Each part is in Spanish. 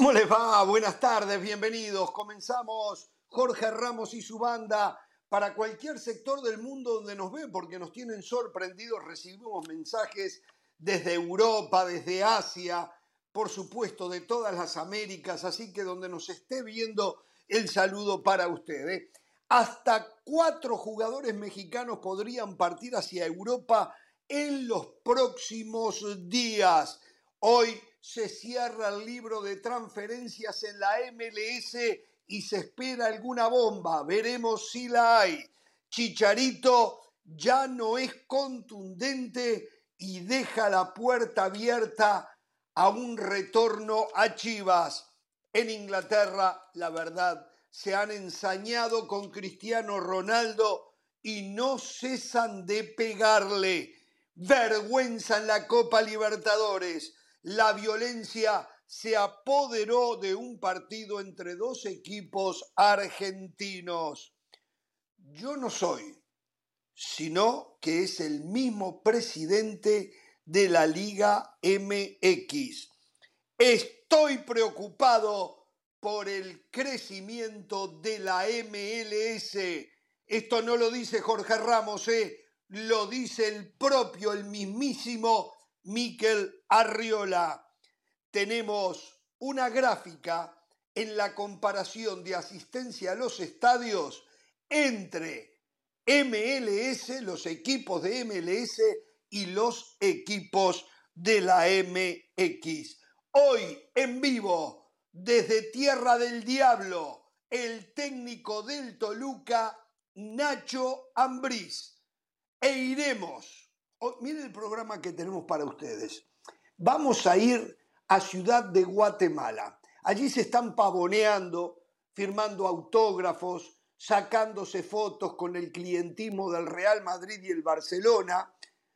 ¿Cómo les va? Buenas tardes, bienvenidos. Comenzamos Jorge Ramos y su banda para cualquier sector del mundo donde nos ven, porque nos tienen sorprendidos. Recibimos mensajes desde Europa, desde Asia, por supuesto, de todas las Américas, así que donde nos esté viendo, el saludo para ustedes. Hasta cuatro jugadores mexicanos podrían partir hacia Europa en los próximos días. Hoy se cierra el libro de transferencias en la MLS y se espera alguna bomba. Veremos si la hay. Chicharito ya no es contundente y deja la puerta abierta a un retorno a Chivas. En Inglaterra, la verdad, se han ensañado con Cristiano Ronaldo y no cesan de pegarle. Vergüenza en la Copa Libertadores la violencia se apoderó de un partido entre dos equipos argentinos. Yo no soy, sino que es el mismo presidente de la Liga MX. Estoy preocupado por el crecimiento de la MLS. Esto no lo dice Jorge Ramos, ¿eh? lo dice el propio, el mismísimo Miquel Arriola. Tenemos una gráfica en la comparación de asistencia a los estadios entre MLS, los equipos de MLS y los equipos de la MX. Hoy en vivo, desde Tierra del Diablo, el técnico del Toluca, Nacho Ambriz. E iremos Oh, miren el programa que tenemos para ustedes. Vamos a ir a Ciudad de Guatemala. Allí se están pavoneando, firmando autógrafos, sacándose fotos con el clientismo del Real Madrid y el Barcelona,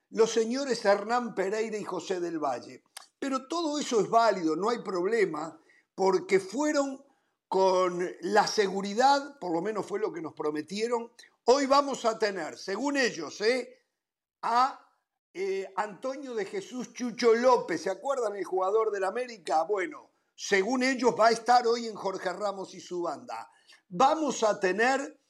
los señores Hernán Pereira y José del Valle. Pero todo eso es válido, no hay problema, porque fueron con la seguridad, por lo menos fue lo que nos prometieron. Hoy vamos a tener, según ellos, ¿eh? a eh, Antonio de Jesús Chucho López, ¿se acuerdan el jugador del América? Bueno, según ellos va a estar hoy en Jorge Ramos y su banda. Vamos a tener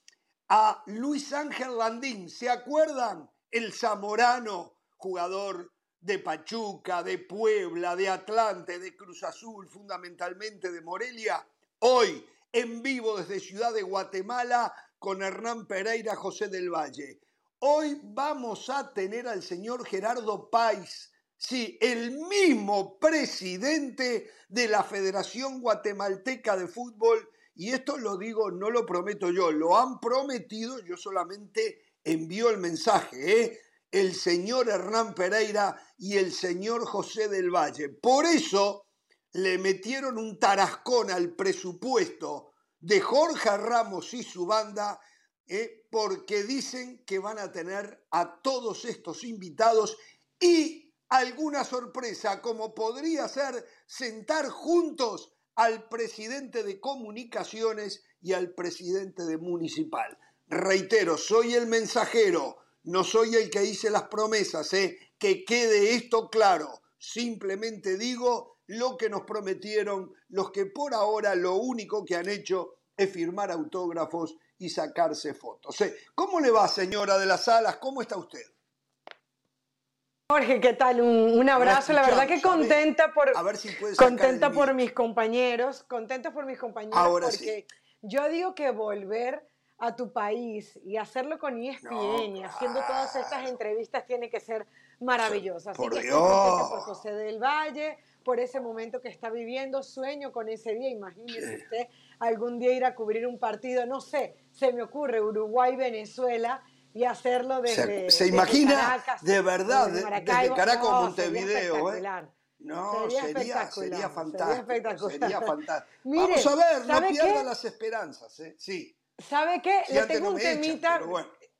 a Luis Ángel Landín, ¿se acuerdan? El zamorano, jugador de Pachuca, de Puebla, de Atlante, de Cruz Azul, fundamentalmente de Morelia. Hoy, en vivo desde Ciudad de Guatemala, con Hernán Pereira, José del Valle. Hoy vamos a tener al señor Gerardo Páez, sí, el mismo presidente de la Federación Guatemalteca de Fútbol, y esto lo digo, no lo prometo yo, lo han prometido, yo solamente envío el mensaje, ¿eh? el señor Hernán Pereira y el señor José del Valle. Por eso le metieron un tarascón al presupuesto de Jorge Ramos y su banda porque dicen que van a tener a todos estos invitados y alguna sorpresa, como podría ser sentar juntos al presidente de comunicaciones y al presidente de municipal. Reitero, soy el mensajero, no soy el que hice las promesas, ¿eh? que quede esto claro. Simplemente digo lo que nos prometieron los que por ahora lo único que han hecho es firmar autógrafos y sacarse fotos. ¿Cómo le va, señora de las Alas? ¿Cómo está usted? Jorge, ¿qué tal? Un, abrazo. La verdad que contenta por, a ver si contenta por mis compañeros, contenta por mis compañeros, porque yo digo que volver a tu país y hacerlo con ESPN y haciendo todas estas entrevistas tiene que ser maravilloso. Así que Dios. por José del Valle, por ese momento que está viviendo, sueño con ese día, imagínese usted algún día ir a cubrir un partido, no sé, se me ocurre Uruguay, Venezuela y hacerlo desde. ¿Se, imagina Caracas, de verdad, desde, Caracas, Montevideo? ¿eh? No, sería, sería, fantástico. Sería, fantástico. Vamos a ver, no pierdan las esperanzas. ¿eh? Sí. ¿Sabe qué? Le tengo un temita.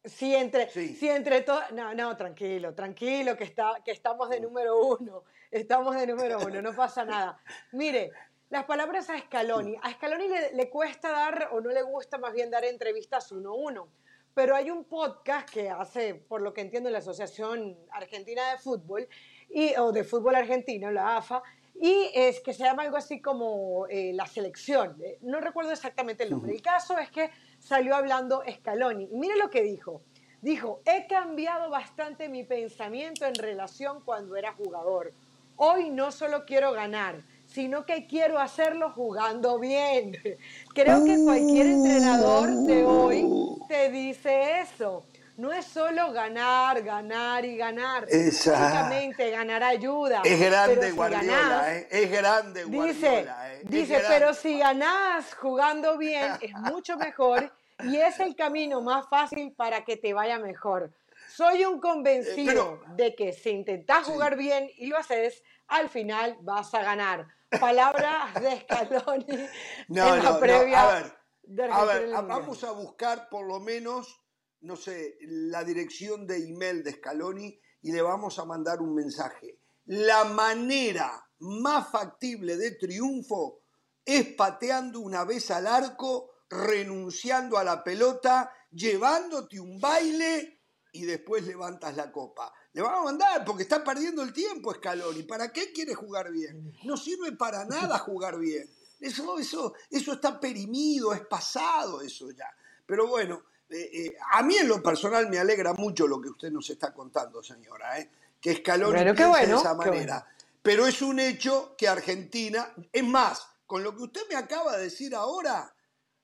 Si entre, si entre todos. No, no, tranquilo, tranquilo, que, está, que estamos de número uno. Estamos de número uno, no pasa nada. Mire, las palabras a Scaloni. A Scaloni le, cuesta dar, o no le gusta más bien dar entrevistas uno a uno. Pero hay un podcast que hace, por lo que entiendo, la Asociación Argentina de Fútbol, y, o de Fútbol Argentino, la AFA, y es que se llama algo así como eh, la selección. Eh, no recuerdo exactamente el nombre. El caso es que salió hablando Scaloni. Y mire lo que dijo. Dijo, he cambiado bastante mi pensamiento en relación cuando era jugador. Hoy no solo quiero ganar, sino que quiero hacerlo jugando bien. Creo que cualquier entrenador de hoy te dice eso. No es solo ganar, ganar y ganar. Exactamente, ganar ayuda. Es grande Guardiola, ¿eh? es grande Guardiola. Dice, ¿eh? dice pero si ganás jugando bien es mucho mejor y es el camino más fácil para que te vaya mejor. Soy un convencido eh, de que si intentas jugar bien y lo haces, al final vas a ganar. Palabras de Scaloni no, en la previa. A ver, a ver vamos a buscar por lo menos, no sé, la dirección de email de Scaloni y le vamos a mandar un mensaje. La manera más factible de triunfo es pateando una vez al arco, renunciando a la pelota, llevándote un baile y después levantas la copa. Le van a mandar porque está perdiendo el tiempo Scaloni. ¿Para qué quiere jugar bien? No sirve para nada jugar bien. Eso, eso, eso está perimido, es pasado eso ya. Pero bueno, eh, eh, a mí en lo personal me alegra mucho lo que usted nos está contando, señora, ¿eh? que Scaloni piense de esa manera. Pero es un hecho que Argentina, es más, con lo que usted me acaba de decir ahora,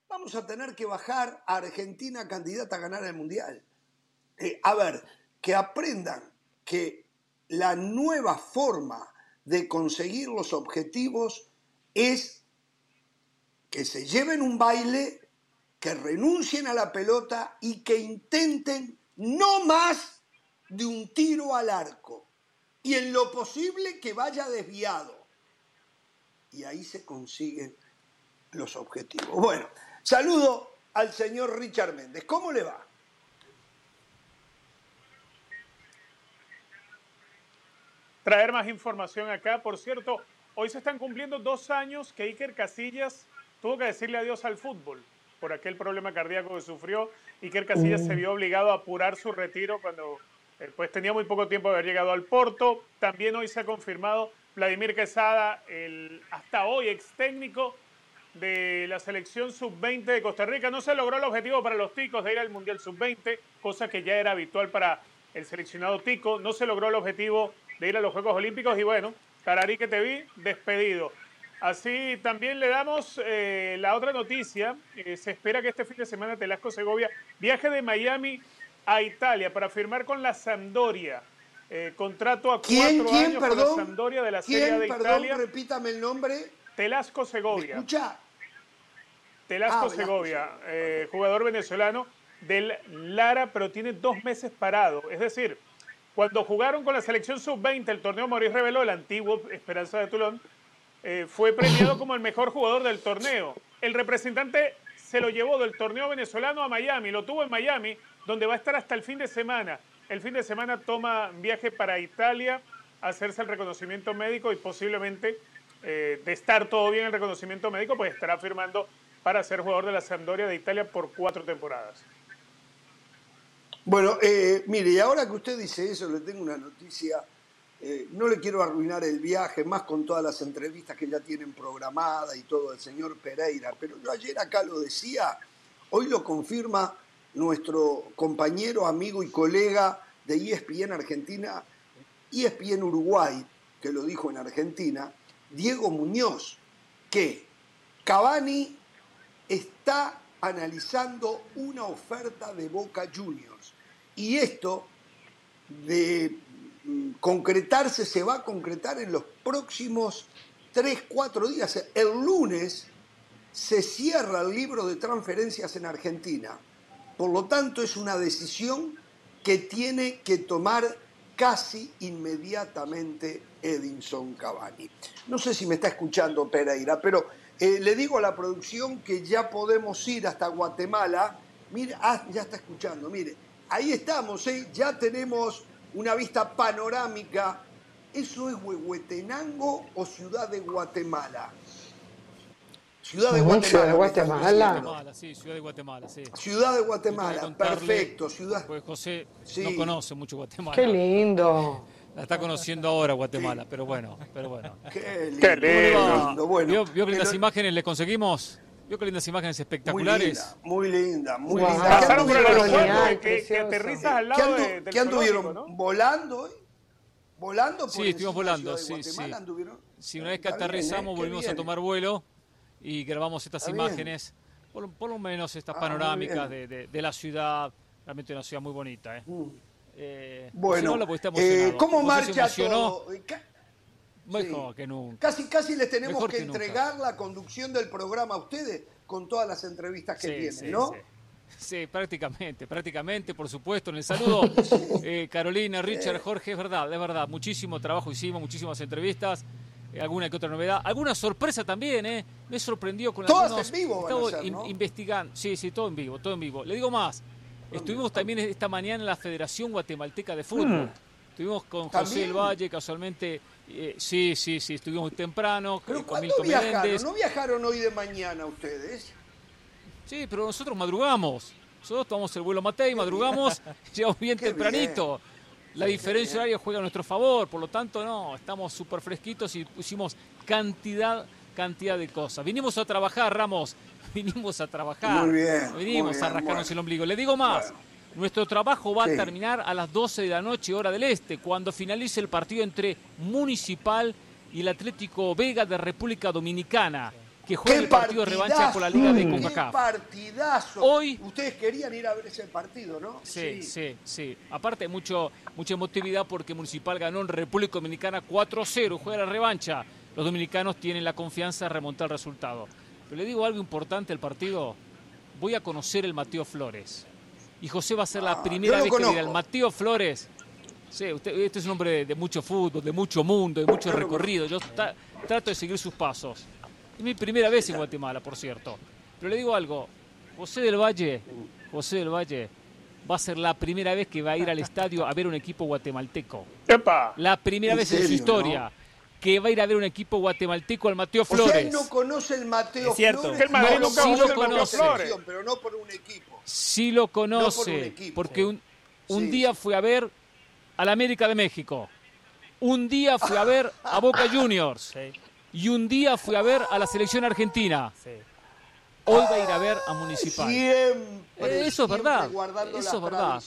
vamos a tener que bajar a Argentina candidata a ganar el Mundial. A ver, que aprendan que la nueva forma de conseguir los objetivos es que se lleven un baile, que renuncien a la pelota y que intenten no más de un tiro al arco. Y en lo posible que vaya desviado. Y ahí se consiguen los objetivos. Bueno, saludo al señor Richard Méndez. ¿Cómo le va? Traer más información acá. Por cierto, hoy se están cumpliendo dos años que Iker Casillas tuvo que decirle adiós al fútbol por aquel problema cardíaco que sufrió. Iker Casillas se vio obligado a apurar su retiro cuando eh, pues tenía muy poco tiempo de haber llegado al Porto. También hoy se ha confirmado Vladimir Quesada, el hasta hoy ex técnico de la selección sub-20 de Costa Rica. No se logró el objetivo para los ticos de ir al Mundial sub-20, cosa que ya era habitual para el seleccionado tico. No se logró el objetivo de ir a los Juegos Olímpicos y bueno, Cararí que te vi, despedido. Así también le damos eh, la otra noticia. Eh, se espera que este fin de semana Telasco Segovia viaje de Miami a Italia para firmar con la Sampdoria. Eh, contrato a cuatro años con la Sampdoria de la Serie de perdón, Italia. Repítame el nombre. Telasco Segovia. escucha? Telasco ah, Segovia, jugador venezolano del Lara, pero tiene dos meses parado. Es decir, cuando jugaron con la selección sub-20, el torneo Maurice reveló, el antiguo Esperanza de Toulon, eh, fue premiado como el mejor jugador del torneo. El representante se lo llevó del torneo venezolano a Miami, lo tuvo en Miami, donde va a estar hasta el fin de semana. El fin de semana toma viaje para Italia a hacerse el reconocimiento médico y posiblemente, eh, de estar todo bien el reconocimiento médico, pues estará firmando para ser jugador de la Sampdoria de Italia por cuatro temporadas. Bueno, eh, mire, y ahora que usted dice eso, le tengo una noticia. Eh, no le quiero arruinar el viaje, más con todas las entrevistas que ya tienen programadas y todo el señor Pereira, pero yo ayer acá lo decía, hoy lo confirma nuestro compañero, amigo y colega de ESPN Argentina, ESPN Uruguay, que lo dijo en Argentina, Diego Muñoz, que Cavani está analizando una oferta de Boca Juniors. Y esto de mm, concretarse se va a concretar en los próximos 3, 4 días. El lunes se cierra el libro de transferencias en Argentina. Por lo tanto, es una decisión que tiene que tomar casi inmediatamente Edinson Cavani. No sé si me está escuchando Pereira, pero eh, le digo a la producción que ya podemos ir hasta Guatemala. Mire, ah, ya está escuchando, mire. Ahí estamos, ¿eh? ya tenemos una vista panorámica. ¿Eso es Huehuetenango o Ciudad de Guatemala? Ciudad de Guatemala. Ciudad de Guatemala. Sí, Ciudad de Guatemala, sí. Ciudad de Guatemala, perfecto. Ciudad. Pues José no conoce mucho Guatemala. Qué lindo. La está conociendo ahora Guatemala, pero bueno, pero bueno. Qué lindo. Bueno, ¿Vio, que las imágenes le conseguimos? ¿Vio qué lindas imágenes espectaculares? Muy linda, muy linda. Pasaron por el aeropuerto que, que aterrizas al lado de, ¿Qué anduvieron? ¿Volando hoy? ¿Volando? sí, estuvimos volando, sí, sí. Sí, una vez que aterrizamos ¿eh? volvimos a tomar vuelo y grabamos estas imágenes, por, lo menos estas ah, panorámicas de, la ciudad, realmente una ciudad muy bonita. ¿eh? Mm. Eh, bueno, eh, ¿cómo marcha todo? Mejor que nunca. Casi, casi les tenemos que, entregar la conducción del programa a ustedes con todas las entrevistas que tienen, ¿no? Sí. prácticamente, prácticamente, por supuesto. En el saludo, eh, Carolina, Richard, Jorge, es verdad, es verdad. Muchísimo trabajo hicimos, muchísimas entrevistas, alguna que otra novedad. Alguna sorpresa también, ¿eh? Me sorprendió con Todas algunos... en vivo van investigando. Sí, sí, todo en vivo, todo en vivo. Le digo más, Estuvimos también esta mañana en la Federación Guatemalteca de Fútbol. Mm. Estuvimos con José del Valle, casualmente. Eh, sí, sí, sí, estuvimos temprano. ¿Pero con cuándo viajaron? ¿No viajaron hoy de mañana ustedes? Sí, pero nosotros madrugamos. Nosotros tomamos el vuelo Matei, madrugamos, llegamos bien tempranito. La diferencia horaria juega a nuestro favor, por lo tanto, no, estamos súper fresquitos y pusimos cantidad, cantidad de cosas. Vinimos a trabajar, Ramos vinimos a trabajar. Muy bien. Vinimos a rascarnos el ombligo. Le digo más. Nuestro trabajo va a terminar a las 12 de la noche, hora del este, cuando finalice el partido entre Municipal y el Atlético Vega de República Dominicana, que juega el partido de revancha por la Liga de CONCACAF. ¡Qué partidazo! Hoy, Ustedes querían ir a ver ese partido, ¿no? Sí, sí, sí. Aparte, mucho, mucha emotividad porque Municipal ganó en República Dominicana 4-0, juega la revancha. Los dominicanos tienen la confianza de remontar el resultado. Pero le digo algo importante al partido. Voy a conocer el Mateo Flores. Y José va a ser la ah, primera vez que vea el Mateo Flores. Sí, usted, este es un hombre de, mucho fútbol, de mucho mundo, de mucho recorrido. Yo trato de seguir sus pasos. Es mi primera vez en Guatemala, por cierto. Pero le digo algo. José del Valle, José del Valle, va a ser la primera vez que va a ir al estadio a ver un equipo guatemalteco. ¡Epa! La primera vez en su historia que va a ir a ver un equipo guatemalteco al Mateo Flores. O sea, él no conoce el Mateo es cierto. Flores. El Madrid no, sí lo conoce. Pero no por un equipo. Sí lo conoce, porque un, un día fue a ver al América de México. Un día fue a ver a Boca Juniors. Y un día fue a ver a la selección argentina. Hoy va a ir a ver a Municipal. Siempre, eso es verdad. Eso es verdad.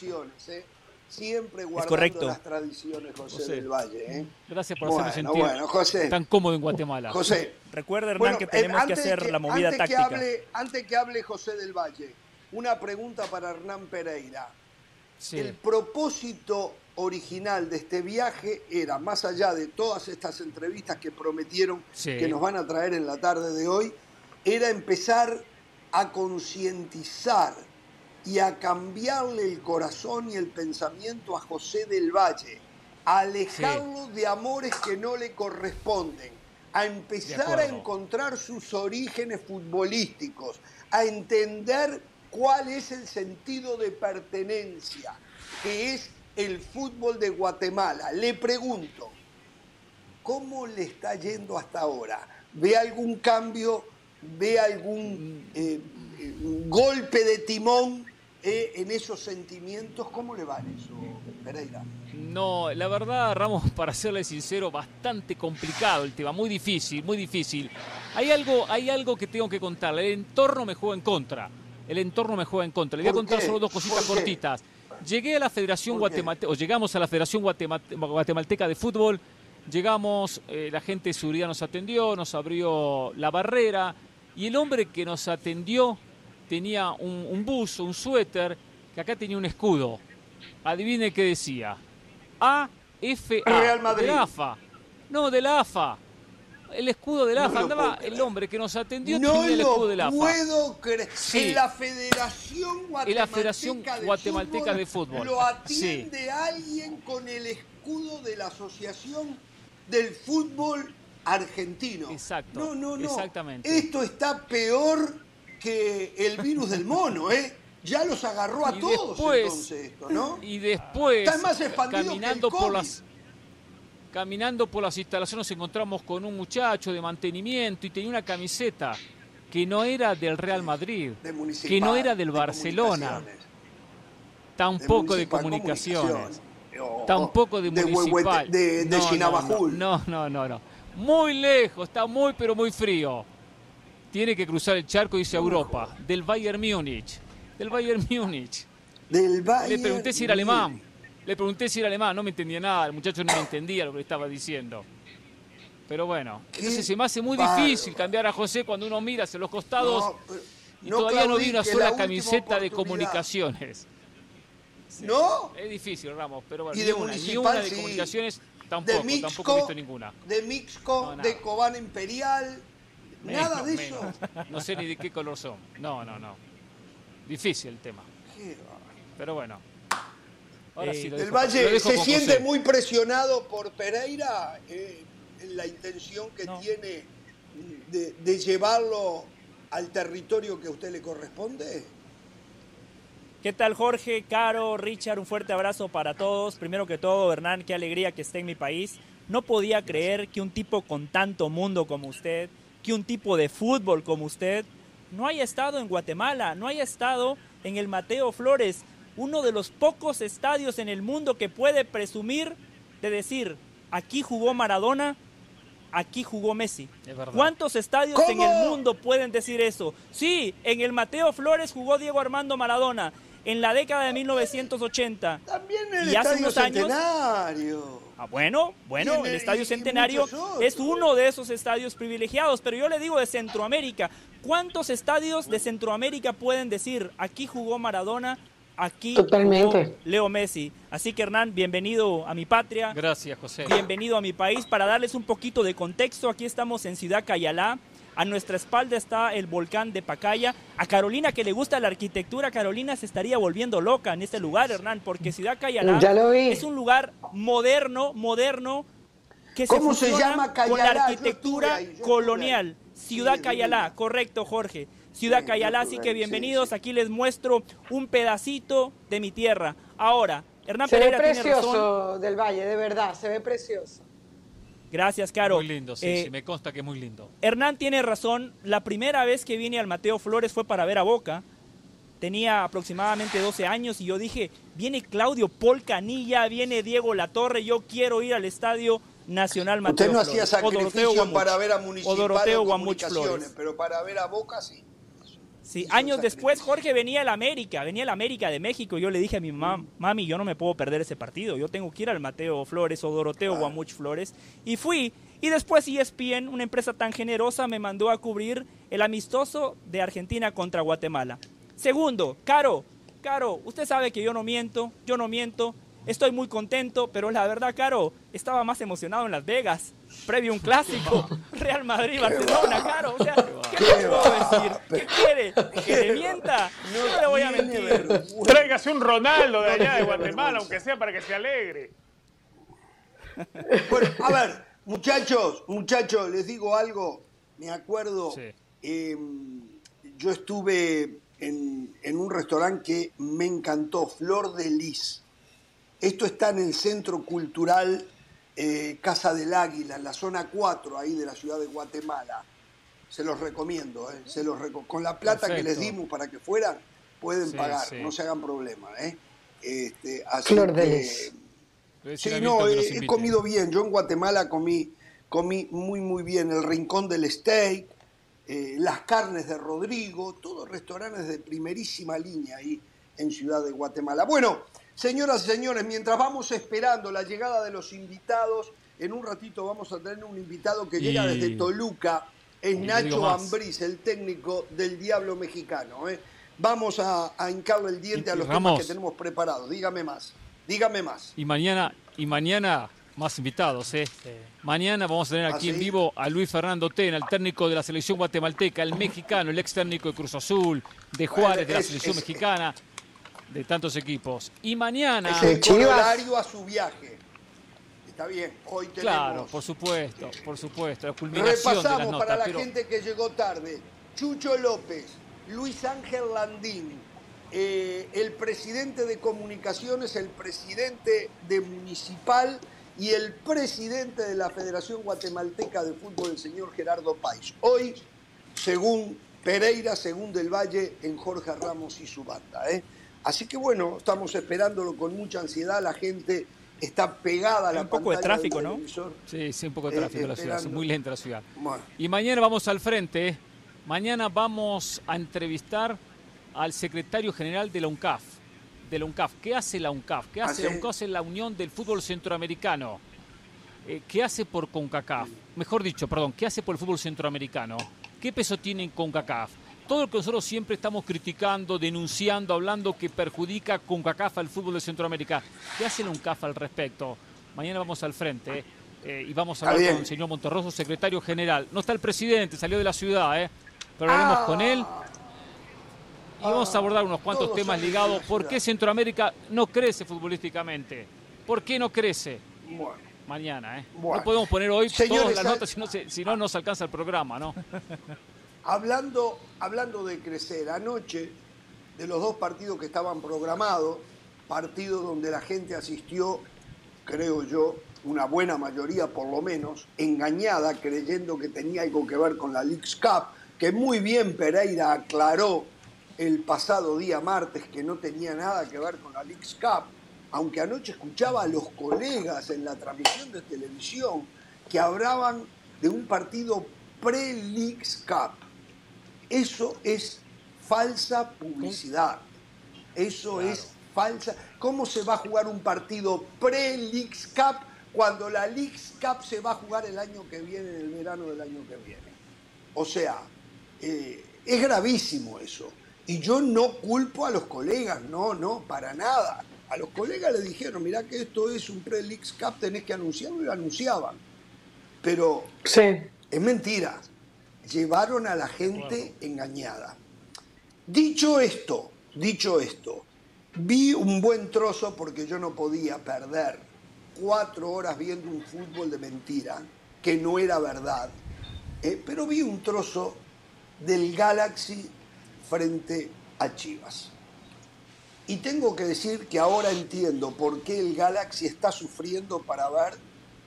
¿eh? siempre guardando las tradiciones, José, del Valle. ¿eh? Gracias por hacerme sentir tan cómodo en Guatemala. José. Recuerda, Hernán, que tenemos que hacer la movida antes táctica. Que hable, antes que hable José del Valle, una pregunta para Hernán Pereira. El propósito original de este viaje era, más allá de todas estas entrevistas que prometieron que nos van a traer en la tarde de hoy, era empezar a concientizar y a cambiarle el corazón y el pensamiento a José del Valle, a alejarlo de amores que no le corresponden, a empezar a encontrar sus orígenes futbolísticos, a entender cuál es el sentido de pertenencia, que es el fútbol de Guatemala. Le pregunto, ¿cómo le está yendo hasta ahora? ¿Ve algún cambio? ¿Ve algún eh, eh, golpe de timón eh, en esos sentimientos. ¿Cómo le van eso, Pereira? No, la verdad, Ramos, para serle sincero, bastante complicado el tema, muy difícil, muy difícil. Hay algo, hay algo que tengo que contarle. El entorno me juega en contra. El entorno me juega en contra. Le voy a contar solo dos cositas cortitas. Llegué a la Federación Guatemalteca, o llegamos a la Federación Guatemalteca de Fútbol. Llegamos, eh, la gente de seguridad nos atendió, nos abrió la barrera y el hombre que nos atendió tenía un, un buzo, un suéter, que acá tenía un escudo. Adivine qué decía. A F A Real Madrid. de la AFA. No, de la AFA. El escudo de la AFA. Andaba el hombre que nos atendió no tenía el escudo de la AFA. puedo creer. En la Federación Guatemalteca, la Federación Guatemalteca de, fútbol, Lo atiende alguien con el escudo de la Asociación del Fútbol Argentino. Exacto. No, no, no. Exactamente. Esto está peor que el virus del mono, ¿eh? Ya los agarró a todos entonces esto, ¿no? Y después, caminando por las caminando por las instalaciones nos encontramos con un muchacho de mantenimiento y tenía una camiseta que no era del Real Madrid, que no era del Barcelona, tampoco de comunicaciones. Tampoco de, municipal. De, de, no, no, no, no, Muy lejos, está muy pero muy frío. Tiene que cruzar el charco y a Europa. Del Bayern Múnich. Del Bayern Múnich. Del Bayern Le pregunté si era alemán. Le pregunté si era alemán, no me entendía nada, el muchacho no me entendía lo que le estaba diciendo. Pero bueno, entonces se me hace muy difícil cambiar a José cuando uno mira hacia los costados y todavía no vi una sola camiseta de comunicaciones. ¿No? Es difícil, Ramos, pero bueno, ¿Y de ni, una, de comunicaciones tampoco, tampoco he visto ninguna. De Mixco, de Cobán Imperial, nada de eso. No sé ni de qué color son. No, no, no. Difícil el tema. Pero bueno. Eh, el Valle se siente muy presionado por Pereira eh, en la intención que tiene de, llevarlo al territorio que a usted le corresponde. ¿Qué tal Jorge, Caro, Richard? Un fuerte abrazo para todos. Primero que todo, Hernán, qué alegría que esté en mi país. No podía creer que un tipo con tanto mundo como usted, que un tipo de fútbol como usted, no haya estado en Guatemala, no haya estado en el Mateo Flores uno de los pocos estadios en el mundo que puede presumir de decir, aquí jugó Maradona, aquí jugó Messi. ¿Cuántos estadios en el mundo pueden decir eso? Sí, en el Mateo Flores jugó Diego Armando Maradona en la década de 1980. También el y hace unos años, Centenario. Ah, bueno, bueno, el Estadio Centenario es uno de esos estadios privilegiados, pero yo le digo de Centroamérica, ¿cuántos estadios de Centroamérica pueden decir, aquí jugó Maradona, aquí Totalmente. Leo Messi. Así que Hernán, bienvenido a mi patria. Gracias, José. Bienvenido a mi país. Para darles un poquito de contexto, aquí estamos en Ciudad Cayalá. A nuestra espalda está el volcán de Pacaya. A Carolina que le gusta la arquitectura, Carolina se estaría volviendo loca en este lugar, Hernán, porque Ciudad Cayalá es un lugar moderno, moderno, que ¿Cómo se, llama con la arquitectura colonial. Ciudad Cayalá, correcto, Jorge. Ciudad Cayalá, así que bienvenidos. Aquí les muestro un pedacito de mi tierra. Ahora, Hernán se Pereira ve precioso del Valle, de verdad, se ve precioso. Gracias, Caro. Muy lindo, sí, sí, eh, me consta que es muy lindo. Hernán tiene razón. La primera vez que vine al Mateo Flores fue para ver a Boca. Tenía aproximadamente 12 años y yo dije, viene Claudio Polcanilla, viene Diego Latorre, yo quiero ir al estadio Nacional Mateo Usted no hacía sacrificio para ver a Municipal o Comunicaciones, pero para ver a Boca sí. Sí, años después Jorge venía al América, venía al América de México. Yo le dije a mi mamá, mami, yo no me puedo perder ese partido. Yo tengo que ir al Mateo Flores o Doroteo Guamuch Flores. Y fui. Y después ESPN, una empresa tan generosa, me mandó a cubrir el amistoso de Argentina contra Guatemala. Segundo, Caro, Caro, usted sabe que yo no miento, yo no miento. Estoy muy contento, pero la verdad, Caro, estaba más emocionado en Las Vegas, previo a un clásico, Real Madrid-Barcelona, Caro. O sea, ¿qué, le puedo decir? ¿Qué quiere? ¿Que le mienta? No, le voy a mentir. Tráigase un Ronaldo de allá de Guatemala, aunque sea para que se alegre. Bueno, a ver, muchachos, muchachos, les digo algo. Me acuerdo, em, yo estuve en, en un restaurante que me encantó, Flor de Lis esto está en el Centro Cultural eh, Casa del Águila, en la zona 4 ahí de la ciudad de Guatemala. Se los recomiendo, eh. se los con la plata que les dimos para que fueran, pueden pagar, no se hagan problema. ¿eh? Este, Flor de Sí, no, he, comido bien. Yo en Guatemala comí, comí muy, muy bien. El rincón del steak, eh, las carnes de Rodrigo, todos restaurantes de primerísima línea ahí en Ciudad de Guatemala. Bueno, Señoras y señores, mientras vamos esperando la llegada de los invitados, en un ratito vamos a tener un invitado que llega desde Toluca, es Nacho Ambriz, el técnico del Diablo Mexicano. ¿eh? Vamos a, hincarle el diente a los temas que tenemos preparados. Dígame más, dígame más. Y mañana, y mañana más invitados. ¿eh? Mañana vamos a tener aquí ¿Ah, en vivo a Luis Fernando Tena, el técnico de la selección guatemalteca, el mexicano, el ex técnico de Cruz Azul, de Juárez, de la selección mexicana de tantos equipos. Y mañana... Es el corolario a su viaje. Está bien, hoy tenemos... Claro, por supuesto, por supuesto. La culminación Repasamos para la gente que llegó tarde. Chucho López, Luis Ángel Landín, eh, el presidente de comunicaciones, el presidente de Municipal y el presidente de la Federación Guatemalteca de Fútbol, el señor Gerardo País. Hoy, según Pereira, según Del Valle, en Jorge Ramos y su banda. ¿eh? Así que bueno, estamos esperándolo con mucha ansiedad. La gente está pegada a la un poco de tráfico, ¿no? Sí, sí, un poco de tráfico en la ciudad, es muy lenta la ciudad. Y mañana vamos al frente, mañana vamos a entrevistar al secretario general de la UNCAF. De la UNCAF. ¿Qué hace la UNCAF? ¿Qué hace la UNCAF? Hace la Unión del Fútbol Centroamericano. Eh, ¿Qué hace por CONCACAF? Mejor dicho, perdón, ¿qué hace por el fútbol centroamericano? ¿Qué peso tiene CONCACAF? Todo lo que nosotros siempre estamos criticando, denunciando, hablando que perjudica CONCACAF al fútbol de Centroamérica. ¿Qué hace la UNCAF al respecto? Mañana vamos al frente eh, y vamos a hablar con el señor Monterroso, secretario general. No está el presidente, salió de la ciudad, ¿eh? pero hablaremos con él y vamos a abordar unos cuantos temas ligados. ¿Por qué Centroamérica no crece futbolísticamente? ¿Por qué no crece? Mañana, ¿eh? No podemos poner hoy todas las notas, si no, si no nos alcanza el programa, ¿no? hablando, hablando de crecer, anoche, de los dos partidos que estaban programados, partidos donde la gente asistió, creo yo, una buena mayoría por lo menos, engañada, creyendo que tenía algo que ver con la League's Cup, que muy bien Pereira aclaró el pasado día martes que no tenía nada que ver con la League's Cup, aunque anoche escuchaba a los colegas en la transmisión de televisión que hablaban de un partido pre-League's Cup. Eso es falsa publicidad. Eso es falsa. ¿Cómo se va a jugar un partido pre-League's Cup cuando la League's Cup se va a jugar el año que viene, en el verano del año que viene? O sea, eh, es gravísimo eso. Y yo no culpo a los colegas, no, no, para nada. A los colegas les dijeron, mirá que esto es un pre-Leagues Cup, tenés que anunciarlo y lo anunciaban. Pero es mentira. Llevaron a la gente engañada. Dicho esto, dicho esto, vi un buen trozo porque yo no podía perder cuatro horas viendo un fútbol de mentira, que no era verdad, eh, pero vi un trozo del Galaxy frente a Chivas. Y tengo que decir que ahora entiendo por qué el Galaxy está sufriendo para ver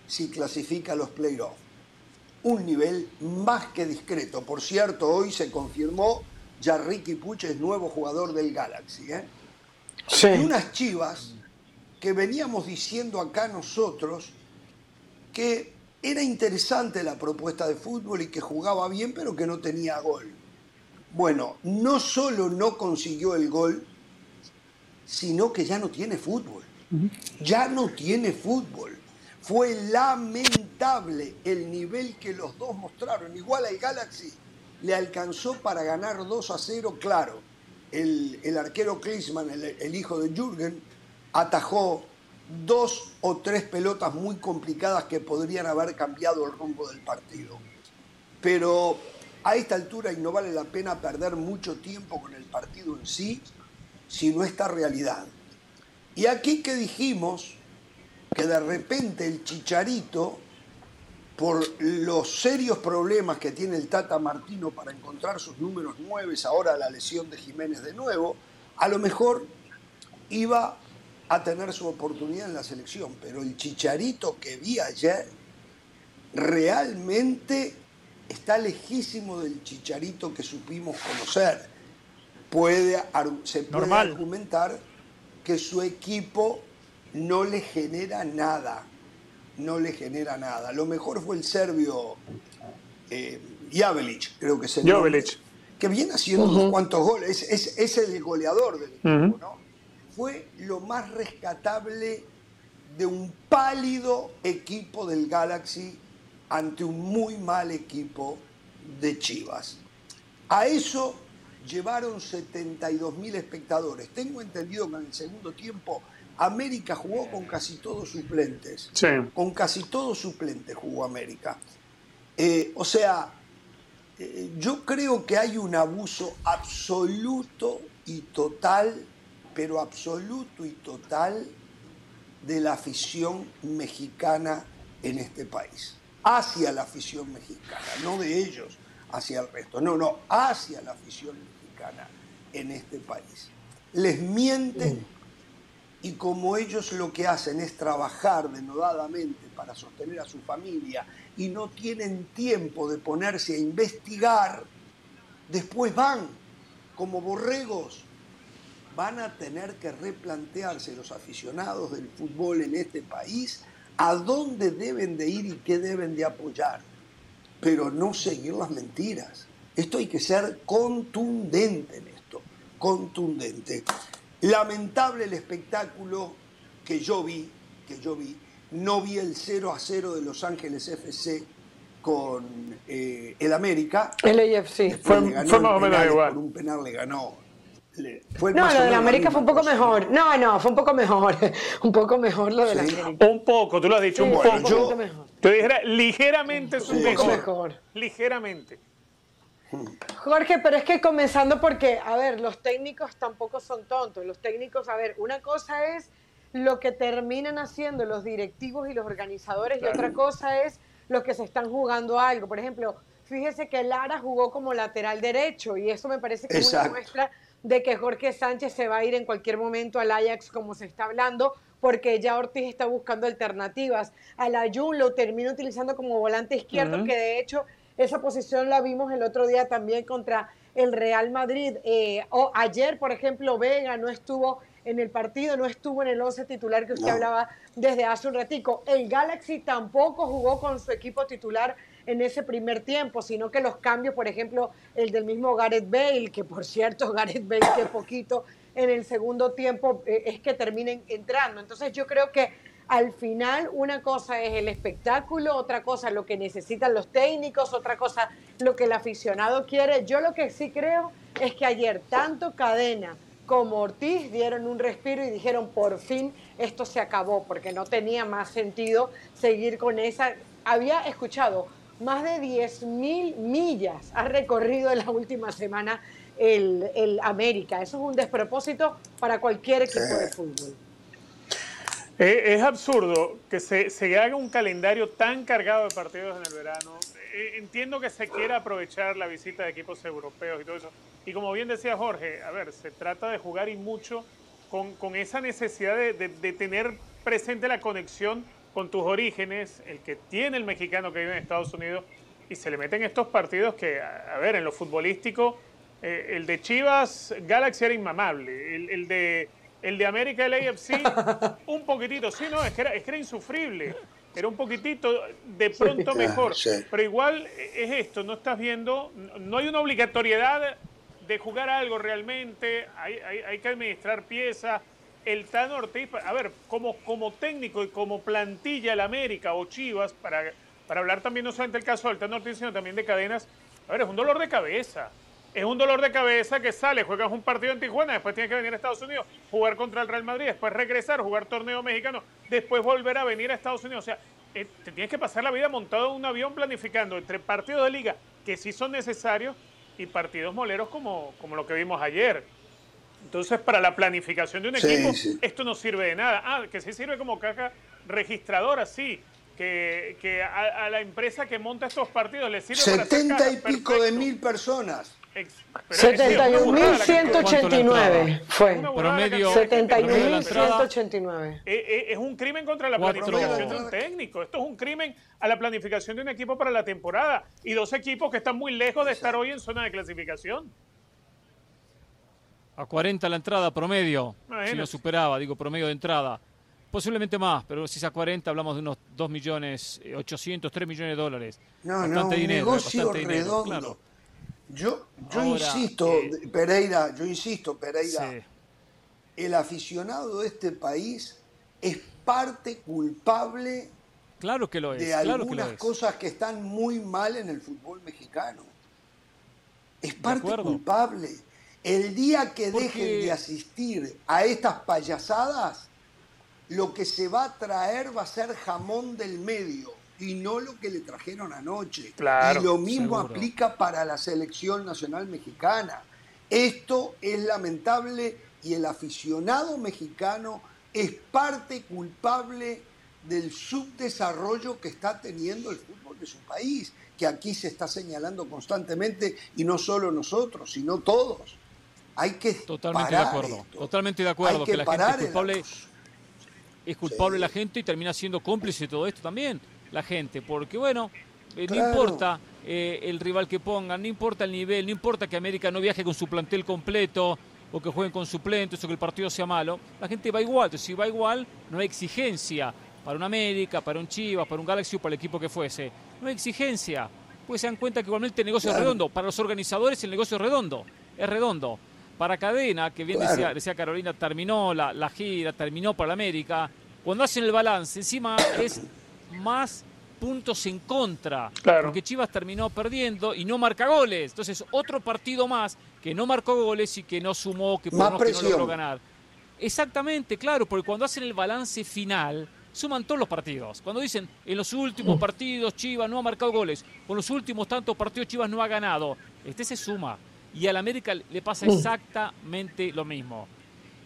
si clasifica los playoffs. Un nivel más que discreto. Por cierto, hoy se confirmó ya Ricky Puch es nuevo jugador del Galaxy. ¿eh? Y unas Chivas que veníamos diciendo acá nosotros que era interesante la propuesta de fútbol y que jugaba bien, pero que no tenía gol. Bueno, no solo no consiguió el gol, sino que ya no tiene fútbol. Ya no tiene fútbol. Fue lamentable el nivel que los dos mostraron. Igual al Galaxy le alcanzó para ganar 2 a 0, claro. El, arquero Klinsmann, el, el hijo de Jürgen, atajó dos o tres pelotas muy complicadas que podrían haber cambiado el rumbo del partido. Pero a esta altura y no vale la pena perder mucho tiempo con el partido en sí, sino esta realidad. Y aquí que dijimos que de repente el chicharito, por los serios problemas que tiene el Tata Martino para encontrar sus números nueve, ahora la lesión de Jiménez de nuevo, a lo mejor iba a tener su oportunidad en la selección. Pero el chicharito que vi ayer realmente está lejísimo del chicharito que supimos conocer. Puede, se puede argumentar que su equipo no le genera nada. No le genera nada. Lo mejor fue el serbio eh, Javelic, creo que es el Javelic. que viene haciendo unos cuantos goles. Es, el goleador del equipo, ¿no? Fue lo más rescatable de un pálido equipo del Galaxy ante un muy mal equipo de Chivas. A eso llevaron 72 mil espectadores. Tengo entendido que en el segundo tiempo América jugó con casi todos suplentes. Con casi todos suplentes jugó América. Eh, o sea, eh, yo creo que hay un abuso absoluto y total, pero absoluto y total, de la afición mexicana en este país hacia la afición mexicana, no de ellos hacia el resto, no, no, hacia la afición mexicana en este país. Les mienten y como ellos lo que hacen es trabajar denodadamente para sostener a su familia y no tienen tiempo de ponerse a investigar, después van como borregos van a tener que replantearse los aficionados del fútbol en este país a dónde deben de ir y qué deben de apoyar, pero no seguir las mentiras. Esto hay que ser contundente en esto, contundente. Lamentable el espectáculo que yo vi, que yo vi, no vi el 0 a 0 de Los Ángeles FC con eh, el América. El AFC. Fue, más o menos igual. Por un penal le ganó. no, lo del América fue un poco mejor. No, no, fue un poco mejor. un poco mejor lo del América. Un poco, tú lo has dicho, un poco. Yo, mejor. Yo dijera ligeramente un poco mejor. Ligeramente. Jorge, pero es que comenzando porque, a ver, los técnicos tampoco son tontos. Los técnicos, a ver, una cosa es lo que terminan haciendo los directivos y los organizadores y otra cosa es los que se están jugando algo. Por ejemplo, fíjese que Lara jugó como lateral derecho y eso me parece que es una muestra de que Jorge Sánchez se va a ir en cualquier momento al Ajax como se está hablando porque ya Ortiz está buscando alternativas. A la Jun lo termina utilizando como volante izquierdo, que de hecho esa posición la vimos el otro día también contra el Real Madrid. Eh, o ayer, por ejemplo, Vega no estuvo en el partido, no estuvo en el 11 titular que usted hablaba desde hace un ratico. El Galaxy tampoco jugó con su equipo titular en ese primer tiempo, sino que los cambios, por ejemplo, el del mismo Gareth Bale, que por cierto, Gareth Bale que poquito en el segundo tiempo eh, es que terminen entrando. Entonces yo creo que al final una cosa es el espectáculo, otra cosa lo que necesitan los técnicos, otra cosa lo que el aficionado quiere. Yo lo que sí creo es que ayer tanto Cadena como Ortiz dieron un respiro y dijeron por fin esto se acabó, porque no tenía más sentido seguir con esa. Había escuchado más de 10.000 millas ha recorrido en la última semana el, el América. Eso es un despropósito para cualquier equipo de fútbol. Es absurdo que se, haga un calendario tan cargado de partidos en el verano. Eh, entiendo que se quiera aprovechar la visita de equipos europeos y todo eso. Y como bien decía Jorge, a ver, se trata de jugar y mucho con, esa necesidad de, de, tener presente la conexión con tus orígenes, el que tiene el mexicano que vive en Estados Unidos, y se le meten estos partidos que, a, ver, en lo futbolístico, eh, el de Chivas, Galaxy era inmamable, el, el de el de América, el AFC, un poquitito, sí, no, es que, era, es que era insufrible. Era un poquitito de pronto mejor. Pero igual es esto, no estás viendo, no hay una obligatoriedad de jugar algo realmente, hay, hay, que administrar piezas. El Tano Ortiz, a ver, como, como técnico y como plantilla el América o Chivas, para, para hablar también no solamente del caso del Tano Ortiz, sino también de cadenas, a ver, es un dolor de cabeza es un dolor de cabeza que sale, juegas un partido en Tijuana, después tienes que venir a Estados Unidos, jugar contra el Real Madrid, después regresar, jugar torneo mexicano, después volver a venir a Estados Unidos. O sea, eh, te tienes que pasar la vida montado en un avión planificando entre partidos de liga que sí son necesarios y partidos moleros como, como lo que vimos ayer. Entonces, para la planificación de un equipo, esto no sirve de nada. Ah, que sí sirve como caja registradora, sí. Que, que a, la empresa que monta estos partidos le sirve 70 para y pico de mil personas. 71.189 fue. Promedio. 71.189. Eh, eh, es un crimen contra la planificación de un técnico. Esto es un crimen a la planificación de un equipo para la temporada. Y dos equipos que están muy lejos de estar hoy en zona de clasificación. A 40 la entrada promedio. Si lo superaba, digo promedio de entrada. Posiblemente más, pero si es a 40 hablamos de unos 2 millones 800, 3 millones de dólares. No, bastante no, un dinero, negocio redondo. Claro. Yo, yo insisto, eh, Pereira, yo insisto, Pereira, el aficionado de este país es parte culpable claro que lo es, de algunas cosas que están muy mal en el fútbol mexicano. Es parte culpable. El día que dejen de asistir a estas payasadas, lo que se va a traer va a ser jamón del medio y no lo que le trajeron anoche. y lo mismo aplica para la selección nacional mexicana. Esto es lamentable y el aficionado mexicano es parte culpable del subdesarrollo que está teniendo el fútbol de su país, que aquí se está señalando constantemente y no solo nosotros, sino todos. Hay que totalmente de acuerdo, totalmente de acuerdo que, la gente es culpable, es culpable la gente y termina siendo cómplice de todo esto también la gente, porque bueno, eh, no importa eh, el rival que pongan, no importa el nivel, no importa que América no viaje con su plantel completo, o que jueguen con suplentes o que el partido sea malo, la gente va igual. Entonces, si va igual, no hay exigencia para un América, para un Chivas, para un Galaxy o para el equipo que fuese. No hay exigencia. Pues se dan cuenta que igualmente el negocio es redondo. Para los organizadores el negocio es redondo. Es redondo. Para Cadena, que bien decía, decía, Carolina, terminó la, la gira, terminó para la América. Cuando hacen el balance, encima es más puntos en contra. Porque Chivas terminó perdiendo y no marca goles. Entonces, otro partido más que no marcó goles y que no sumó, que, por no, que no logró ganar. Exactamente, claro, porque cuando hacen el balance final, suman todos los partidos. Cuando dicen en los últimos partidos Chivas no ha marcado goles, con los últimos tantos partidos Chivas no ha ganado, este se suma. Y al América le pasa exactamente lo mismo.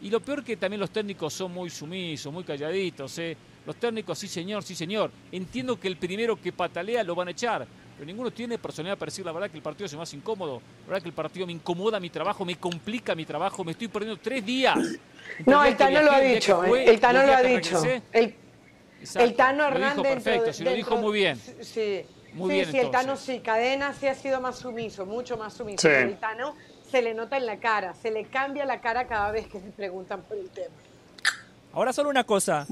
Y lo peor que también los técnicos son muy sumisos, muy calladitos. ¿eh? Los técnicos, sí señor, sí señor. Entiendo que el primero que patalea lo van a echar, pero ninguno tiene personalidad para decir la verdad que el partido es más incómodo, la verdad que el partido me incomoda mi trabajo, me complica mi trabajo, me estoy perdiendo tres días. No, el Tano lo ha dicho, el Tano lo ha dicho. El, Tano Hernández. perfecto, se lo dijo muy bien. Sí. Muy bien, sí, el Tano sí, Cadena sí ha sido más sumiso, mucho más sumiso. El Tano se le nota en la cara, se le cambia la cara cada vez que se preguntan por el tema. Ahora solo una cosa.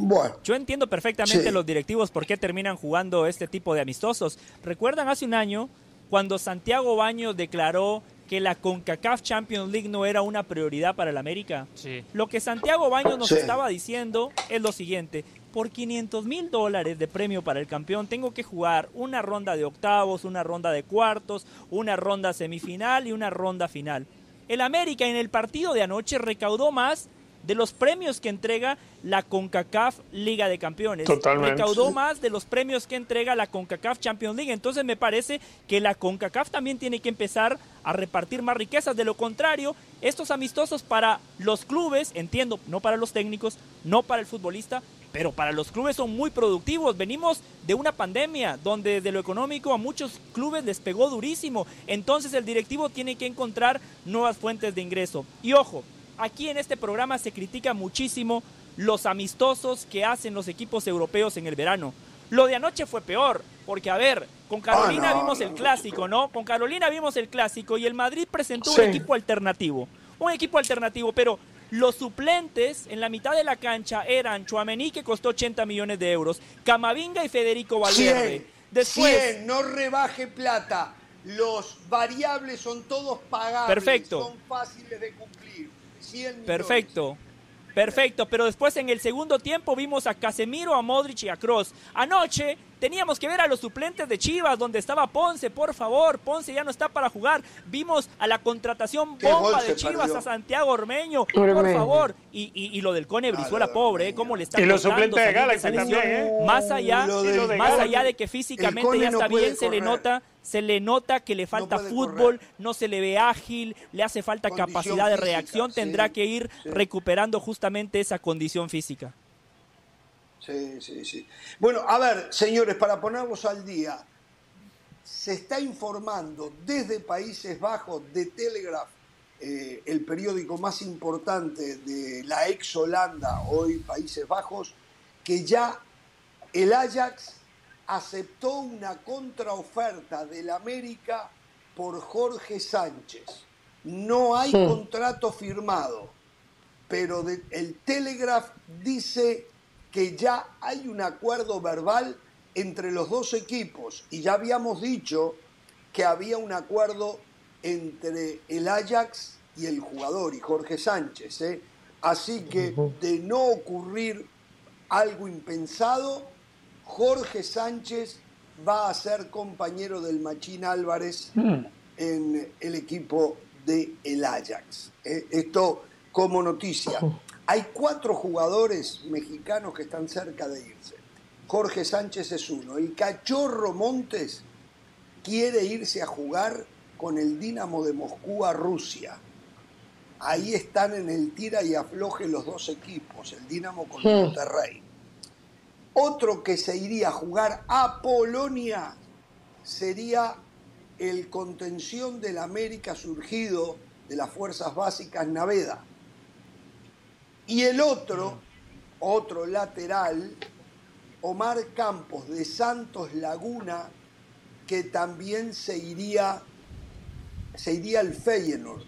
Yo entiendo perfectamente los directivos por qué terminan jugando este tipo de amistosos. ¿Recuerdan hace un año cuando Santiago Baño declaró que la CONCACAF Champions League no era una prioridad para el América? Sí. Lo que Santiago Baño nos estaba diciendo es lo siguiente. Por 500 mil dólares de premio para el campeón tengo que jugar una ronda de octavos, una ronda de cuartos, una ronda semifinal y una ronda final. El América en el partido de anoche recaudó más de los premios que entrega la CONCACAF Liga de Campeones. Totalmente. Recaudó más de los premios que entrega la CONCACAF Champions League. Entonces me parece que la CONCACAF también tiene que empezar a repartir más riquezas. De lo contrario, estos amistosos para los clubes, entiendo, no para los técnicos, no para el futbolista, pero para los clubes son muy productivos. Venimos de una pandemia donde de lo económico a muchos clubes les pegó durísimo. Entonces el directivo tiene que encontrar nuevas fuentes de ingreso. Y ojo, Aquí en este programa se critica muchísimo los amistosos que hacen los equipos europeos en el verano. Lo de anoche fue peor, porque a ver, con Carolina ah, vimos el clásico, ¿no? Con Carolina vimos el clásico y el Madrid presentó un equipo alternativo. Un equipo alternativo, pero los suplentes en la mitad de la cancha eran Chuamení, que costó 80 millones de euros, Camavinga y Federico Valverde. Después, no rebaje plata. Los variables son todos pagables, Perfecto. son fáciles de cumplir. Perfecto. Perfecto, pero después en el segundo tiempo vimos a Casemiro, a Modric y a Cross. Anoche Teníamos que ver a los suplentes de Chivas, donde estaba Ponce, por favor. Ponce ya no está para jugar. Vimos a la contratación bomba de Chivas a Santiago Ormeño, por favor. Y, y, lo del Cone Brizuela, pobre, ¿eh? ¿Cómo le está Y los suplentes de Galaxy también, ¿eh? Más allá, de, más allá de que físicamente ya está bien, se le nota se le nota que le falta fútbol, no se le ve ágil, le hace falta capacidad de reacción, tendrá que ir recuperando justamente esa condición física. Sí, sí, sí. Bueno, a ver, señores, para ponerlos al día, se está informando desde Países Bajos de Telegraph, eh, el periódico más importante de la ex Holanda, hoy Países Bajos, que ya el Ajax aceptó una contraoferta del América por Jorge Sánchez. No hay contrato firmado, pero el Telegraph dice que ya hay un acuerdo verbal entre los dos equipos y ya habíamos dicho que había un acuerdo entre el Ajax y el jugador y Jorge Sánchez. ¿eh? Así que de no ocurrir algo impensado, Jorge Sánchez va a ser compañero del Machín Álvarez mm. en el equipo de el Ajax. ¿eh? Esto como noticia. Hay cuatro jugadores mexicanos que están cerca de irse. Jorge Sánchez es uno. El cachorro Montes quiere irse a jugar con el Dinamo de Moscú a Rusia. Ahí están en el tira y afloje los dos equipos, el Dinamo con el Monterrey. Otro que se iría a jugar a Polonia sería el contención del América surgido de las fuerzas básicas Naveda. Y el otro, otro lateral, Omar Campos de Santos Laguna, que también se iría, se iría al Feyenoord.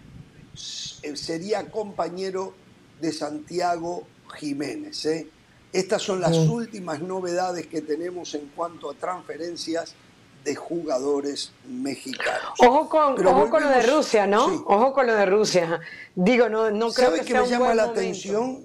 eh, sería compañero de Santiago Jiménez. ¿eh? Estas son las últimas novedades que tenemos en cuanto a transferencias de jugadores mexicanos. Ojo con, con lo de Rusia, ¿no? Ojo con lo de Rusia. Digo, no, no creo que, sea me llama la atención?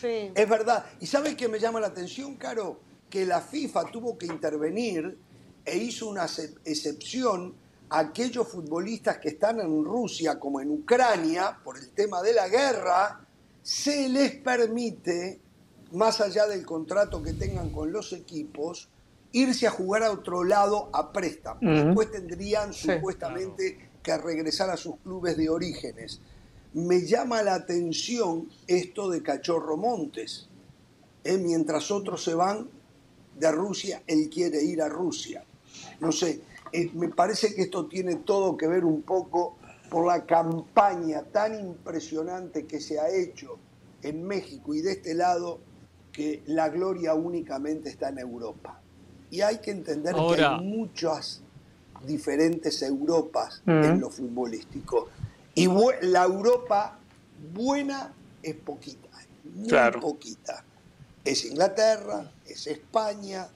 Sí. Es verdad. ¿Y sabes qué me llama la atención, Caro? Que la FIFA tuvo que intervenir e hizo una excepción a aquellos futbolistas que están en Rusia como en Ucrania por el tema de la guerra, se les permite, más allá del contrato que tengan con los equipos, irse a jugar a otro lado a préstamo. Después tendrían supuestamente que regresar a sus clubes de orígenes. Me llama la atención esto de Cachorro Montes. ¿eh? Mientras otros se van de Rusia, él quiere ir a Rusia. No sé, eh, me parece que esto tiene todo que ver un poco por la campaña tan impresionante que se ha hecho en México y de este lado que la gloria únicamente está en Europa. Y hay que entender que hay muchas diferentes Europas en lo futbolístico. Y la Europa buena es poquita, muy poquita. Es Inglaterra, es España,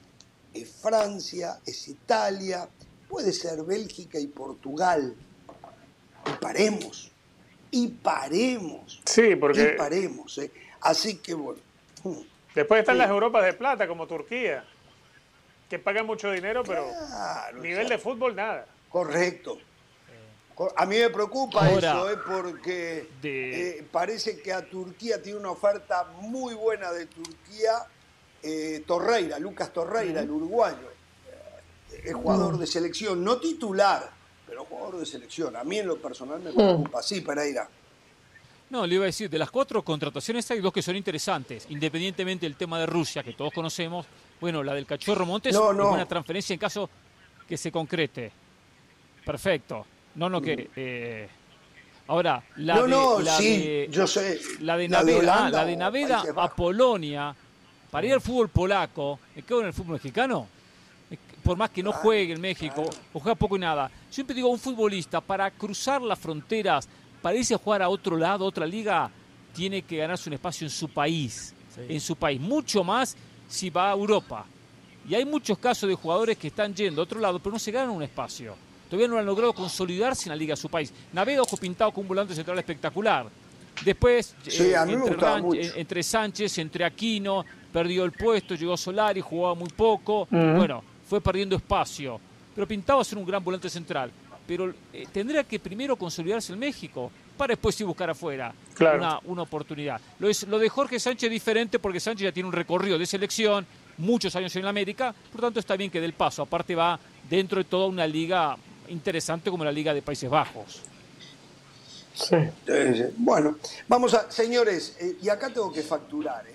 es Francia, es Italia, puede ser Bélgica y Portugal. Y paremos, y paremos. Sí, porque... Y paremos, ¿eh? Así que bueno. Después están las Europas de plata, como Turquía que pagan mucho dinero, pero nivel de fútbol nada. Correcto. A mí me preocupa eso, eh, porque eh, parece que a Turquía tiene una oferta muy buena de Turquía. Eh, Torreira, Lucas Torreira, el uruguayo. Es jugador de selección, no titular, pero jugador de selección. A mí en lo personal me preocupa. Sí, Pereira. No, le iba a decir, de las cuatro contrataciones hay dos que son interesantes, independientemente del tema de Rusia, que todos conocemos. Bueno, la del Cachorro Montes es una transferencia en caso que se concrete. Perfecto. No, no, que... Eh, ahora, la de, la de, yo sé. La de Naveda, la de, Naveda a Polonia, para ir al fútbol polaco, ¿me quedo en el fútbol mexicano? Por más que no juegue en México, o juega poco y nada. Siempre digo, un futbolista, para cruzar las fronteras para irse a jugar a otro lado, otra liga, tiene que ganarse un espacio en su país. En su país. Mucho más si va a Europa. Y hay muchos casos de jugadores que están yendo a otro lado, pero no se ganan un espacio. Todavía no han logrado consolidarse en la liga de su país. Navega ojo pintado con un volante central espectacular. Después, eh, entre, entre, Sánchez, entre Aquino, perdió el puesto, llegó Solari, jugaba muy poco. Bueno, fue perdiendo espacio. Pero pintaba ser un gran volante central pero eh, tendría que primero consolidarse en México para después sí buscar afuera una, una, oportunidad. Lo, es, lo de Jorge Sánchez es diferente porque Sánchez ya tiene un recorrido de selección, muchos años en América, por lo tanto está bien que del paso. Aparte va dentro de toda una liga interesante como la Liga de Países Bajos. Sí. Bueno, vamos a, señores, eh, y acá tengo que facturar, ¿eh?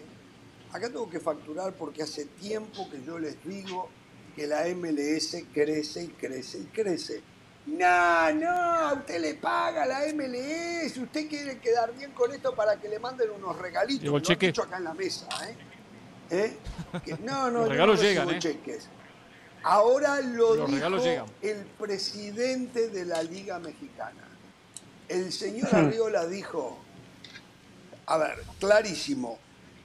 Acá tengo que facturar porque hace tiempo que yo les digo que la MLS crece y crece y crece no, no, usted le paga la MLS, usted quiere quedar bien con esto para que le manden unos regalitos. Lo he dicho acá en la mesa, ¿eh? ¿Eh? no, no, Los regalos llegan, ¿eh? cheques. Ahora lo dijo el presidente de la Liga Mexicana. El señor Arriola dijo, a ver, clarísimo,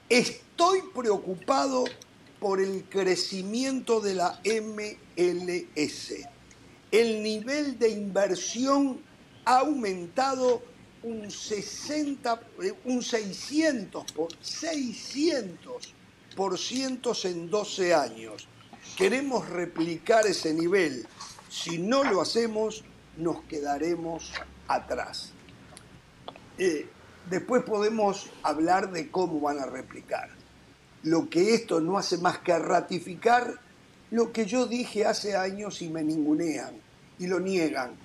estoy preocupado por el crecimiento de la MLS el nivel de inversión ha aumentado un 60, eh, un 600 por 600 por cientos en 12 años. Queremos replicar ese nivel. Si no lo hacemos, nos quedaremos atrás. Eh, después podemos hablar de cómo van a replicar. Lo que esto no hace más que ratificar lo que yo dije hace años y me ningunean y lo niegan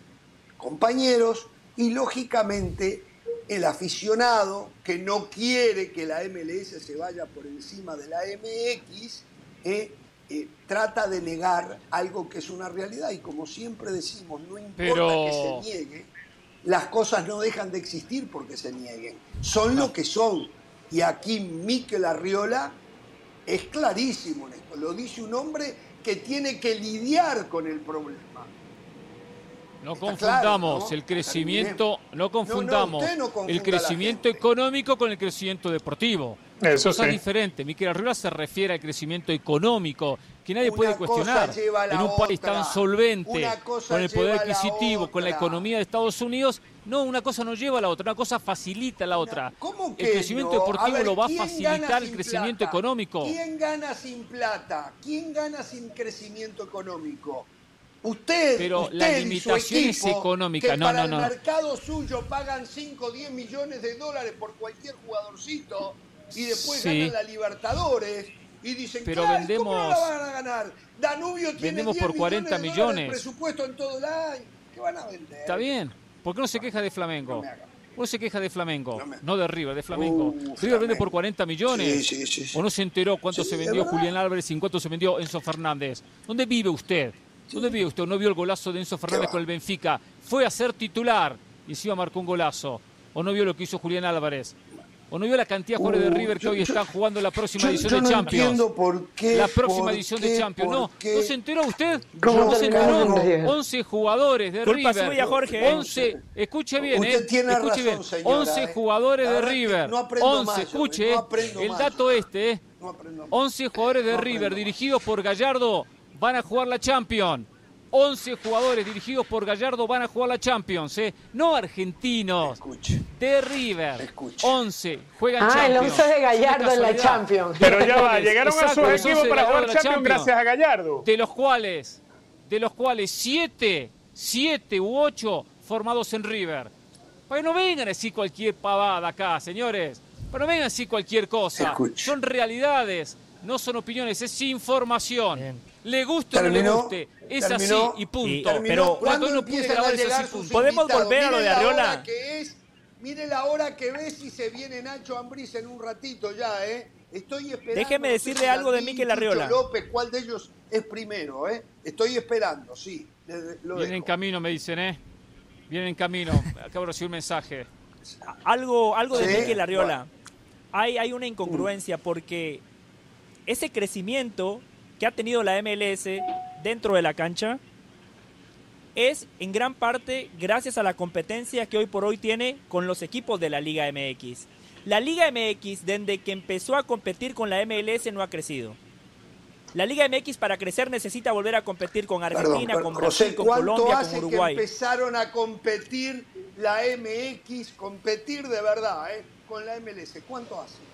compañeros y lógicamente el aficionado que no quiere que la MLS se vaya por encima de la MX eh, eh, trata de negar algo que es una realidad y como siempre decimos, no importa que se niegue, las cosas no dejan de existir porque se nieguen, son lo que son. Y aquí Miquel Arriola es clarísimo en esto, lo dice un hombre que tiene que lidiar con el problema. No confundamos el crecimiento, no confundamos el crecimiento económico con el crecimiento deportivo. Eso es diferente. Miquel Arriola se refiere al crecimiento económico, que nadie puede cuestionar. En un país tan solvente, con el poder adquisitivo, con la economía de Estados Unidos, no, una cosa no lleva a la otra, una cosa facilita la otra. el crecimiento deportivo lo va a facilitar el crecimiento económico. ¿Quién gana sin plata? ¿Quién gana sin crecimiento económico? Usted, pero la limitación es económica. Que no, para no, el mercado suyo pagan 5 o 10 millones de dólares por cualquier jugadorcito y después ganan la Libertadores y dicen, pero vendemos, ¿cómo no la van a ganar? Danubio tiene vendemos por 40 millones, presupuesto en todo el año. ¿Qué van a vender? Está bien. ¿Por qué no se queja de Flamengo? No se queja de Flamengo, no, de River, de Flamengo. Uh, River vende por 40 millones. Sí, sí, sí, ¿O no se enteró cuánto se vendió Julián Álvarez y cuánto se vendió Enzo Fernández? ¿Dónde vive usted? ¿Dónde vive usted? ¿No vio el golazo de Enzo Fernández con el Benfica? Fue a ser titular y encima marcó un golazo. ¿O no vio lo que hizo Julián Álvarez? ¿O no vio la cantidad de jugadores de uh, River que hoy están jugando la próxima edición de Champions? No entiendo por qué. La próxima edición de Champions. No, ¿no se enteró usted? ¿No se enteró? 11 jugadores de Culpa River. Suya, Jorge. 11, escuche bien, usted eh. Tiene escuche razón, bien. Señora, 11 eh. jugadores de River. No 11, más, escuche. No el más, dato este, eh. No 11 jugadores de River dirigidos por Gallardo van a jugar la Champions. 11 jugadores dirigidos por Gallardo van a jugar la Champions, ¿eh? no argentinos, Escuche. de River. Escuche. 11 juegan ah, Champions. el 11 de Gallardo en la Champions. Pero ya va, llegaron a sus equipos para jugar Champions, Champions, gracias a Gallardo. De los cuales, de los cuales 7, 7 u 8 formados en River. Para no vengan a decir cualquier pavada acá, señores. Para no vengan a decir cualquier cosa. Escuche. Son realidades, no son opiniones, es información. Bien. Le guste o no le guste. Es así y punto. pero cuando no puede grabar es así, punto. Podemos volver a lo de Arriola. Que es, mire la hora que ves y se viene Nacho Ambriz en un ratito ya, ¿eh? Estoy esperando. Déjeme decirle algo de Miquel Arriola. López, ¿cuál de ellos es primero, eh? Estoy esperando, sí. Viene en camino, me dicen, ¿eh? Viene en camino. Acabo de recibir un mensaje. Algo, algo de ¿Sí? Miquel Arriola. Hay, hay una incongruencia porque ese crecimiento que ha tenido la MLS dentro de la cancha es en gran parte gracias a la competencia que hoy por hoy tiene con los equipos de la Liga MX. La Liga MX, desde que empezó a competir con la MLS, no ha crecido. La Liga MX para crecer necesita volver a competir con Argentina, Perdón, con Brasil, con Colombia, hace con Uruguay. Que empezaron a competir la MX, competir de verdad, ¿eh? con la MLS. ¿Cuánto hace?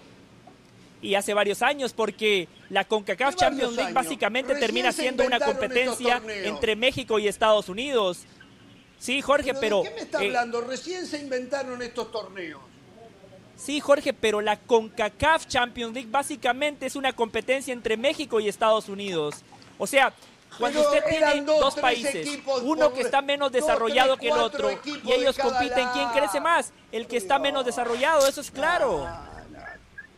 Y hace varios años porque la CONCACAF Champions League básicamente Recién termina siendo una competencia entre México y Estados Unidos. Sí, Jorge, pero... ¿De qué me está eh, hablando? Recién se inventaron estos torneos. Sí, Jorge, pero la CONCACAF Champions League básicamente es una competencia entre México y Estados Unidos. O sea, cuando Pero usted tiene dos, dos países, uno por, que está menos desarrollado dos, tres, que el otro, y ellos compiten quién crece más, el que está menos desarrollado, eso es claro. No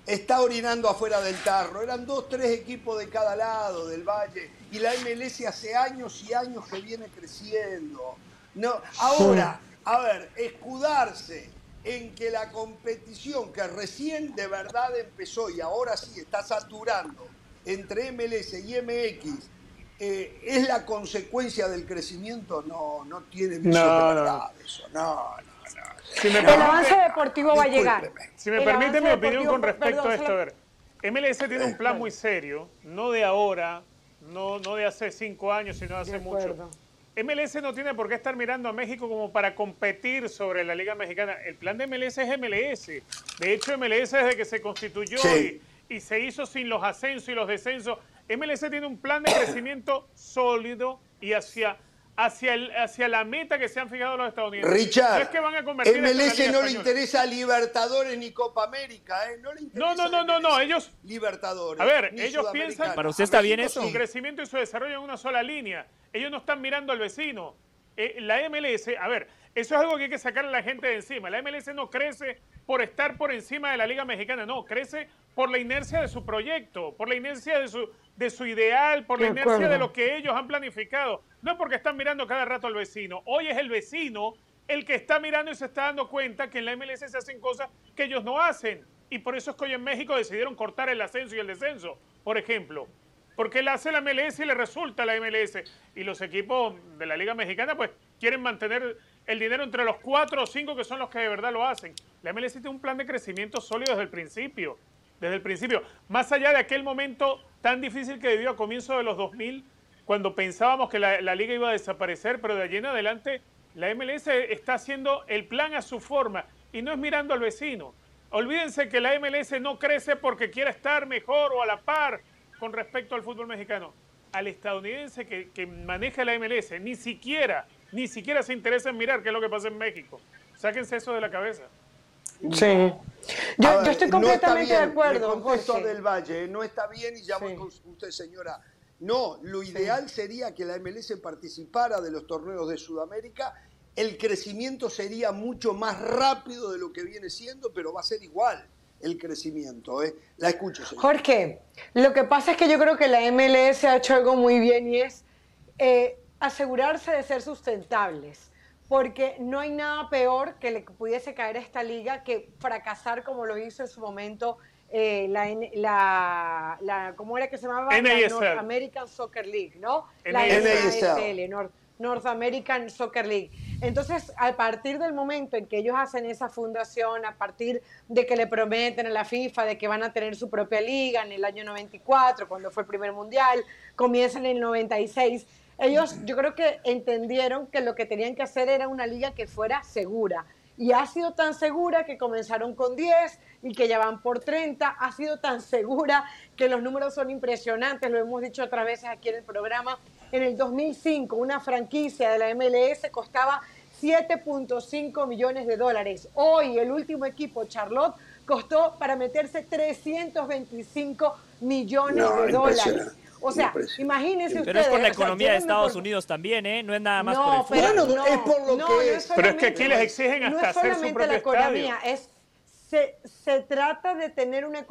está orinando afuera del tarro. Eran dos, tres equipos de cada lado del Valle. Y la MLS hace años y años que viene creciendo. No, ahora, a ver, escudarse en que la competición que recién de verdad empezó y ahora sí está saturando entre MLS y MX eh, es la consecuencia del crecimiento, no, no tiene viso no, de verdad no. eso. No. Si me el avance deportivo va a llegar. Si me permite mi opinión con respecto perdón, a esto, a ver, MLS tiene un plan muy serio, no de ahora, no, no de hace cinco años, sino de hace de mucho. MLS no tiene por qué estar mirando a México como para competir sobre la Liga Mexicana. El plan de MLS es MLS. De hecho, MLS desde que se constituyó sí. y, y se hizo sin los ascensos y los descensos, MLS tiene un plan de crecimiento sólido y hacia hacia, el, hacia la meta que se han fijado los estadounidenses. Richard, no es que van a convertir MLS no le interesa Libertadores ni Copa América, ¿eh? No le interesa. No, no, no, no, no, ellos. Libertadores. A ver, ellos piensan. Para usted está bien eso. Su crecimiento y su desarrollo en una sola línea. Ellos no están mirando al vecino. Eh, la MLS, a ver, eso es algo que hay que sacarle a la gente de encima. La MLS no crece por estar por encima de la Liga Mexicana, no, crece por la inercia de su proyecto, por la inercia de su, de su ideal, por la inercia de lo que ellos han planificado. No es porque están mirando cada rato al vecino. Hoy es el vecino el que está mirando y se está dando cuenta que en la MLS se hacen cosas que ellos no hacen. Y por eso es que hoy en México decidieron cortar el ascenso y el descenso, por ejemplo. Porque la hace la MLS y le resulta la MLS. Y los equipos de la Liga Mexicana, pues quieren mantener el dinero entre los cuatro o cinco que son los que de verdad lo hacen. La MLS tiene un plan de crecimiento sólido desde el principio. Desde el principio. Más allá de aquel momento tan difícil que vivió a comienzos de los 2000, cuando pensábamos que la, la liga iba a desaparecer, pero de allí en adelante la MLS está haciendo el plan a su forma y no es mirando al vecino. Olvídense que la MLS no crece porque quiera estar mejor o a la par con respecto al fútbol mexicano. Al estadounidense que, que maneja la MLS ni siquiera ni siquiera se interesa en mirar qué es lo que pasa en México. Sáquense eso de la cabeza. Sí. Yo, estoy completamente de acuerdo. El del Valle no está bien y ya voy con usted, señora. No, lo ideal sería que la MLS participara de los torneos de Sudamérica. El crecimiento sería mucho más rápido de lo que viene siendo, pero va a ser igual el crecimiento. ¿eh? La escucho, señora. Jorge, lo que pasa es que yo creo que la MLS ha hecho algo muy bien y es eh, asegurarse de ser sustentables, porque no hay nada peor que le pudiese caer a esta liga que fracasar como lo hizo en su momento eh, la, la, la, ¿cómo era que se llamaba? La North American Soccer League, ¿no? La NASL, North, North American Soccer League. Entonces, a partir del momento en que ellos hacen esa fundación, a partir de que le prometen a la FIFA de que van a tener su propia liga en el año 94, cuando fue el primer mundial, comienzan en el 96, ellos yo creo que entendieron que lo que tenían que hacer era una liga que fuera segura. Y ha sido tan segura que comenzaron con 10 y que ya van por 30. Ha sido tan segura que los números son impresionantes, lo hemos dicho otras veces aquí en el programa. En el 2005, una franquicia de la MLS costaba 7.5 millones de dólares. Hoy, el último equipo, Charlotte, costó para meterse 325 millones de dólares. O sea, imagínense Pero es por la economía de Estados Unidos también, ¿eh? No es nada más por el Bueno, no, es por lo que es. pero es que aquí les exigen hasta no es solamente la economía, es se, se, trata de tener una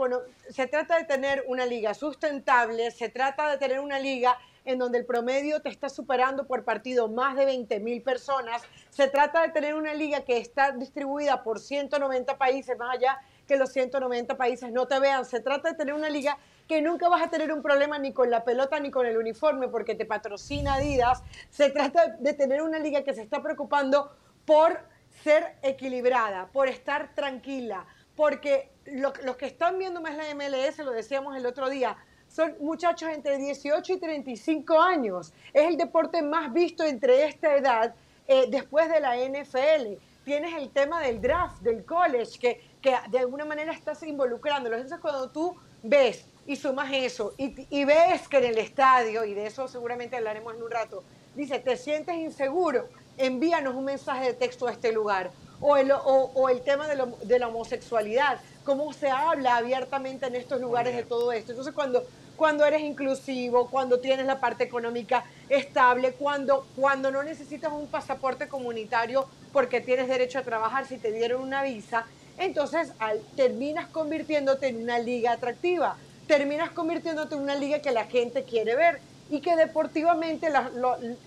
se trata de tener una liga sustentable, se trata de tener una liga en donde el promedio te está superando por partido más de 20 mil personas. Se trata de tener una liga que está distribuida por 190 países, más allá que los 190 países no te vean. Se trata de tener una liga que nunca vas a tener un problema ni con la pelota ni con el uniforme porque te patrocina Adidas. Se trata de tener una liga que se está preocupando por ser equilibrada, por estar tranquila, porque los que están viendo más la MLS, lo decíamos el otro día, son muchachos entre 18 y 35 años. Es el deporte más visto entre esta edad eh, después de la NFL. Tienes el tema del draft, del college, que, que de alguna manera estás involucrándolo. Entonces, cuando tú ves y sumas eso y, ves que en el estadio, y de eso seguramente hablaremos en un rato, dice, te sientes inseguro, envíanos un mensaje de texto a este lugar. O el, o, el tema de, de, la homosexualidad, cómo se habla abiertamente en estos lugares de todo esto. Entonces, cuando, cuando eres inclusivo, cuando tienes la parte económica estable, cuando, cuando no necesitas un pasaporte comunitario porque tienes derecho a trabajar si te dieron una visa, entonces al, terminas convirtiéndote en una liga atractiva terminas convirtiéndote en una liga que la gente quiere ver y que deportivamente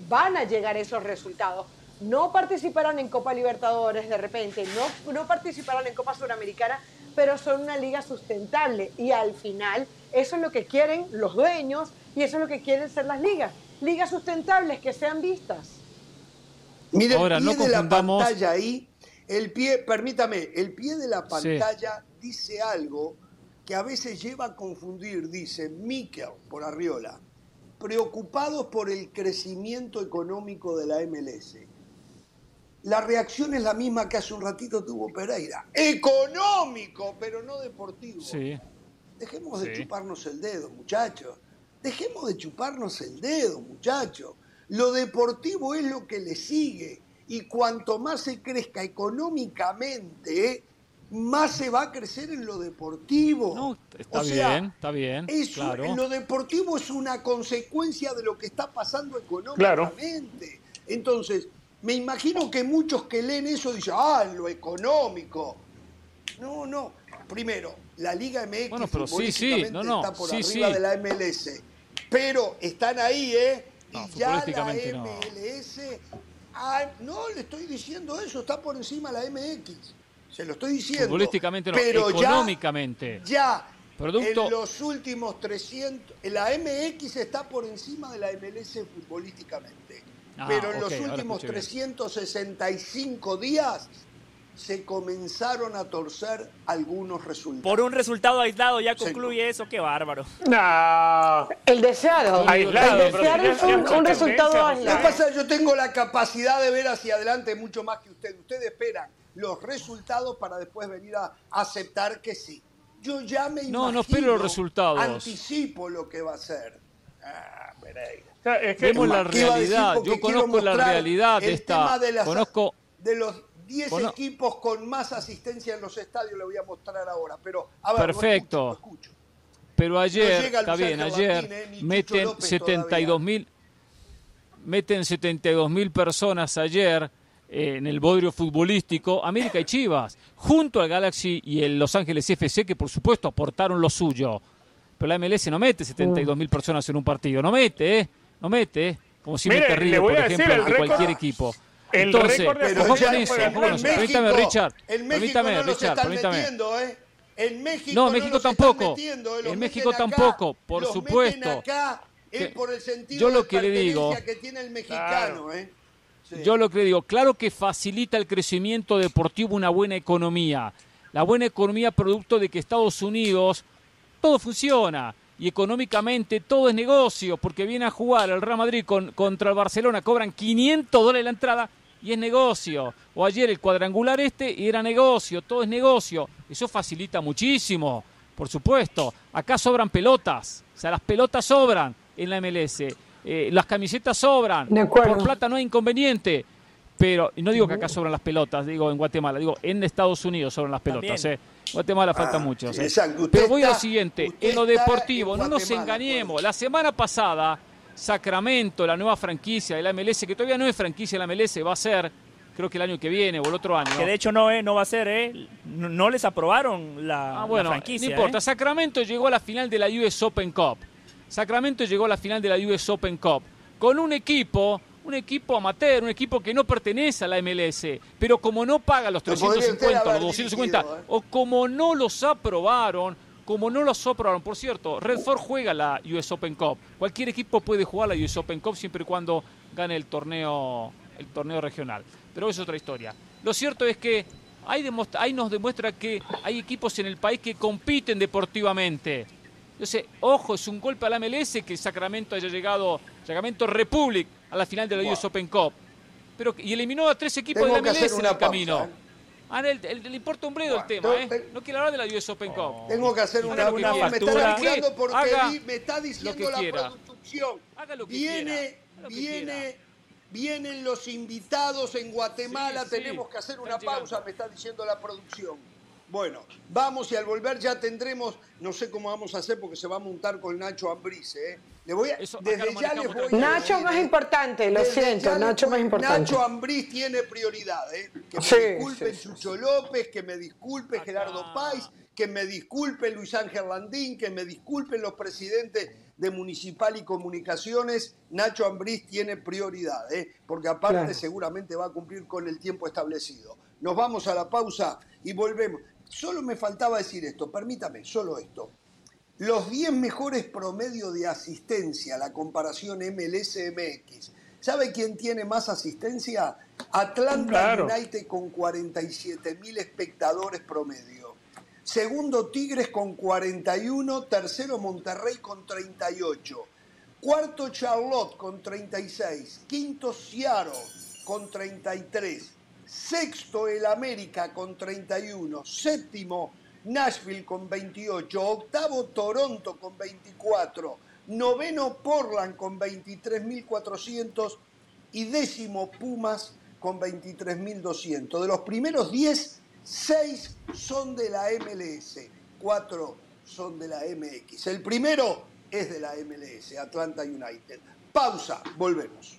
van a llegar esos resultados. No participarán en Copa Libertadores de repente, no, no participarán en Copa Suramericana, pero son una liga sustentable y al final eso es lo que quieren los dueños y eso es lo que quieren ser las ligas. Ligas sustentables que sean vistas. Mire el pie de la pantalla ahí, el pie, permítame, el pie de la pantalla dice algo que a veces lleva a confundir, dice Mikel por Arriola, preocupados por el crecimiento económico de la MLS. La reacción es la misma que hace un ratito tuvo Pereira. Económico, pero no deportivo. Sí. Dejemos de chuparnos el dedo, muchachos. Dejemos de chuparnos el dedo, muchachos. Lo deportivo es lo que le sigue. Y cuanto más se crezca económicamente, más se va a crecer en lo deportivo. No, está bien, está bien. En lo deportivo es una consecuencia de lo que está pasando económicamente. Entonces, me imagino que muchos que leen eso dicen, ah, lo económico. No, no. Primero, la Liga MX bueno, pero sí, sí. No, no. está por arriba de la MLS. Pero están ahí, ¿eh? y ya la MLS. Ah, no, le estoy diciendo eso, está por encima la MX. Se lo estoy diciendo. Futbolísticamente no, pero económicamente. Ya, Producto... en los últimos 300, la MX está por encima de la MLS futbolísticamente. Ah, pero en los últimos 365 días se comenzaron a torcer algunos resultados. Por un resultado aislado ya concluye eso, qué bárbaro. No. El deseado. Aislado, el deseado es un, resultado aislado. ¿Qué pasa? Yo tengo la capacidad de ver hacia adelante mucho más que ustedes. Ustedes esperan los resultados para después venir a aceptar que sí. Yo ya me no, no espero los resultados. Anticipo lo que va a ser. Ah, es que Vemos la realidad. Yo conozco la realidad de esta. conozco de los 10 equipos con más asistencia en los estadios, le voy a mostrar ahora. Pero, a ver, Perfecto. Pero ayer, está bien, ayer eh, meten 72 mil meten 72 mil personas ayer en el bodrio futbolístico, América y Chivas, junto al Galaxy y el Los Ángeles FC, que por supuesto aportaron lo suyo. Pero la MLS no mete 72 mil personas en un partido, no mete, ¿eh? No mete, ¿eh? Como si mete River, por ejemplo, de cualquier equipo. El Entonces, ojo con eso, permítame, Richard. En México permítame, no Richard, permítame. Metiendo, ¿eh? En México no, México no tampoco. Metiendo, en México acá, tampoco, por supuesto. Acá, es por el sentido yo lo que le digo, que tiene el mexicano, claro. ¿eh? Yo lo que digo, claro que facilita el crecimiento deportivo una buena economía. La buena economía producto de que Estados Unidos todo funciona y económicamente todo es negocio, porque viene a jugar el Real Madrid con, contra el Barcelona, cobran 500 dólares la entrada y es negocio. O ayer el cuadrangular este y era negocio, todo es negocio. Eso facilita muchísimo, por supuesto. Acá sobran pelotas, o sea, las pelotas sobran en la MLS. Eh, las camisetas sobran, por plata no hay inconveniente. Pero, y no digo que acá sobran las pelotas, digo en Guatemala, digo en Estados Unidos sobran las pelotas. Eh. Guatemala falta ah, mucho. Eh. Pero voy a lo siguiente, en lo deportivo, no nos engañemos. La semana pasada Sacramento, la nueva franquicia de la MLS, que todavía no es franquicia de la MLS, va a ser, creo que el año que viene o el otro año. Que de hecho no, eh, no va a ser, ¿eh? No, les aprobaron la, ah, bueno, franquicia. No importa, ¿eh? Sacramento llegó a la final de la US Open Cup. Sacramento llegó a la final de la US Open Cup con un equipo un equipo amateur, un equipo que no pertenece a la MLS, pero como no paga los 350 o los 250, o como no los aprobaron, como no lo sopraron, por cierto, Redford juega la US Open Cup. Cualquier equipo puede jugar la US Open Cup siempre y cuando gane el torneo, el torneo regional. Pero es otra historia. Lo cierto es que ahí, ahí nos demuestra que hay equipos en el país que compiten deportivamente. Entonces, ojo, es un golpe a la MLS que Sacramento haya llegado, Sacramento Republic, a la final de la US Open Cup. Pero, y eliminó a tres equipos de la MLS en el camino. ¿eh? Ah, le, le, importa un bledo el tema, ¿eh? No quiero hablar de la US Open Cup. Tengo que hacer una, una factura. Me está porque me está diciendo la producción. Haga lo que viene, quiera. viene, vienen los invitados en Guatemala. tenemos que hacer una pausa, me está diciendo la producción. Bueno, vamos y al volver ya tendremos, no sé cómo vamos a hacer porque se va a montar con Nacho Ambriz, ¿eh? Le voy a, desde ya les voy Nacho más importante, lo siento, Nacho más importante. Nacho Ambriz tiene prioridad, ¿eh? Que me disculpe Chucho López, que me disculpe Gerardo Páez, que me disculpe Luis Ángel Landín, que me disculpen los presidentes de Municipal y Comunicaciones, Nacho Ambriz tiene prioridad, ¿eh? porque aparte seguramente va a cumplir con el tiempo establecido. Nos vamos a la pausa y volvemos. Solo me faltaba decir esto, permítame, solo esto. Los 10 mejores promedios de asistencia, la comparación MLS-MX. ¿Sabe quién tiene más asistencia? Atlanta United con 47 mil espectadores promedio. Segundo Tigres con 41, tercero Monterrey con 38. Cuarto Charlotte con 36, quinto Seattle con 33, Sexto el América con 31. Séptimo Nashville con 28. Octavo Toronto con 24. Noveno Portland con 23.400. Y décimo Pumas con 23.200. De los primeros 10, 6 son de la MLS. 4 son de la MX. El primero es de la MLS, Atlanta United. Pausa, volvemos.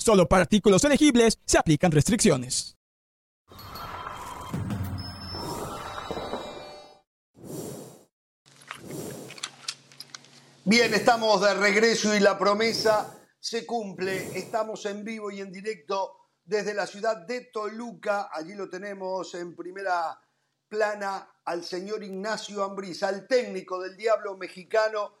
Solo para artículos elegibles se aplican restricciones. Bien, estamos de regreso y la promesa se cumple. Estamos en vivo y en directo desde la ciudad de Toluca. Allí lo tenemos en primera plana al señor Ignacio Ambriz, al técnico del Diablo Mexicano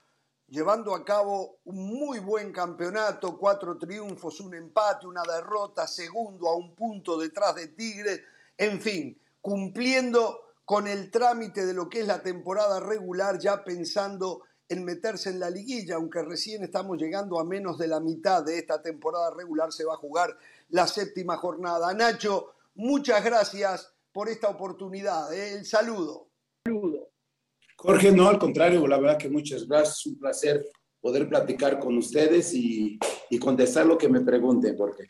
llevando a cabo un muy buen campeonato, cuatro triunfos, un empate, una derrota, segundo a un punto detrás de Tigres, en fin, cumpliendo con el trámite de lo que es la temporada regular, ya pensando en meterse en la liguilla, aunque recién estamos llegando a menos de la mitad de esta temporada regular, se va a jugar la séptima jornada. Nacho, muchas gracias por esta oportunidad. ¿eh? El saludo. Saludo. Jorge, no, al contrario, la verdad que muchas gracias, un placer poder platicar con ustedes y, contestar lo que me pregunten, Jorge.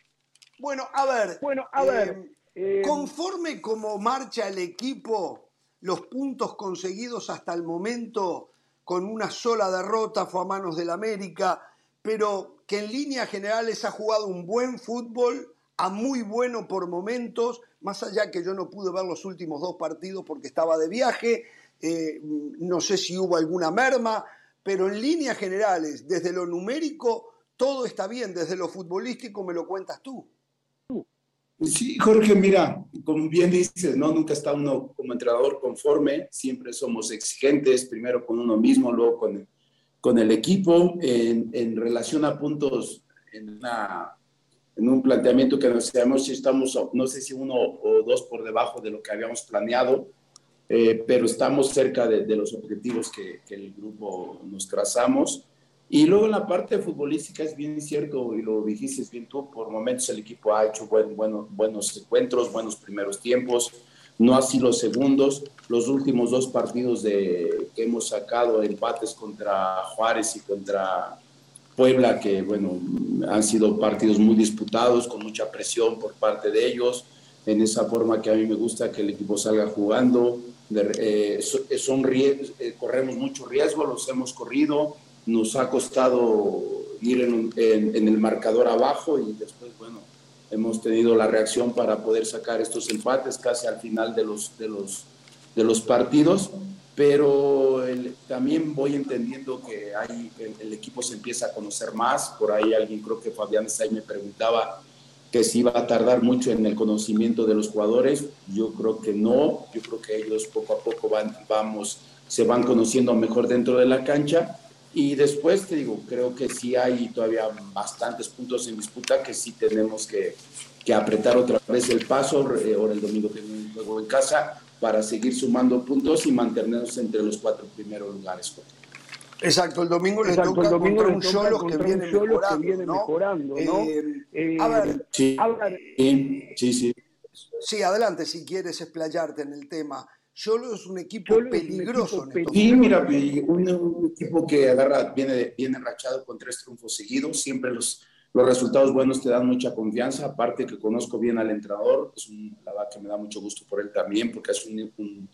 Bueno, a ver, bueno, a ver, eh, eh, conforme como marcha el equipo, los puntos conseguidos hasta el momento con una sola derrota fue a manos del América, pero que en líneas generales ha jugado un buen fútbol, a muy bueno por momentos, más allá que yo no pude ver los últimos dos partidos porque estaba de viaje, eh, no sé si hubo alguna merma, pero en líneas generales, desde lo numérico, todo está bien, desde lo futbolístico me lo cuentas tú. Sí, Jorge, mira, como bien dices, ¿no? Nunca está uno como entrenador conforme, siempre somos exigentes, primero con uno mismo, luego con, con el equipo, en, relación a puntos en, un planteamiento que no sabemos si estamos, no sé si uno o dos por debajo de lo que habíamos planeado, eh, pero estamos cerca de, los objetivos que, el grupo nos trazamos. Y luego en la parte futbolística es bien cierto, y lo dijiste bien tú, por momentos el equipo ha hecho buen, bueno, buenos encuentros, buenos primeros tiempos, no así los segundos. Los últimos dos partidos de, que hemos sacado, empates contra Juárez y contra Puebla, que bueno, han sido partidos muy disputados, con mucha presión por parte de ellos, en esa forma que a mí me gusta que el equipo salga jugando, eh, son eh, corremos mucho riesgo, los hemos corrido, nos ha costado ir en, el marcador abajo y después, bueno, hemos tenido la reacción para poder sacar estos empates casi al final de los, de los, de los partidos, pero también voy entendiendo que hay, el, el, equipo se empieza a conocer más, por ahí alguien, creo que Fabián Stay me preguntaba que si va a tardar mucho en el conocimiento de los jugadores. Yo creo que no, yo creo que ellos poco a poco van, vamos, se van conociendo mejor dentro de la cancha. Y después te digo, creo que sí hay todavía bastantes puntos en disputa que sí tenemos que, que apretar otra vez el paso. Ahora el domingo tenemos un juego en casa para seguir sumando puntos y mantenernos entre los cuatro primeros lugares. Exacto, el domingo le toca contra un solo que viene mejorando, ¿no? Eh, eh, a ver, sí, sí, sí. Sí, adelante si quieres explayarte en el tema. Solo es un equipo peligroso. sí, mira, un, equipo que agarra, viene, viene rachado con tres triunfos seguidos. Siempre los, los resultados buenos te dan mucha confianza. Aparte que conozco bien al entrenador, es un, la verdad que me da mucho gusto por él también, porque es un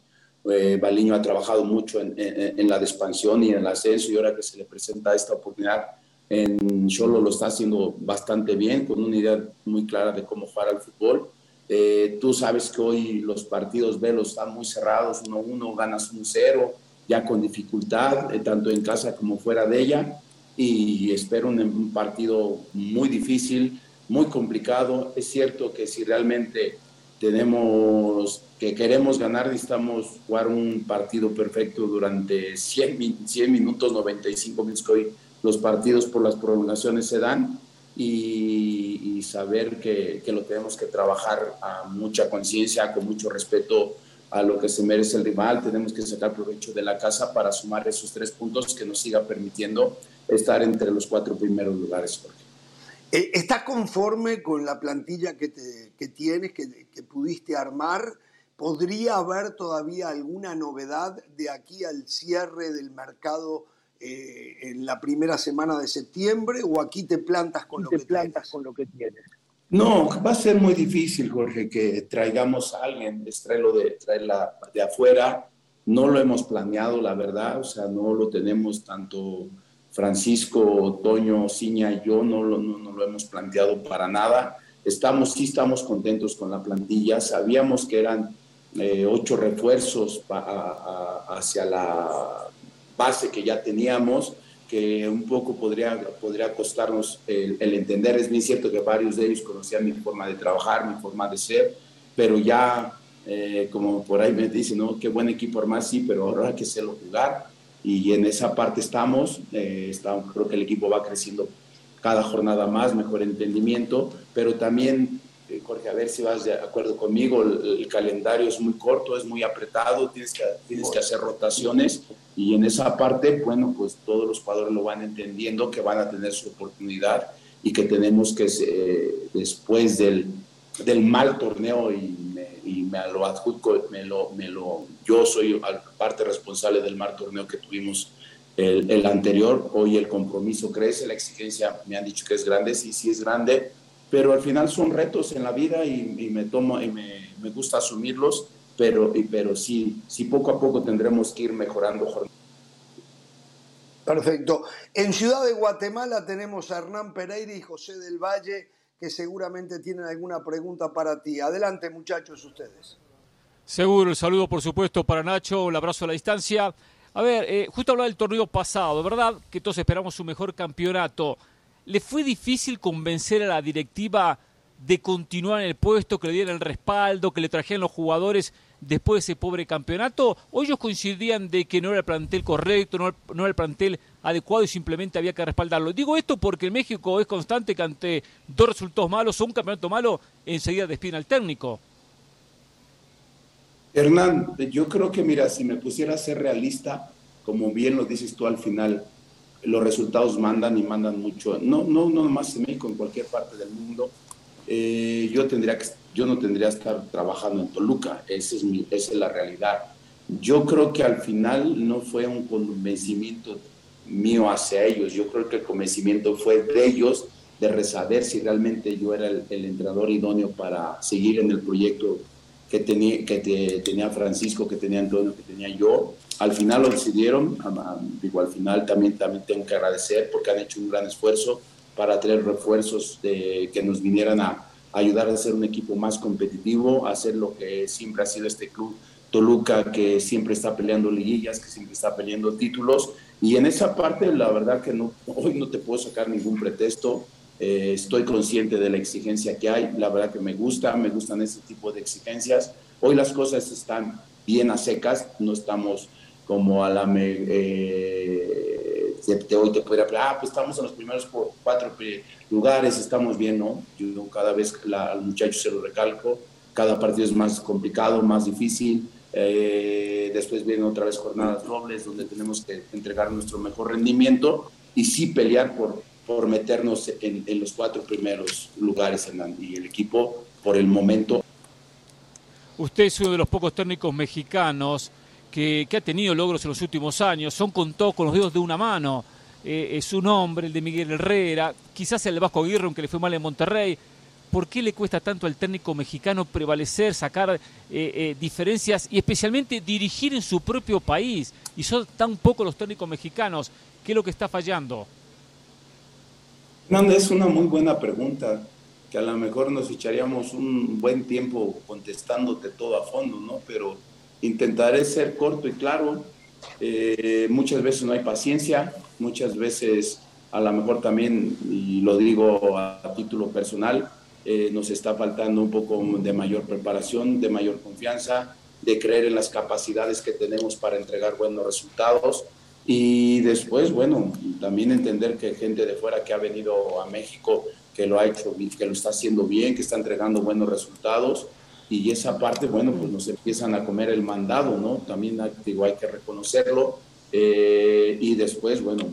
eh, Baliño ha trabajado mucho en, la expansión y en el ascenso y ahora que se le presenta esta oportunidad en Cholo lo está haciendo bastante bien, con una idea muy clara de cómo jugar al fútbol. Eh, tú sabes que hoy los partidos velos están muy cerrados, 1-1, ganas 1-0, ya con dificultad, eh, tanto en casa como fuera de ella. Y espero un partido muy difícil, muy complicado. Es cierto que si realmente tenemos que queremos ganar, necesitamos jugar un partido perfecto durante 100, 100 minutos, 95 minutos que hoy los partidos por las prolongaciones se dan y, saber que, que, lo tenemos que trabajar a mucha conciencia, con mucho respeto a lo que se merece el rival. Tenemos que sacar provecho de la casa para sumar esos tres puntos que nos siga permitiendo estar entre los cuatro primeros lugares, Jorge. Eh, ¿Estás conforme con la plantilla que, tienes, que, pudiste armar? ¿Podría haber todavía alguna novedad de aquí al cierre del mercado eh, en la primera semana de septiembre o aquí te plantas con, lo, que plantas con lo que tienes? No, va a ser muy difícil, Jorge, que traigamos a alguien, traerlo de, traerla de afuera. No lo hemos planeado, la verdad, o sea, no lo tenemos tanto Francisco, Toño, Ciña y yo no lo, lo hemos planteado para nada. Estamos, sí estamos contentos con la plantilla. Sabíamos que eran eh, ocho refuerzos hacia la base que ya teníamos, que un poco podría, podría costarnos el, entender. Es bien cierto que varios de ellos conocían mi forma de trabajar, mi forma de ser, pero ya, eh, como por ahí me dicen, ¿no? Qué buen equipo armar, sí, pero ahora que hacerlo jugar y en esa parte estamos, eh, creo que el equipo va creciendo cada jornada más, mejor entendimiento, pero también, eh, Jorge, a ver si vas de acuerdo conmigo, el, calendario es muy corto, es muy apretado, tienes que, tienes que hacer rotaciones y en esa parte, bueno, pues todos los jugadores lo van entendiendo, que van a tener su oportunidad y que tenemos que, eh, después del, del mal torneo y y me lo adjunto, me lo, me lo, yo soy parte responsable del mar torneo que tuvimos el, el, anterior, hoy el compromiso crece, la exigencia me han dicho que es grande, sí, sí es grande, pero al final son retos en la vida y, y me tomo y me, me, gusta asumirlos, pero, y, pero sí, sí poco a poco tendremos que ir mejorando. Perfecto. En Ciudad de Guatemala tenemos a Hernán Pereira y José del Valle que seguramente tienen alguna pregunta para ti. Adelante, muchachos, ustedes. Seguro, el saludo por supuesto para Nacho, el abrazo a la distancia. A ver, eh, justo hablaba del torneo pasado, ¿verdad? Que todos esperamos un mejor campeonato. ¿Le fue difícil convencer a la directiva de continuar en el puesto, que le dieran el respaldo, que le trajeran los jugadores después de ese pobre campeonato? ¿O ellos coincidían de que no era el plantel correcto, no, era el plantel adecuado y simplemente había que respaldarlo? Digo esto porque México es constante que ante dos resultados malos o un campeonato malo, enseguida despiden al técnico. Hernán, yo creo que, mira, si me pusiera a ser realista, como bien lo dices tú al final, los resultados mandan y mandan mucho. No, no, no nomás en México, en cualquier parte del mundo eh, yo, tendría que, yo no tendría que estar trabajando en Toluca, esa es, mi, esa es la realidad. Yo creo que al final no fue un convencimiento mío hacia ellos, yo creo que el convencimiento fue de ellos de saber si realmente yo era el, entrenador idóneo para seguir en el proyecto que tenía, que tenía Francisco, que tenía Antonio, que tenía yo. Al final lo decidieron, digo, al final también, también tengo que agradecer porque han hecho un gran esfuerzo para traer refuerzos de, que nos vinieran a, ayudar a ser un equipo más competitivo, a hacer lo que siempre ha sido este club Toluca, que siempre está peleando liguillas, que siempre está peleando títulos. Y en esa parte, la verdad que no, hoy no te puedo sacar ningún pretexto. Eh, estoy consciente de la exigencia que hay. La verdad que me gusta, me gustan ese tipo de exigencias. Hoy las cosas están bien a secas, no estamos como a la... Eh, hoy te podría hablar, ah, pues estamos en los primeros cuatro lugares, estamos bien, ¿no? Yo cada vez la, al muchacho se lo recalco, cada partido es más complicado, más difícil. Eh, después vienen otra vez jornadas dobles donde tenemos que entregar nuestro mejor rendimiento y sí pelear por, por meternos en, en los cuatro primeros lugares en y el equipo por el momento. Usted es uno de los pocos técnicos mexicanos que, ha tenido logros en los últimos años, son contados con los dedos de una mano. Eh, es su nombre, el de Miguel Herrera, quizás el de Vasco Aguirre, aunque le fue mal en Monterrey. ¿Por qué le cuesta tanto al técnico mexicano prevalecer, sacar eh, eh, diferencias y especialmente dirigir en su propio país? Y son tan pocos los técnicos mexicanos. ¿Qué es lo que está fallando? No, es una muy buena pregunta, que a lo mejor nos echaríamos un buen tiempo contestándote todo a fondo, ¿no? Pero intentaré ser corto y claro. Eh, muchas veces no hay paciencia, muchas veces a lo mejor también, y lo digo a, título personal, eh, nos está faltando un poco de mayor preparación, de mayor confianza, de creer en las capacidades que tenemos para entregar buenos resultados. Y después, bueno, también entender que gente de fuera que ha venido a México, que lo ha hecho, que lo está haciendo bien, que está entregando buenos resultados, y esa parte, bueno, pues nos empiezan a comer el mandado, ¿no? También digo, hay que reconocerlo. Eh, y después, bueno,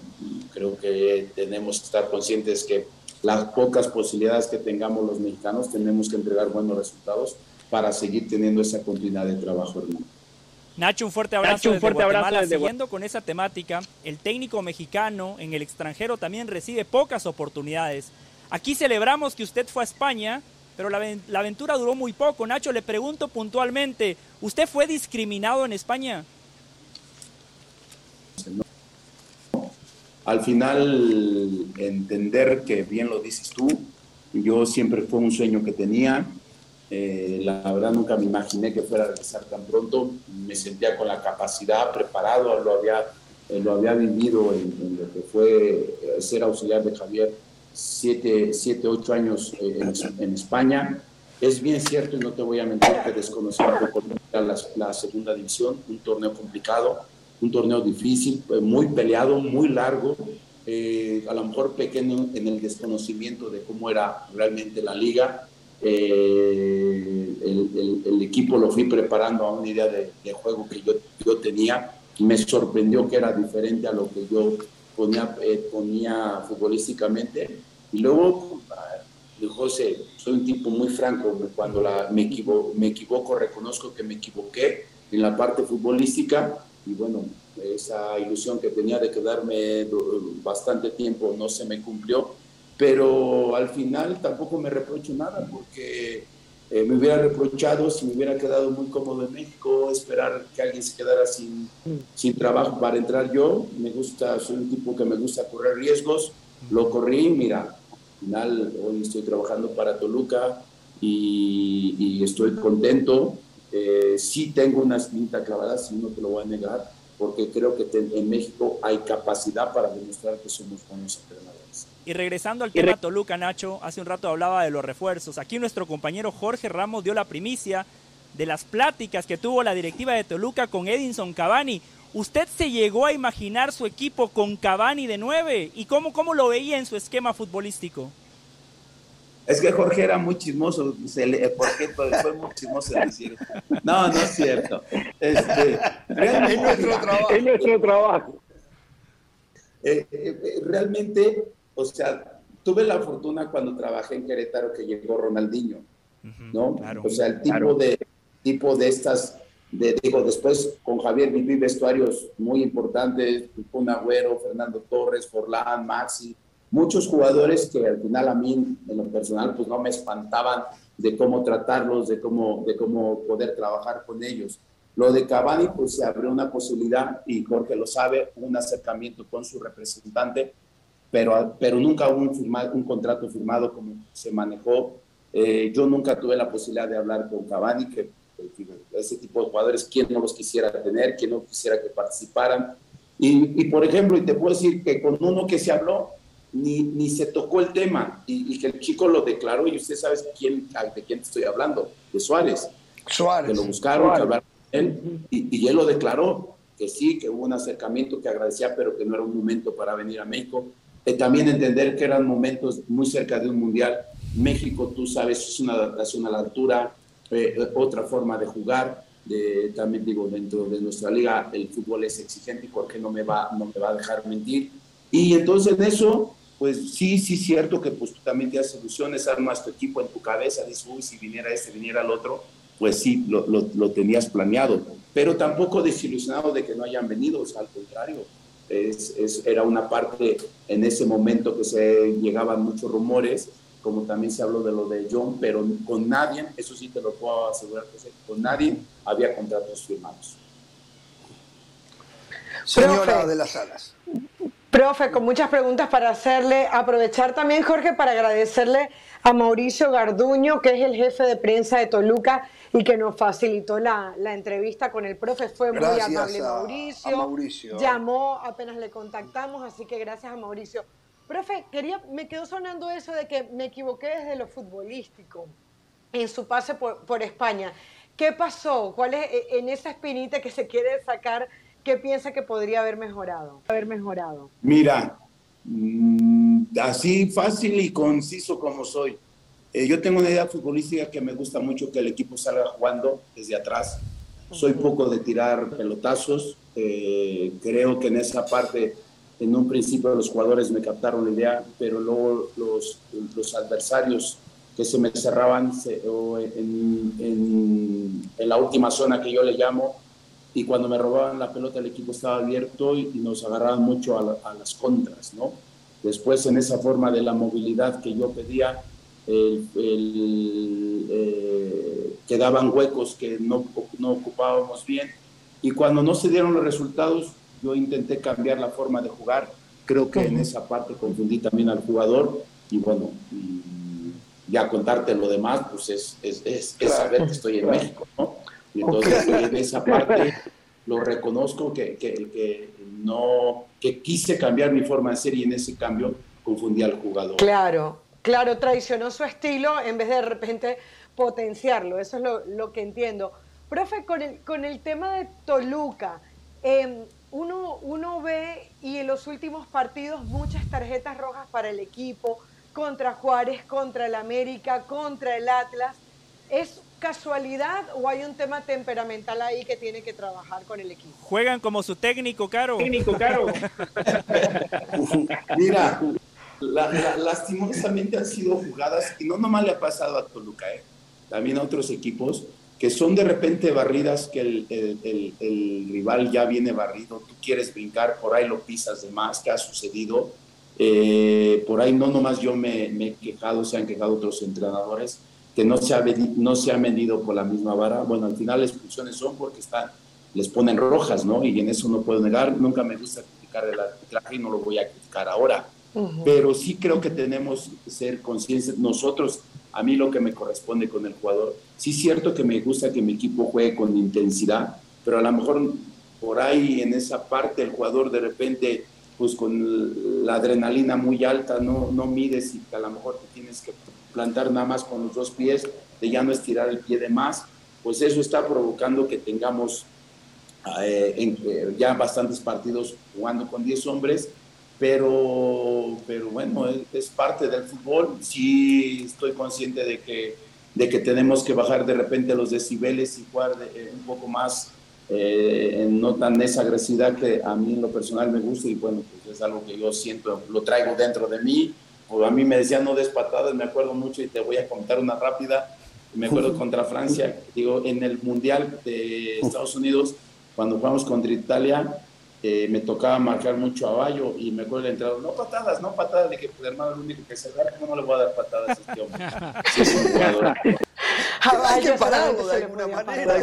creo que tenemos que estar conscientes que las pocas posibilidades que tengamos los mexicanos, tenemos que entregar buenos resultados para seguir teniendo esa continuidad de trabajo, hermano. Nacho, un fuerte abrazo. un fuerte abrazo. Siguiendo con esa temática, el técnico mexicano en el extranjero también recibe pocas oportunidades. Aquí celebramos que usted fue a España, pero la, la aventura duró muy poco. Nacho, le pregunto puntualmente, ¿usted fue discriminado en España? Al final, entender que bien lo dices tú, yo siempre fue un sueño que tenía, eh, la verdad nunca me imaginé que fuera a regresar tan pronto. Me sentía con la capacidad, preparado, lo había, eh, lo había vivido en, lo que fue eh, ser auxiliar de Javier siete, siete ocho años en, España. Es bien cierto y no te voy a mentir que desconocí la segunda división, un torneo complicado, un torneo difícil, muy peleado, muy largo, a lo mejor pequeño en el desconocimiento de cómo era realmente la liga eh, el, equipo lo fui preparando a una idea de, juego que yo, yo, tenía. Me sorprendió que era diferente a lo que yo ponía, eh, ponía futbolísticamente. Y luego, José, soy un tipo muy franco. Cuando la, me, equivoco, me equivoco, reconozco que me equivoqué en la parte futbolística. Y bueno, esa ilusión que tenía de quedarme bastante tiempo no se me cumplió pero al final tampoco me reprocho nada porque eh, me hubiera reprochado si me hubiera quedado muy cómodo en México, esperar que alguien se quedara sin, sin trabajo para entrar yo. Me gusta, soy un tipo que me gusta correr riesgos, lo corrí, mira, al final hoy estoy trabajando para Toluca y, estoy contento. Eh, sí tengo una espinita clavada, si no te lo voy a negar, porque creo que en México hay capacidad para demostrar que somos buenos entrenadores. Y regresando al tema Toluca, Nacho, hace un rato hablaba de los refuerzos. Aquí nuestro compañero Jorge Ramos dio la primicia de las pláticas que tuvo la directiva de Toluca con Edinson Cavani. ¿Usted se llegó a imaginar su equipo con Cavani de nueve? ¿Y cómo, cómo lo veía en su esquema futbolístico? Es que Jorge era muy chismoso, porque fue muy chismoso decir. No, no es cierto. Este, es nuestro trabajo. Es nuestro trabajo. Eh, eh, realmente o sea, tuve la fortuna cuando trabajé en Querétaro que llegó Ronaldinho, ¿no? o sea, el tipo de tipo de estas, de, digo, después con Javier viví vestuarios muy importantes, con Agüero, Fernando Torres, Forlán, Maxi, muchos jugadores que al final a mí, en lo personal, pues no me espantaban de cómo tratarlos, de cómo, de cómo poder trabajar con ellos. Lo de Cavani, pues se abrió una posibilidad, y Jorge lo sabe, un acercamiento con su representante, pero, pero nunca hubo un, un contrato firmado como se manejó. Eh, yo nunca tuve la posibilidad de hablar con Cavani, que, ese tipo de jugadores, ¿quién no los quisiera tener? ¿Quién no quisiera que participaran? Y, y, por ejemplo, y te puedo decir que con uno que se habló, ni, ni se tocó el tema y, que el chico lo declaró y usted sabe quién, de quién estoy hablando, de Suárez. Suárez. Que lo buscaron, que hablaron con él y, y él lo declaró, que sí, que hubo un acercamiento que agradecía, pero que no era un momento para venir a México eh, también entender que eran momentos muy cerca de un mundial. México, tú sabes, es una adaptación a la altura, eh, otra forma de jugar. De, también digo, dentro de nuestra liga el fútbol es exigente y Jorge no me va, no me va a dejar mentir. Y entonces en eso, pues sí, sí, cierto que pues tú también te das ilusiones, armas tu equipo en tu cabeza, dices, uy, si viniera este, viniera el otro, pues sí, lo, lo, lo tenías planeado. Pero tampoco desilusionado de que no hayan venido, o sea, al contrario, es, era una parte en ese momento que se llegaban muchos rumores, como también se habló de lo de John, pero con nadie, eso sí te lo puedo asegurar, que con nadie había contratos firmados. Señora de las Salas. Profe, con muchas preguntas para hacerle, aprovechar también, Jorge, para agradecerle a Mauricio Garduño, que es el jefe de prensa de Toluca y que nos facilitó la, entrevista con el profe. Fue muy amable Mauricio. Llamó apenas le contactamos, así que gracias a Mauricio. Profe, quería, me quedó sonando eso de que me equivoqué desde lo futbolístico en su pase por, España. ¿Qué pasó? ¿Cuál es e, en esa espinita que se quiere sacar? ¿Qué piensa que podría haber mejorado? Haber mejorado. Mira, mm, así fácil y conciso como soy. Eh, yo tengo una idea futbolística que me gusta mucho que el equipo salga jugando desde atrás. Soy poco de tirar pelotazos. Eh, creo que en esa parte en un principio los jugadores me captaron la idea, pero luego los, los adversarios que se me cerraban en, en, en, la última zona que yo le llamo, y cuando me robaban la pelota el equipo estaba abierto y, nos agarraban mucho a, las contras, ¿no? Después en esa forma de la movilidad que yo pedía, el, eh, quedaban huecos que no, no ocupábamos bien. Y cuando no se dieron los resultados yo intenté cambiar la forma de jugar, creo que en esa parte confundí también al jugador y bueno, ya contarte lo demás, pues es, es, es, saber que estoy en México, ¿no? Y entonces en esa parte lo reconozco que, que, que, no, que quise cambiar mi forma de ser y en ese cambio confundí al jugador. Claro, claro, traicionó su estilo en vez de de repente potenciarlo, eso es lo, lo que entiendo. Profe, con el, con el tema de Toluca, eh, uno, uno ve y en los últimos partidos muchas tarjetas rojas para el equipo, contra Juárez, contra el América, contra el Atlas. ¿Es casualidad o hay un tema temperamental ahí que tiene que trabajar con el equipo? Juegan como su técnico, Caro. Técnico, Caro. Mira, lastimosamente han sido jugadas, y no nomás le ha pasado a Toluca, ¿eh? también a otros equipos, que son de repente barridas que el, el, el, rival ya viene barrido, tú quieres brincar, por ahí lo pisas de más, que ha sucedido. Eh, por ahí no nomás yo me, me, he quejado, se han quejado otros entrenadores, que no se, ha, no se ha medido por la misma vara. Bueno, al final las expulsiones son porque están, les ponen rojas, ¿no? Y en eso no puedo negar, nunca me gusta criticar el arbitraje y no lo voy a criticar ahora. Pero sí creo que tenemos que ser conscientes nosotros a mí lo que me corresponde con el jugador. Sí es cierto que me gusta que mi equipo juegue con intensidad, pero a lo mejor por ahí en esa parte el jugador de repente, pues con la adrenalina muy alta, no, no mides y a lo mejor te tienes que plantar nada más con los dos pies, de ya no estirar el pie de más, pues eso está provocando que tengamos eh, eh, ya bastantes partidos jugando con 10 hombres pero, pero bueno, es, parte del fútbol. Sí estoy consciente de que, de que tenemos que bajar de repente los decibeles y jugar eh, un poco más, no tan esa agresividad que a mí en lo personal me gusta y bueno, pues es algo que yo siento, lo traigo dentro de mí. O a mí me decían no des patadas, me acuerdo mucho y te voy a contar una rápida. Me acuerdo contra Francia, digo, en el Mundial de Estados Unidos, cuando jugamos contra Italia, eh, me tocaba marcar mucho a Bayo y me acuerdo el entrenador, no patadas, no patadas, de que pues hermano, el único que se da, ¿cómo no le voy a dar patadas a este hombre? Sí, es un jugador. Hay que pararlo de alguna manera.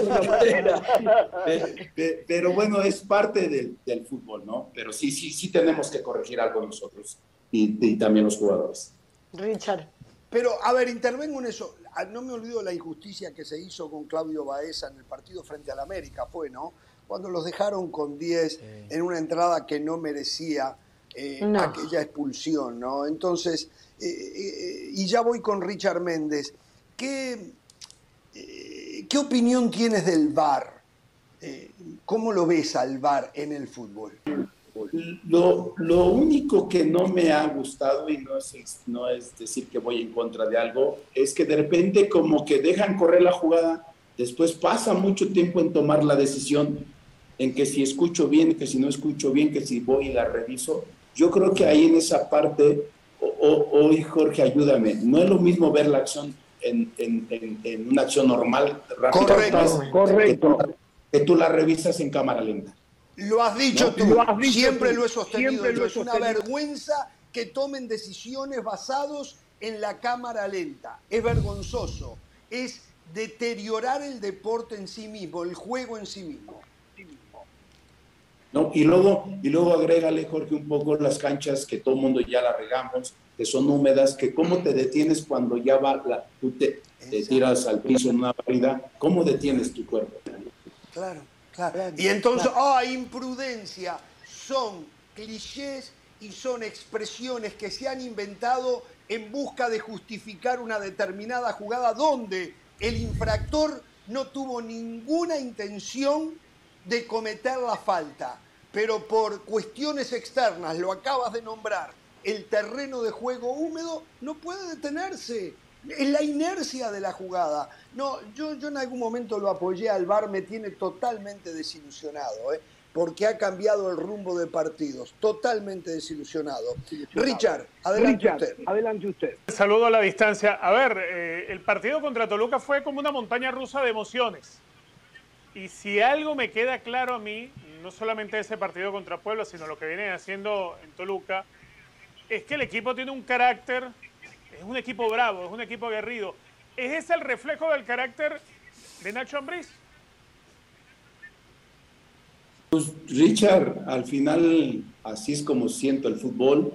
Pero bueno, es parte del, del, fútbol, ¿no? Pero sí, sí, sí tenemos que corregir algo nosotros y, y también los jugadores. Richard. Pero, a ver, intervengo en eso. Ah, no me olvido la injusticia que se hizo con Claudio Baeza en el partido frente al América, fue, ¿no? cuando los dejaron con 10 en una entrada que no merecía eh, aquella expulsión, ¿no? Entonces, eh, eh, y ya voy con Richard Méndez. ¿Qué, ¿Qué opinión tienes del VAR? ¿Cómo lo ves al VAR en el fútbol? Lo, lo, único que no me ha gustado, y no es, no es decir que voy en contra de algo, es que de repente como que dejan correr la jugada, después pasa mucho tiempo en tomar la decisión en que si escucho bien, que si no escucho bien, que si voy y la reviso. Yo creo que ahí en esa parte, hoy Jorge, ayúdame, no es lo mismo ver la acción en, en, en, una acción normal, rápida, correcto, correcto. Que, tú, la revisas en cámara lenta. Lo has dicho tú, siempre lo he sostenido. es una vergüenza que tomen decisiones basados en la cámara lenta. Es vergonzoso. Es deteriorar el deporte en sí mismo, el juego en sí mismo. ¿no? Y luego, y luego agrégale, Jorge, un poco las canchas que todo el mundo ya la regamos, que son húmedas, que cómo te detienes cuando ya va, la, tú te, tiras al piso en una barrida, ¿cómo detienes tu cuerpo? Claro, claro. Y entonces, ah, imprudencia, son clichés y son expresiones que se han inventado en busca de justificar una determinada jugada donde el infractor no tuvo ninguna intención de cometer la falta, pero por cuestiones externas, lo acabas de nombrar, el terreno de juego húmedo no puede detenerse. Es la inercia de la jugada. No, yo, yo en algún momento lo apoyé al VAR, me tiene totalmente desilusionado. ¿eh? porque ha cambiado el rumbo de partidos. Totalmente desilusionado. Richard, adelante usted. Adelante usted. Saludo a la distancia. A ver, eh, el partido contra Toluca fue como una montaña rusa de emociones. Y si algo me queda claro a mí, no solamente ese partido contra Puebla, sino lo que viene haciendo en Toluca, es que el equipo tiene un carácter, es un equipo bravo, es un equipo aguerrido. ¿Es ese el reflejo del carácter de Nacho Ambriz? Pues Richard, al final así es como siento el fútbol.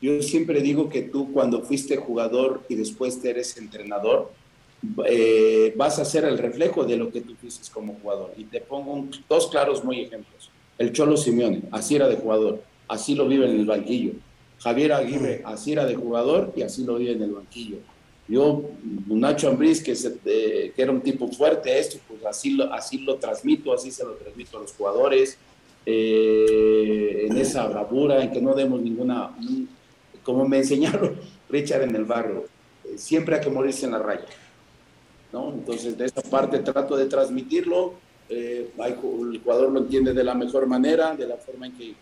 Yo siempre digo que tú cuando fuiste jugador y después eres entrenador, eh, vas a ser el reflejo de lo que tú fuiste como jugador. Y te pongo dos claros muy ejemplos. El Cholo Simeone, así era de jugador, así lo vive en el banquillo. Javier Aguirre, así era de jugador y así lo vive en el banquillo. Yo, Nacho Ambriz, que, que era un tipo fuerte, esto, pues así lo, así lo transmito, así se lo transmito a los jugadores, eh, en esa bravura, en que no demos ninguna, como me enseñaron Richard en el barrio, eh, siempre hay que morirse en la raya. ¿no? Entonces, de esa parte trato de transmitirlo, eh, el jugador lo entiende de la mejor manera, de la forma en que,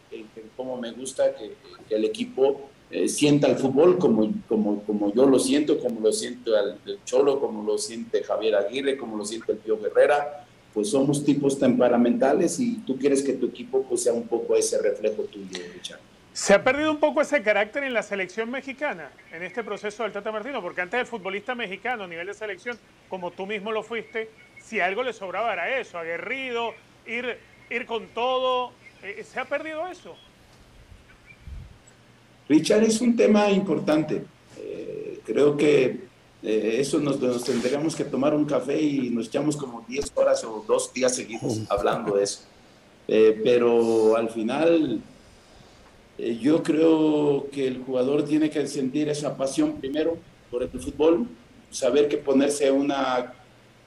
como me gusta que, el equipo eh, sienta el fútbol como, como, como yo lo siento, como lo siento el, Cholo, como lo siente Javier Aguirre, como lo siente el Pío Guerrera, pues somos tipos temperamentales y tú quieres que tu equipo pues sea un poco ese reflejo tuyo, Richard. ¿Se ha perdido un poco ese carácter en la selección mexicana, en este proceso del Tata Martino? Porque antes el futbolista mexicano a nivel de selección, como tú mismo lo fuiste, si algo le sobraba era eso, aguerrido, ir, ir con todo. Eh, ¿Se ha perdido eso? Richard, es un tema importante. Eh, creo que eh, eso nos, tendríamos que tomar un café y nos echamos como 10 horas o dos días seguidos hablando de eso. Eh, pero al final, yo creo que el jugador tiene que sentir esa pasión primero por el fútbol, saber que ponerse una,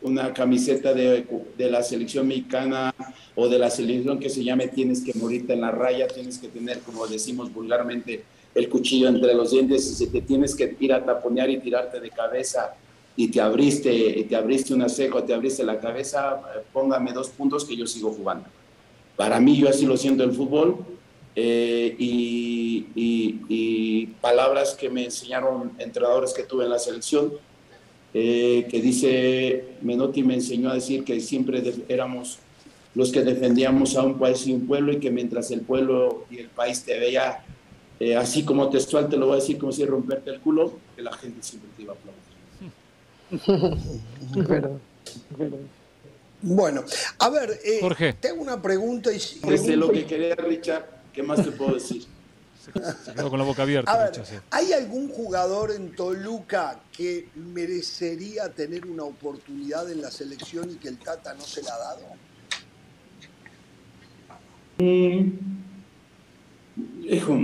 una camiseta de, de la selección mexicana o de la selección que se llame tienes que morirte en la raya, tienes que tener, como decimos vulgarmente, el cuchillo entre los dientes y si te tienes que ir a taponear y tirarte de cabeza y te abriste, te abriste una ceja, te abriste la cabeza, póngame dos puntos que yo sigo jugando. Para mí yo así lo siento el fútbol eh, y, y, palabras que me enseñaron entrenadores que tuve en la selección, eh, que dice, Menotti me enseñó a decir que siempre éramos los que defendíamos a un país y un pueblo y que mientras el pueblo y el país te veía eh, así como textual te lo voy a decir como si romperte el culo, que la gente siempre te iba a aplaudir. Bueno, a ver, eh, Jorge. tengo una pregunta y... Desde lo que quería Richard, ¿qué más te puedo decir? Se quedó con la boca abierta. A ver, ¿hay algún jugador en Toluca que merecería tener una oportunidad en la selección y que el Tata no se la ha dado? Mm, Hijo,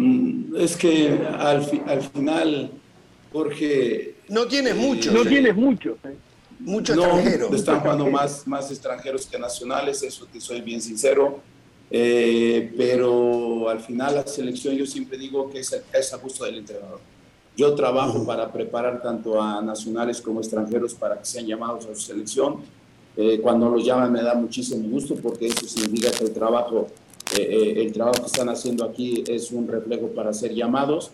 es que al, al final, Jorge... No tienes mucho. No tienes mucho. Muchos extranjeros. Están jugando más, más extranjeros que nacionales, eso te soy bien sincero. Eh, pero al final la selección yo siempre digo que es, es a gusto del entrenador. Yo trabajo para preparar tanto a nacionales como extranjeros para que sean llamados a su selección. Eh, cuando los llaman me da muchísimo gusto porque eso significa que el trabajo eh, eh, el trabajo que están haciendo aquí es un reflejo para ser llamados,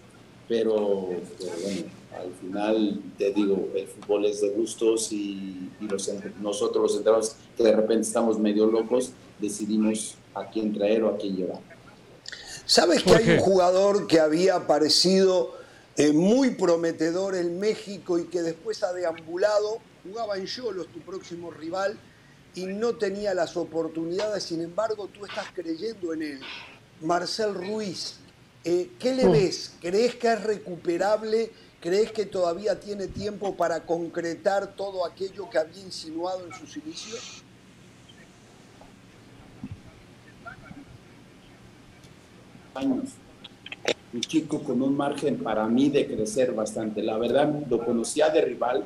pero, bueno, al final te digo, el fútbol es de gustos y, nosotros los entrenadores que de repente estamos medio locos, decidimos a quién traer o a quién llevar. ¿Sabes que hay un jugador que había aparecido eh, muy prometedor en México y que después ha deambulado? Jugaba en Cholos, tu próximo rival, y no tenía las oportunidades, sin embargo tú estás creyendo en él. Marcel Ruiz, eh, ¿qué le mm. ves? ¿Crees que es recuperable? ¿Crees que todavía tiene tiempo para concretar todo aquello que había insinuado en sus inicios? Años. Un chico con un margen para mí de crecer bastante. La verdad, lo conocía de rival,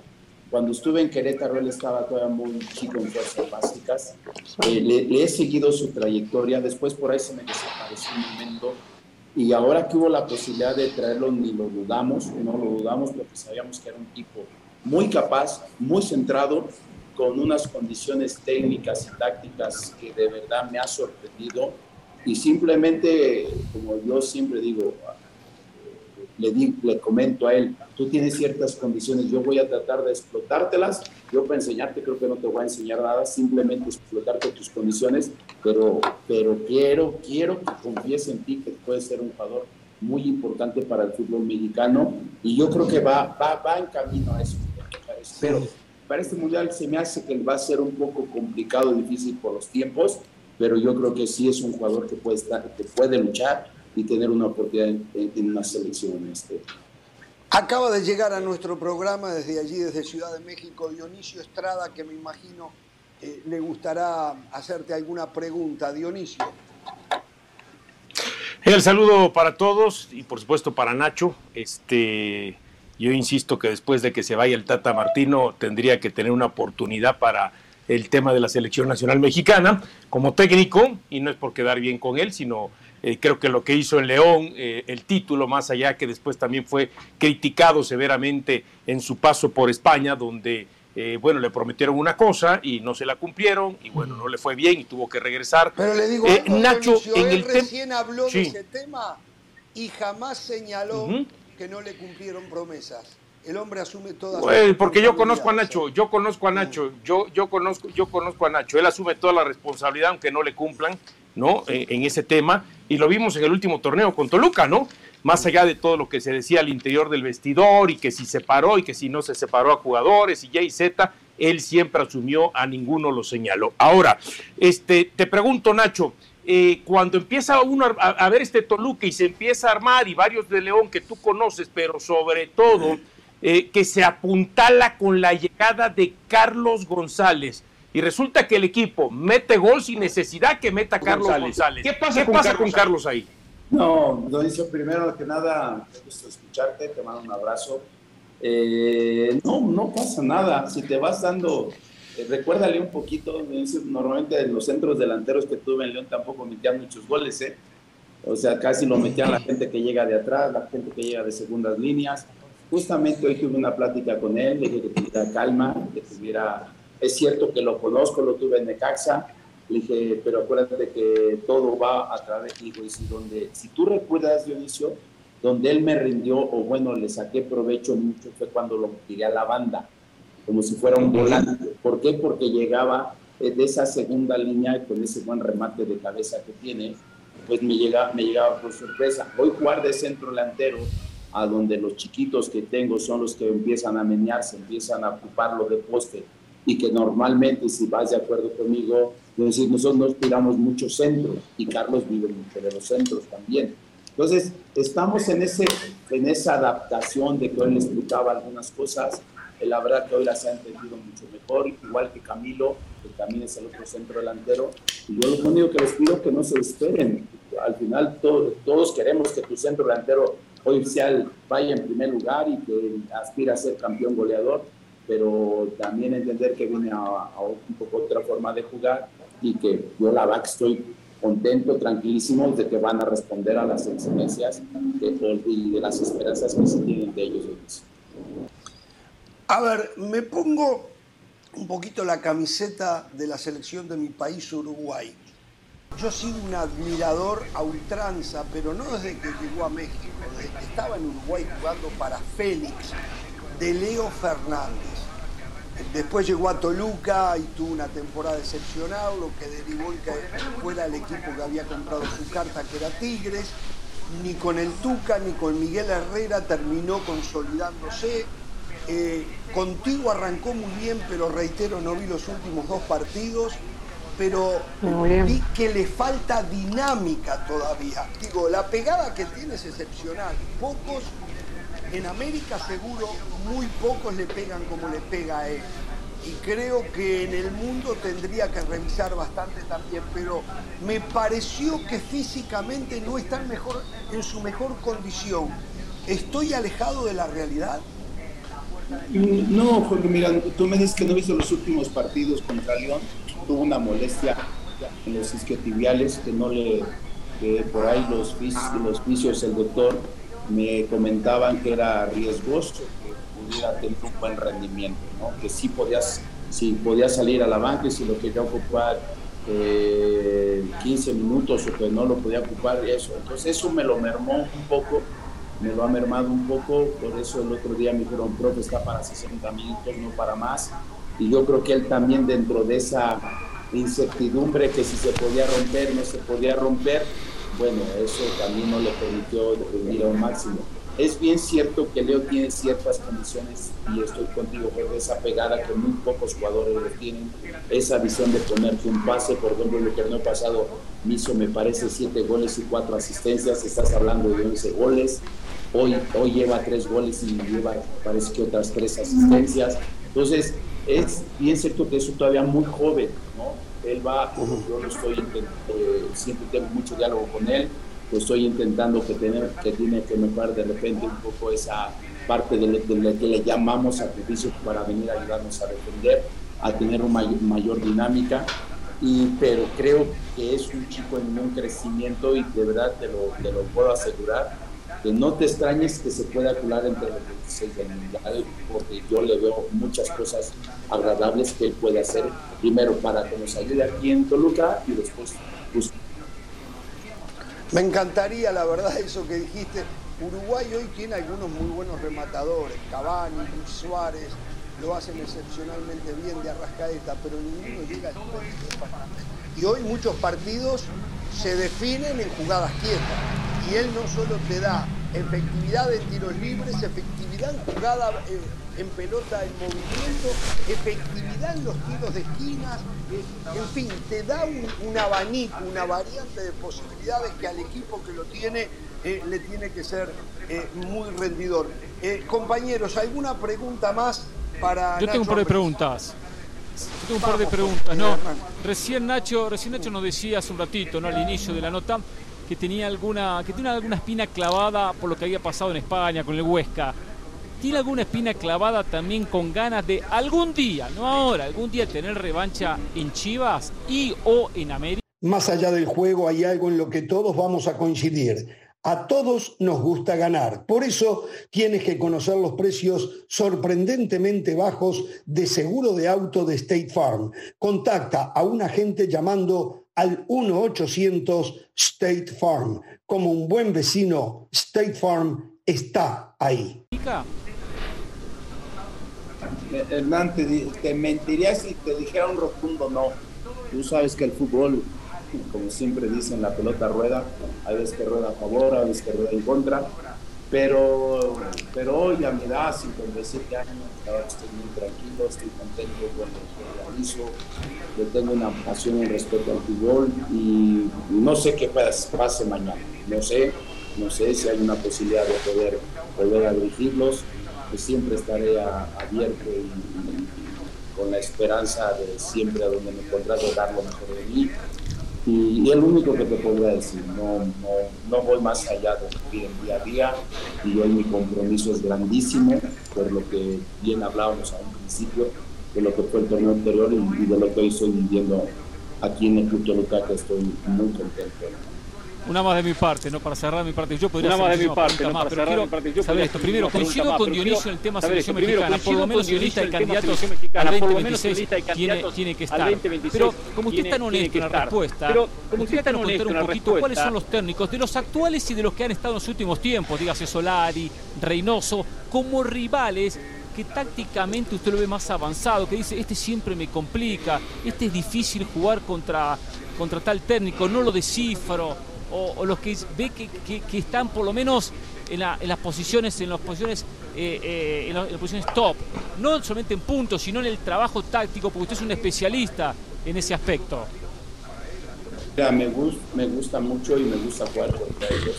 cuando estuve en Querétaro, él estaba todavía muy chico en fuerzas básicas. Eh, le, he seguido su trayectoria. Después por ahí se me desapareció un momento. Y ahora que hubo la posibilidad de traerlo, ni lo dudamos, no lo dudamos porque sabíamos que era un tipo muy capaz, muy centrado, con unas condiciones técnicas y tácticas que de verdad me ha sorprendido. Y simplemente, como yo siempre digo, le, di, le comento a él, tú tienes ciertas condiciones, yo voy a tratar de explotártelas, yo para enseñarte creo que no te voy a enseñar nada, simplemente explotarte tus condiciones, pero, pero quiero, quiero que confíes en ti, que puedes ser un jugador muy importante para el fútbol mexicano y yo creo que va, va, va en camino a eso. Pero para este mundial se me hace que va a ser un poco complicado, difícil por los tiempos, pero yo creo que sí es un jugador que puede, estar, que puede luchar y tener una oportunidad en, una selección. Este. Acaba de llegar a nuestro programa desde allí, desde Ciudad de México, Dionisio Estrada, que me imagino eh, le gustará hacerte alguna pregunta. Dionisio. El saludo para todos y por supuesto para Nacho. Este, yo insisto que después de que se vaya el Tata Martino tendría que tener una oportunidad para el tema de la selección nacional mexicana como técnico y no es por quedar bien con él, sino eh, creo que lo que hizo en León, eh, el título más allá que después también fue criticado severamente en su paso por España, donde eh, bueno, le prometieron una cosa y no se la cumplieron y bueno, no le fue bien y tuvo que regresar. Pero le digo, Nacho, en el recién habló de ese tema y jamás señaló que no le cumplieron promesas. El hombre asume todas pues, porque yo conozco a Nacho, yo conozco a Nacho, yo, yo conozco, yo conozco a Nacho, él asume toda la responsabilidad aunque no le cumplan, ¿no? En, ese tema, y lo vimos en el último torneo con Toluca, ¿no? Más allá de todo lo que se decía al interior del vestidor y que si se paró y que si no se separó a jugadores y Y y Z, él siempre asumió, a ninguno lo señaló. Ahora, este, te pregunto, Nacho, eh, cuando empieza uno a, a, ver este Toluca y se empieza a armar, y varios de León que tú conoces, pero sobre todo eh, que se apuntala con la llegada de Carlos González. Y resulta que el equipo mete gol sin necesidad que meta Carlos González. ¿Qué pasa, con, Carlos ahí? No, Donicio, primero que nada, me gusta escucharte, te mando un abrazo. Eh, no, no pasa nada. Si te vas dando, eh, recuérdale un poquito, normalmente en los centros delanteros que tuve en León tampoco metían muchos goles, ¿eh? O sea, casi lo metían la gente que llega de atrás, la gente que llega de segundas líneas. Justamente hoy tuve una plática con él, le dije que tuviera calma, que tuviera... Es cierto que lo conozco, lo tuve en Necaxa, le dije, pero acuérdate que todo va a través, de y si, donde, si tú recuerdas, Dionisio, donde él me rindió, o bueno, le saqué provecho mucho, fue cuando lo tiré a la banda, como si fuera un volante. ¿Por qué? Porque llegaba eh, de esa segunda línea con ese buen remate de cabeza que tiene, pues me, llega, me llegaba por sorpresa. Voy a jugar de centro delantero, a donde los chiquitos que tengo son los que empiezan a menearse, empiezan a ocuparlo de poste y que normalmente, si vas de acuerdo conmigo, es decir, nosotros nos tiramos muchos centros y Carlos vive mucho de los centros también. Entonces, estamos en, ese, en esa adaptación de que hoy le explicaba algunas cosas. La verdad que hoy las ha entendido mucho mejor, igual que Camilo, que también es el otro centro delantero. Y yo lo único que les pido es que no se esperen. Al final, todos queremos que tu centro delantero oficial vaya en primer lugar y que aspira a ser campeón goleador, pero también entender que viene a, un poco otra forma de jugar y que yo la verdad estoy contento, tranquilísimo de que van a responder a las exigencias y de las esperanzas que se tienen de ellos. A ver, me pongo un poquito la camiseta de la selección de mi país, Uruguay. Yo sigo un admirador a ultranza, pero no desde que llegó a México, desde que estaba en Uruguay jugando para Félix, de Leo Fernández. Después llegó a Toluca y tuvo una temporada excepcional, lo que derivó en que fuera el equipo que había comprado su carta, que era Tigres. Ni con el Tuca ni con Miguel Herrera terminó consolidándose. Eh, contigo arrancó muy bien, pero reitero, no vi los últimos dos partidos pero vi que le falta dinámica todavía. Digo, la pegada que tiene es excepcional. Pocos, en América seguro, muy pocos le pegan como le pega a él. Y creo que en el mundo tendría que revisar bastante también, pero me pareció que físicamente no está en, mejor, en su mejor condición. ¿Estoy alejado de la realidad? No, Jorge, mira, tú me dices que no viste los últimos partidos contra León tuvo una molestia en los isquiotibiales que no le, que por ahí los, los vicios del doctor me comentaban que era riesgoso, que pudiera tener un buen rendimiento, ¿no? que sí podías, sí podía salir a la banca y si lo quería ocupar 15 minutos o que no lo podía ocupar eso. Entonces eso me lo mermó un poco, me lo ha mermado un poco, por eso el otro día me dijeron, profe, está para 60 minutos, no para más. Y yo creo que él también dentro de esa incertidumbre que si se podía romper, no se podía romper, bueno, eso también no le permitió rendir al máximo. Es bien cierto que Leo tiene ciertas condiciones y estoy contigo, de esa pegada que muy pocos jugadores lo tienen, esa visión de ponerte un pase, por ejemplo, el torneo pasado hizo, me parece, siete goles y cuatro asistencias, estás hablando de 11 goles, hoy, hoy lleva tres goles y lleva, parece que otras tres asistencias, entonces es bien cierto que es todavía muy joven, ¿no? Él va, yo lo estoy, eh, siempre tengo mucho diálogo con él, estoy intentando que, tener, que tiene que mejorar de repente un poco esa parte de, lo que le llamamos sacrificio para venir a ayudarnos a defender, a tener una mayor, dinámica. Y, pero creo que es un chico en un crecimiento y de verdad te lo, te lo puedo asegurar que no te extrañes que se pueda colar entre los 26 del mundial porque yo le veo muchas cosas agradables que él puede hacer primero para que nos ayude aquí en Toluca y después pues, me encantaría, la verdad, eso que dijiste. Uruguay hoy tiene algunos muy buenos rematadores, Cavani, Luis Suárez, lo hacen excepcionalmente bien de Arrascaeta, pero ninguno llega al Y hoy muchos partidos se definen en jugadas quietas. Y él no solo te da efectividad en tiros libres, efectividad en jugada eh, en pelota en movimiento, efectividad en los tiros de esquinas, eh, en fin, te da un, abanico, una variante de posibilidades que al equipo que lo tiene eh, le tiene que ser muy rendidor. compañeros, ¿alguna pregunta más para... Yo tengo un par de preguntas. Yo tengo un par de preguntas. No, recién Nacho, recién Nacho nos decía hace un ratito, ¿no? al inicio de la nota, que tenía alguna, que tiene alguna espina clavada por lo que había pasado en España con el Huesca. ¿Tiene alguna espina clavada también con ganas de algún día, no ahora, algún día tener revancha en Chivas y o en América? Más allá del juego hay algo en lo que todos vamos a coincidir. A todos nos gusta ganar. Por eso tienes que conocer los precios sorprendentemente bajos de seguro de auto de State Farm. Contacta a un agente llamando al 1-800 State Farm. Como un buen vecino, State Farm está ahí. Hernán, te, mentiría si te dijera un rotundo no. Tú sabes que el fútbol, como siempre dicen, la pelota rueda, hay veces que rueda a favor, hay veces que rueda en contra, pero, pero hoy a mi edad, 57 años, estoy muy tranquilo, estoy contento con lo que realizo, yo tengo una pasión y respeto al fútbol y no sé qué pase mañana, no sé, no sé si hay una posibilidad de poder volver a dirigirlos, siempre estaré abierto y, con la esperanza de siempre a donde me encontraré dar lo mejor de mí. Y, el único que te podría decir, no, no, no voy más allá de vivir el día a día y hoy mi compromiso es grandísimo por lo que bien hablábamos a un principio de lo que fue el torneo anterior y, de lo que hoy estoy viviendo aquí en el Club Toluca que estoy muy contento. Una más de mi parte, ¿no? Para cerrar mi parte. Yo podría Una más de mi parte, más, pero quiero saber esto. Primero, coincido con Dionisio en el tema selección mexicana. Por lo menos lista de candidatos al 2026 tiene, tiene que estar. Pero como usted es tan honesto en la respuesta, como usted tan honesto un poquito cuáles son los técnicos de los actuales y de los que han estado en los últimos tiempos, dígase Solari, Reynoso, como rivales que tácticamente usted lo ve más avanzado, que dice, este siempre me complica, este es difícil jugar contra, contra tal técnico, no lo descifro o, los que ve que, están por lo menos en, las posiciones, en las posiciones, eh, eh, en, las, posiciones top, no solamente en puntos, sino en el trabajo táctico, porque usted es un especialista en ese aspecto. me, gusta, mucho y me gusta jugar contra ellos,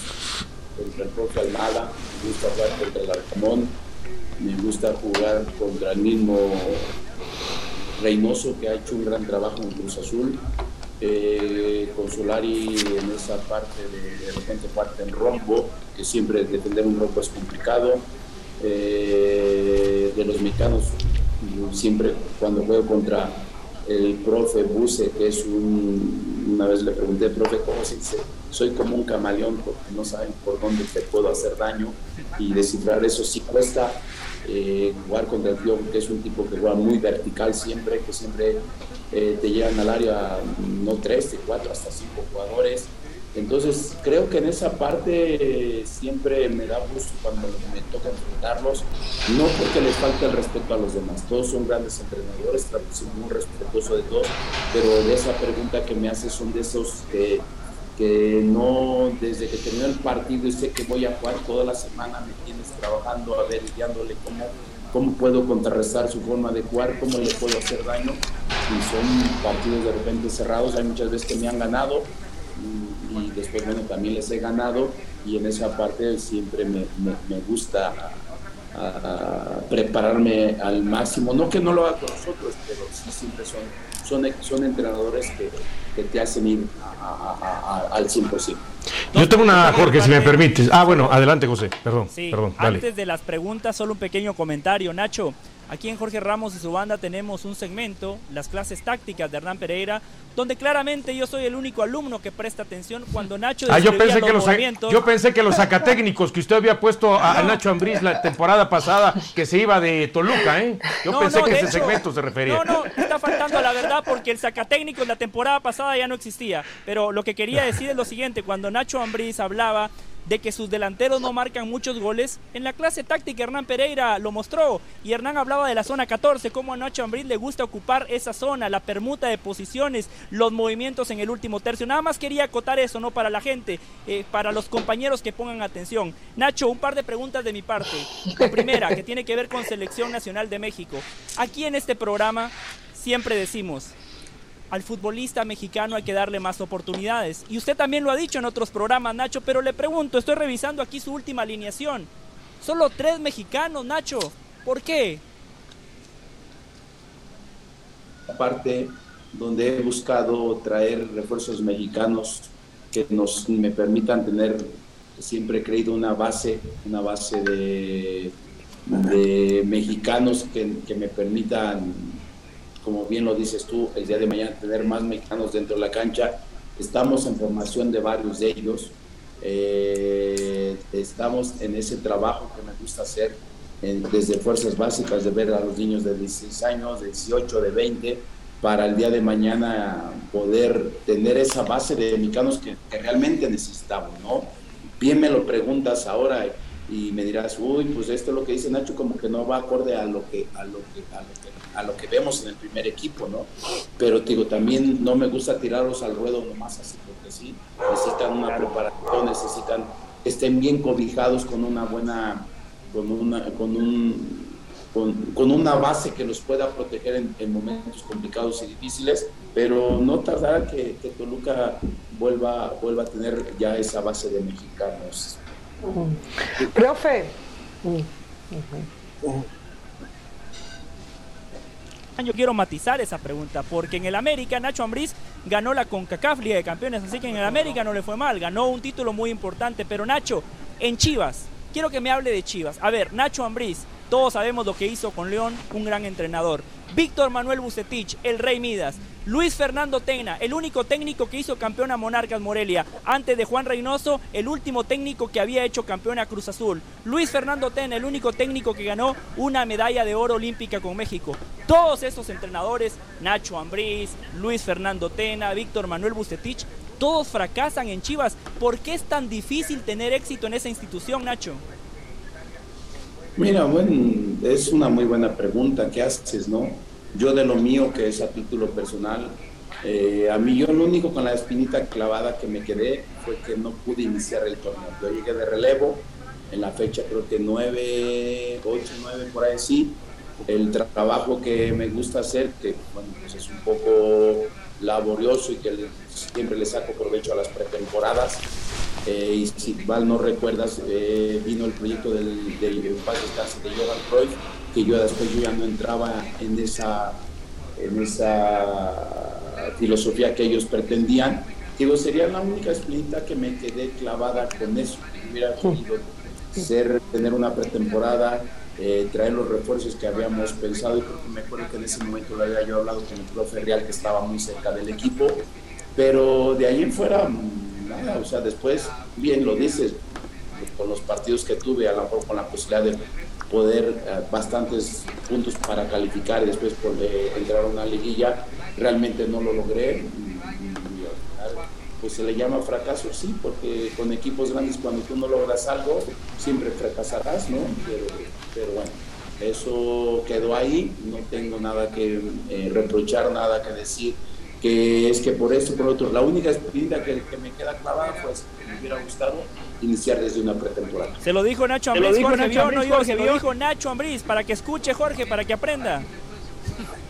contra el profe Almada, me gusta jugar contra el Arcamón, me gusta jugar contra el mismo Reynoso que ha hecho un gran trabajo en Cruz Azul eh, con Solari en esa parte de, de repente parte en rombo, que siempre defender un rombo es complicado. Eh, de los mexicanos, siempre cuando juego contra, el profe Buse, que es un, una vez le pregunté, profe, ¿cómo se dice? Soy como un camaleón porque no saben por dónde te puedo hacer daño y descifrar eso sí cuesta. Eh, jugar contra el tío, que es un tipo que juega muy vertical siempre, que siempre eh, te llegan al área no tres, cuatro, hasta cinco jugadores. Entonces, creo que en esa parte siempre me da gusto cuando me toca enfrentarlos, no porque les falte el respeto a los demás, todos son grandes entrenadores, ser muy respetuoso de todos, pero de esa pregunta que me hace son de esos que, que no, desde que terminó el partido y sé que voy a jugar toda la semana, me tienes trabajando, averiguándole cómo, cómo puedo contrarrestar su forma de jugar, cómo le puedo hacer daño, y son partidos de repente cerrados, hay muchas veces que me han ganado, y después, bueno, también les he ganado y en esa parte siempre me, me, gusta prepararme al máximo. No que no lo haga con nosotros, pero sí siempre son, son, son entrenadores que, que te hacen ir al 100%. Yo tengo una, Jorge, si me permites. Ah, bueno, adelante, José. Perdón, perdón. Antes de las preguntas, solo un pequeño comentario. Nacho, Aquí en Jorge Ramos y su banda tenemos un segmento, las clases tácticas de Hernán Pereira, donde claramente yo soy el único alumno que presta atención cuando Nacho ah, yo pensé que los Yo pensé que los sacatécnicos que usted había puesto a, Nacho Ambriz la temporada pasada que se iba de Toluca, ¿eh? Yo pensé que ese segmento se refería. No, no, está faltando a la verdad porque el sacatécnico en la temporada pasada ya no existía. Pero lo que quería decir es lo siguiente, cuando Nacho Ambriz hablaba de que sus delanteros no marcan muchos goles. En la clase táctica Hernán Pereira lo mostró y Hernán hablaba de la zona 14, cómo a Nacho Ambril le gusta ocupar esa zona, la permuta de posiciones, los movimientos en el último tercio. Nada más quería acotar eso, ¿no? Para la gente, eh, para los compañeros que pongan atención. Nacho, un par de preguntas de mi parte. La primera, que tiene que ver con Selección Nacional de México. Aquí en este programa siempre decimos, al futbolista mexicano hay que darle más oportunidades. Y usted también lo ha dicho en otros programas, Nacho, pero le pregunto, estoy revisando aquí su última alineación. Solo tres mexicanos, Nacho. ¿Por qué? Aparte, donde he buscado traer refuerzos mexicanos que nos me permitan tener, siempre he creído una base, una base de, de mexicanos que, que me permitan como bien lo dices tú, el día de mañana tener más mexicanos dentro de la cancha. Estamos en formación de varios de ellos. Eh, estamos en ese trabajo que me gusta hacer desde fuerzas básicas, de ver a los niños de 16 años, de 18, de 20, para el día de mañana poder tener esa base de mexicanos que, realmente necesitamos, ¿no? Bien me lo preguntas ahora y me dirás, uy, pues esto es lo que dice Nacho, como que no va acorde a lo que, a lo que, a lo que, a lo que vemos en el primer equipo, ¿no? Pero digo, también no me gusta tirarlos al ruedo nomás así, porque sí, necesitan una preparación, necesitan que estén bien cobijados con una buena, con una, con un, con, una base que los pueda proteger en, momentos complicados y difíciles, pero no tardará que, que Toluca vuelva, vuelva a tener ya esa base de mexicanos Profe. Yo quiero matizar esa pregunta, porque en el América Nacho Ambriz ganó la CONCACAF Liga de Campeones, así que en el América no le fue mal, ganó un título muy importante, pero Nacho, en Chivas, quiero que me hable de Chivas. A ver, Nacho Ambriz, todos sabemos lo que hizo con León, un gran entrenador. Víctor Manuel Bucetich, el Rey Midas. Luis Fernando Tena, el único técnico que hizo campeón a Monarcas Morelia. Antes de Juan Reynoso, el último técnico que había hecho campeón a Cruz Azul. Luis Fernando Tena, el único técnico que ganó una medalla de oro olímpica con México. Todos esos entrenadores, Nacho Ambriz, Luis Fernando Tena, Víctor Manuel Bucetich, todos fracasan en Chivas. ¿Por qué es tan difícil tener éxito en esa institución, Nacho? Mira, bueno, es una muy buena pregunta que haces, ¿no? Yo de lo mío, que es a título personal, eh, a mí yo lo único con la espinita clavada que me quedé fue que no pude iniciar el torneo. Yo llegué de relevo en la fecha creo que 9, 8, 9 por ahí sí. El trabajo que me gusta hacer, que bueno, pues es un poco laborioso y que siempre le saco provecho a las pretemporadas. Eh, y si mal no recuerdas, eh, vino el proyecto del, del, del de Johan Cruyff que yo después yo ya no entraba en esa, en esa filosofía que ellos pretendían. Digo, sería la única espinita que me quedé clavada con eso. Hubiera querido ser, tener una pretemporada eh, traer los refuerzos que habíamos pensado. Y porque me acuerdo que en ese momento lo había yo hablado con el profe Real que estaba muy cerca del equipo, pero de ahí en fuera, nada, o sea, después, bien lo dices, con los partidos que tuve, a lo mejor con la posibilidad de poder eh, bastantes puntos para calificar y después poder entrar a una liguilla, realmente no lo logré. pues se le llama fracaso, sí, porque con equipos grandes cuando tú no logras algo, siempre fracasarás, ¿no? Pero, bueno, eso quedó ahí, no tengo nada que eh, reprochar, nada que decir que es que por esto, por otro, la única espinita que, me queda clavada pues que me hubiera gustado iniciar desde una pretemporada. Se lo dijo Nacho Ambriz, Jorge, Nacho Ambriz, no, se lo dijo Nacho Ambriz, para que escuche Jorge, para que aprenda.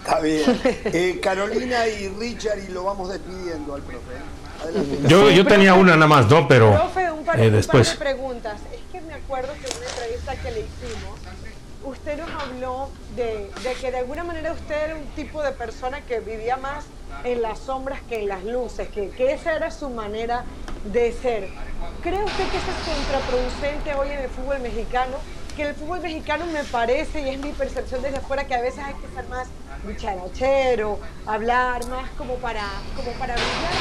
Está bien. Eh, Carolina y Richard, y lo vamos despidiendo al profe. Yo, yo tenía una nada más, ¿no? Pero profe, un par, eh, después. Un par de preguntas. Es que me acuerdo que en una entrevista que le hicimos, usted nos habló de, de, que de alguna manera usted era un tipo de persona que vivía más en las sombras que en las luces, que, que esa era su manera de ser. ¿Cree usted que eso es contraproducente hoy en el fútbol mexicano? Que el fútbol mexicano me parece, y es mi percepción desde afuera, que a veces hay que ser más dicharachero, hablar más como para, como para brillar,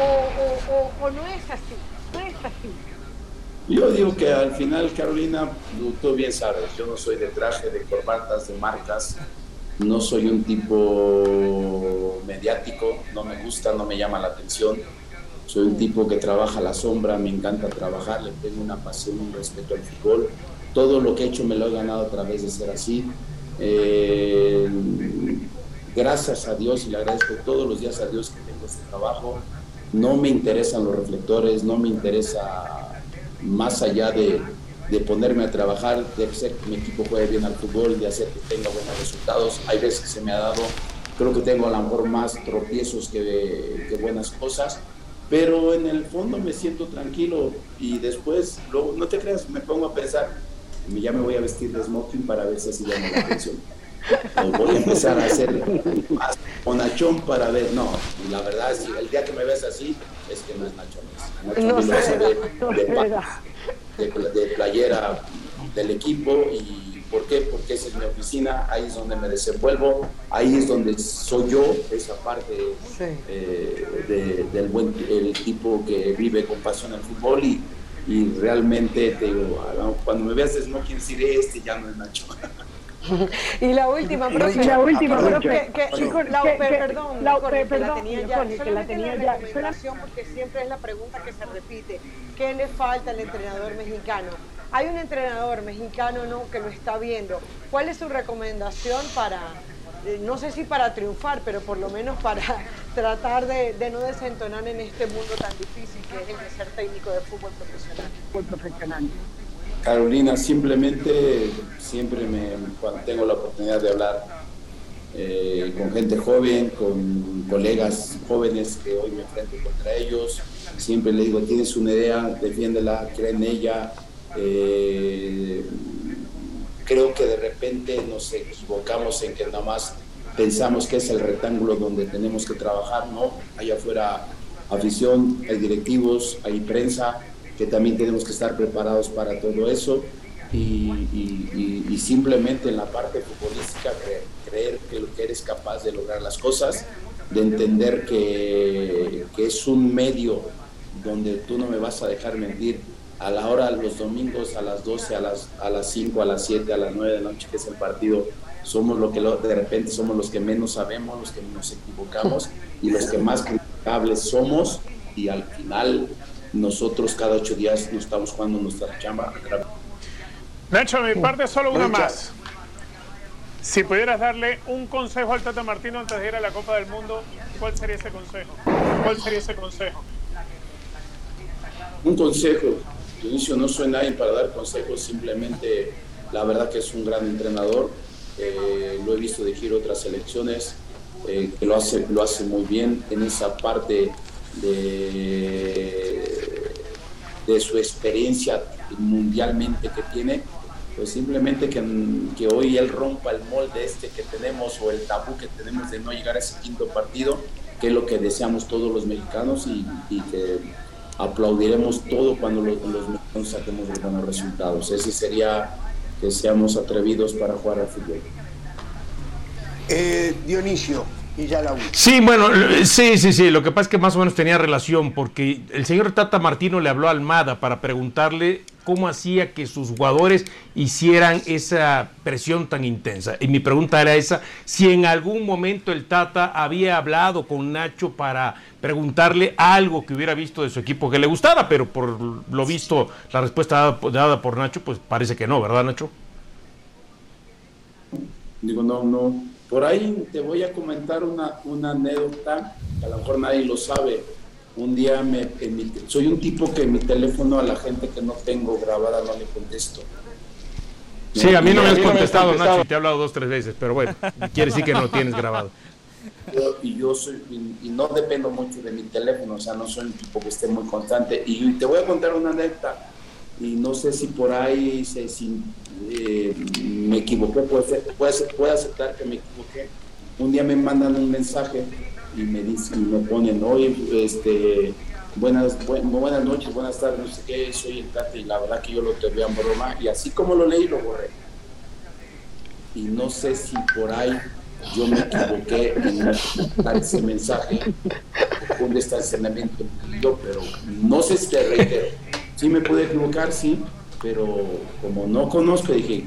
o, o, o, no es así, no es así. Yo digo que al final, Carolina, tú bien sabes, yo no soy de traje, de corbatas, de marcas, no soy un tipo mediático, no me gusta, no me llama la atención. Soy un tipo que trabaja a la sombra, me encanta trabajar, le tengo una pasión, un respeto al fútbol. Todo lo que he hecho me lo he ganado a través de ser así. Eh, gracias a Dios y le agradezco todos los días a Dios que tengo este trabajo. No me interesan los reflectores, no me interesa más allá de, de ponerme a trabajar, de hacer que mi equipo juegue bien al fútbol, de hacer que tenga buenos resultados. Hay veces que se me ha dado, creo que tengo a lo mejor más tropiezos que, que buenas cosas, pero en el fondo me siento tranquilo y después, luego, no te creas, me pongo a pensar, ya me voy a vestir de smoking para ver si así llama la atención. Voy a empezar a hacer más para ver, no, la verdad, si el día que me ves así, es que no es nachón, no, no, de, de, playera del equipo. Y ¿por qué? Porque esa es mi oficina, ahí es donde me desenvuelvo, ahí es donde soy yo, esa parte eh, del buen el tipo que vive con pasión el fútbol. Y, y realmente te digo, cuando me veas es no quiero decir este ya no es Nacho. y la última, profe, la última, profe, que, la, perdón, la, perdón, la tenía ya, que la tenía ya, porque siempre es la pregunta que se repite, ¿qué le falta al entrenador mexicano? Hay un entrenador mexicano no que lo está viendo. ¿Cuál es su recomendación para, eh, no sé si para triunfar, pero por lo menos para tratar de, de, no desentonar en este mundo tan difícil que es el de ser técnico de fútbol profesional? Fútbol profesional. Carolina, simplemente siempre me, cuando tengo la oportunidad de hablar eh, con gente joven, con colegas jóvenes que hoy me enfrento contra ellos, siempre le digo, tienes una idea, defiéndela, cree en ella. Eh, creo que de repente nos equivocamos en que nada más pensamos que es el rectángulo donde tenemos que trabajar, ¿no? Allá afuera afición, hay directivos, hay prensa, que también tenemos que estar preparados para todo eso y, simplemente en la parte futbolística creer, que, que, eres capaz de lograr las cosas, de entender que, que, es un medio donde tú no me vas a dejar mentir a la hora, los domingos a las 12, a las, a las 5, a las 7, a las 9 de la noche, que es el partido, somos lo que de repente somos los que menos sabemos, los que nos equivocamos y los que más criticables somos y al final nosotros cada ocho días nos estamos jugando nuestra chamba. Nacho, mi parte solo una más. Si pudieras darle un consejo al Tata Martino antes de ir a la Copa del Mundo, ¿cuál sería ese consejo? ¿Cuál sería ese consejo? Un consejo. Inicio no soy nadie para dar consejos, simplemente la verdad que es un gran entrenador. Eh, lo he visto dirigir otras selecciones, eh, que lo hace, lo hace muy bien en esa parte de de su experiencia mundialmente que tiene, pues simplemente que, que, hoy él rompa el molde este que tenemos o el tabú que tenemos de no llegar a ese quinto partido, que es lo que deseamos todos los mexicanos y, que aplaudiremos todo cuando los, los, mexicanos saquemos los buenos resultados. Ese sería que seamos atrevidos para jugar al fútbol. Eh, Dionisio, y ya la Sí, bueno, sí, sí, sí. Lo que pasa es que más o menos tenía relación porque el señor Tata Martino le habló a Almada para preguntarle cómo hacía que sus jugadores hicieran esa presión tan intensa. Y mi pregunta era esa, si en algún momento el Tata había hablado con Nacho para preguntarle algo que hubiera visto de su equipo que le gustara, pero por lo visto la respuesta dada, por Nacho, pues parece que no, ¿verdad Nacho? Digo, no, no. Por ahí te voy a comentar una, una anécdota, que a lo mejor nadie lo sabe un día me, soy un tipo que en mi teléfono a la gente que no tengo grabada no le contesto. Sí, a mí no me has contestado, Nacho, te he hablado dos, tres veces, pero bueno, quiere decir que no tienes grabado. y yo soy, y, no dependo mucho de mi teléfono, o sea, no soy un tipo que esté muy constante. Y te voy a contar una anécdota, y no sé si por ahí se, eh, me equivoqué, puede, puede, puede aceptar que me equivoqué. Un día me mandan un mensaje y me dicen, me ponen, oye, este, buenas, buenas noches, buenas tardes, no sé qué, soy el Tate, y la verdad que yo lo te en broma, y así como lo leí, lo borré. Y no sé si por ahí yo me equivoqué en ese mensaje, un estacionamiento, pero no sé si te reitero. Sí me pude equivocar, sí, pero como no conozco, dije,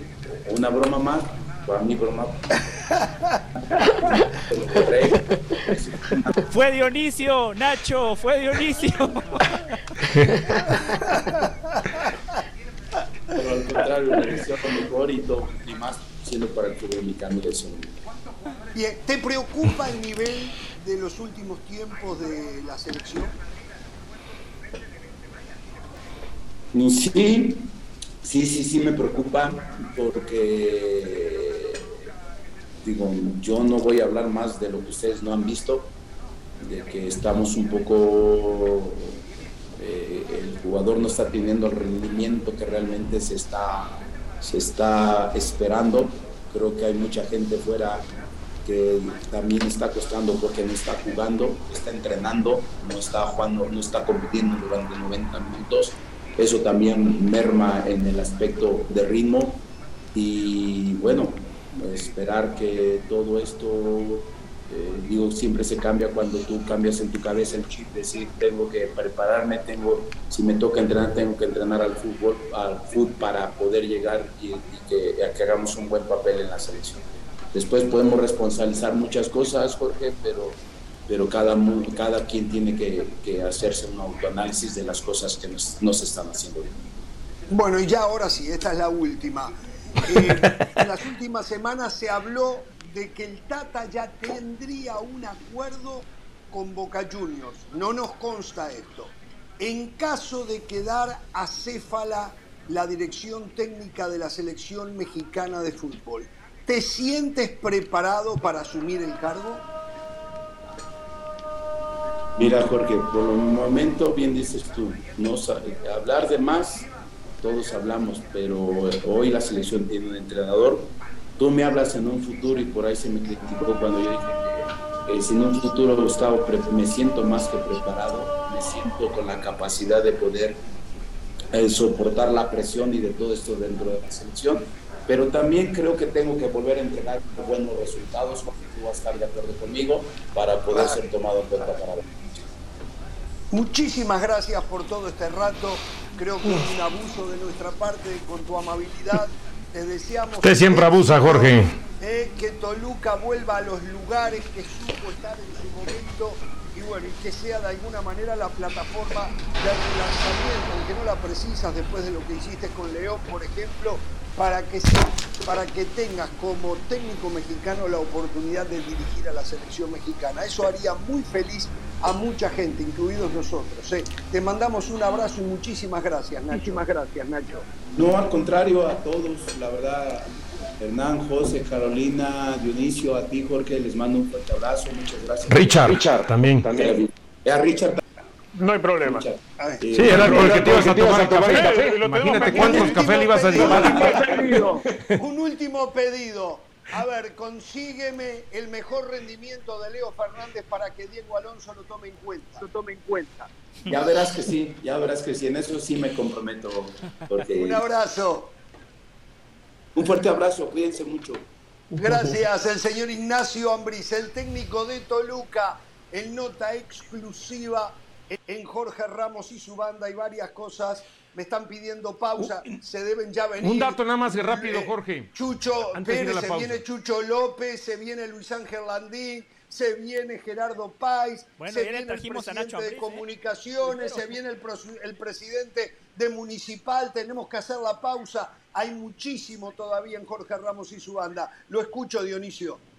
una broma más, para mí broma. fue Dionisio, Nacho, fue Dionisio. Pero al contrario, me decía mejor y todo, y más siendo para el fútbol mexicano de eso. Bien, ¿te preocupa el nivel de los últimos tiempos de la selección? Sí, sí, sí, sí me preocupa porque digo, yo no voy a hablar más de lo que ustedes no han visto, de que estamos un poco, eh, el jugador no está teniendo el rendimiento que realmente se está, se está esperando. Creo que hay mucha gente fuera que también está costando porque no está jugando, está entrenando, no está jugando, no está compitiendo durante 90 minutos. Eso también merma en el aspecto de ritmo. Y bueno, esperar que todo esto, eh, digo, siempre se cambia cuando tú cambias en tu cabeza el chip, decir, tengo que prepararme, tengo, si me toca entrenar, tengo que entrenar al fútbol, al fútbol para poder llegar y, que, que, hagamos un buen papel en la selección. Después podemos responsabilizar muchas cosas, Jorge, pero, pero cada, cada quien tiene que, hacerse un autoanálisis de las cosas que no se están haciendo bien. Bueno, y ya ahora sí, esta es la última. Eh, en las últimas semanas se habló de que el Tata ya tendría un acuerdo con Boca Juniors. No nos consta esto. En caso de quedar acéfala la dirección técnica de la selección mexicana de fútbol, ¿te sientes preparado para asumir el cargo? Mira, Jorge, por el momento, bien dices tú, no hablar de más todos hablamos, pero hoy la selección tiene un entrenador. Tú me hablas en un futuro y por ahí se me criticó cuando yo dije eh, si en un futuro, Gustavo, me siento más que preparado, me siento con la capacidad de poder eh, soportar la presión y de todo esto dentro de la selección. Pero también creo que tengo que volver a entregar buenos resultados, porque tú vas a estar de acuerdo conmigo, para poder ser tomado en cuenta para Muchísimas gracias por todo este rato. Creo que es un abuso de nuestra parte con tu amabilidad. Te deseamos. Usted siempre abusa, Jorge. Eh, que Toluca vuelva a los lugares que supo estar en su momento y bueno, y que sea de alguna manera la plataforma de relanzamiento, aunque no la precisas después de lo que hiciste con León, por ejemplo, para que, para que tengas como técnico mexicano la oportunidad de dirigir a la selección mexicana. Eso haría muy feliz a mucha gente, incluidos nosotros. ¿eh? Te mandamos un abrazo y muchísimas gracias, Nacho. Muchísimas gracias, Nacho. No, al contrario, a todos, la verdad, Hernán, José, Carolina, Dionisio, a ti, Jorge, les mando un fuerte abrazo, muchas gracias. Richard, Richard también. también. A Richard no hay problema. Sí, era porque te ibas a tomar café. Imagínate cuántos cafés le ibas a llevar. Un último pedido. A ver, consígueme el mejor rendimiento de Leo Fernández para que Diego Alonso lo tome en cuenta. Lo tome en cuenta. Ya verás que sí, ya verás que sí. En eso sí me comprometo. Un abrazo. Un fuerte abrazo, cuídense mucho. Gracias, el señor Ignacio Ambris, el técnico de Toluca, en nota exclusiva en Jorge Ramos y su banda y varias cosas. Me están pidiendo pausa, se deben ya venir. Un dato nada más rápido, eh, Jorge. Chucho Pérez, se viene Chucho López, se viene Luis Ángel Landín, se viene Gerardo Páez, se viene el presidente de ¿eh? Comunicaciones, se viene el, el presidente de Municipal. Tenemos que hacer la pausa. Hay muchísimo todavía en Jorge Ramos y su banda. Lo escucho, Dionisio.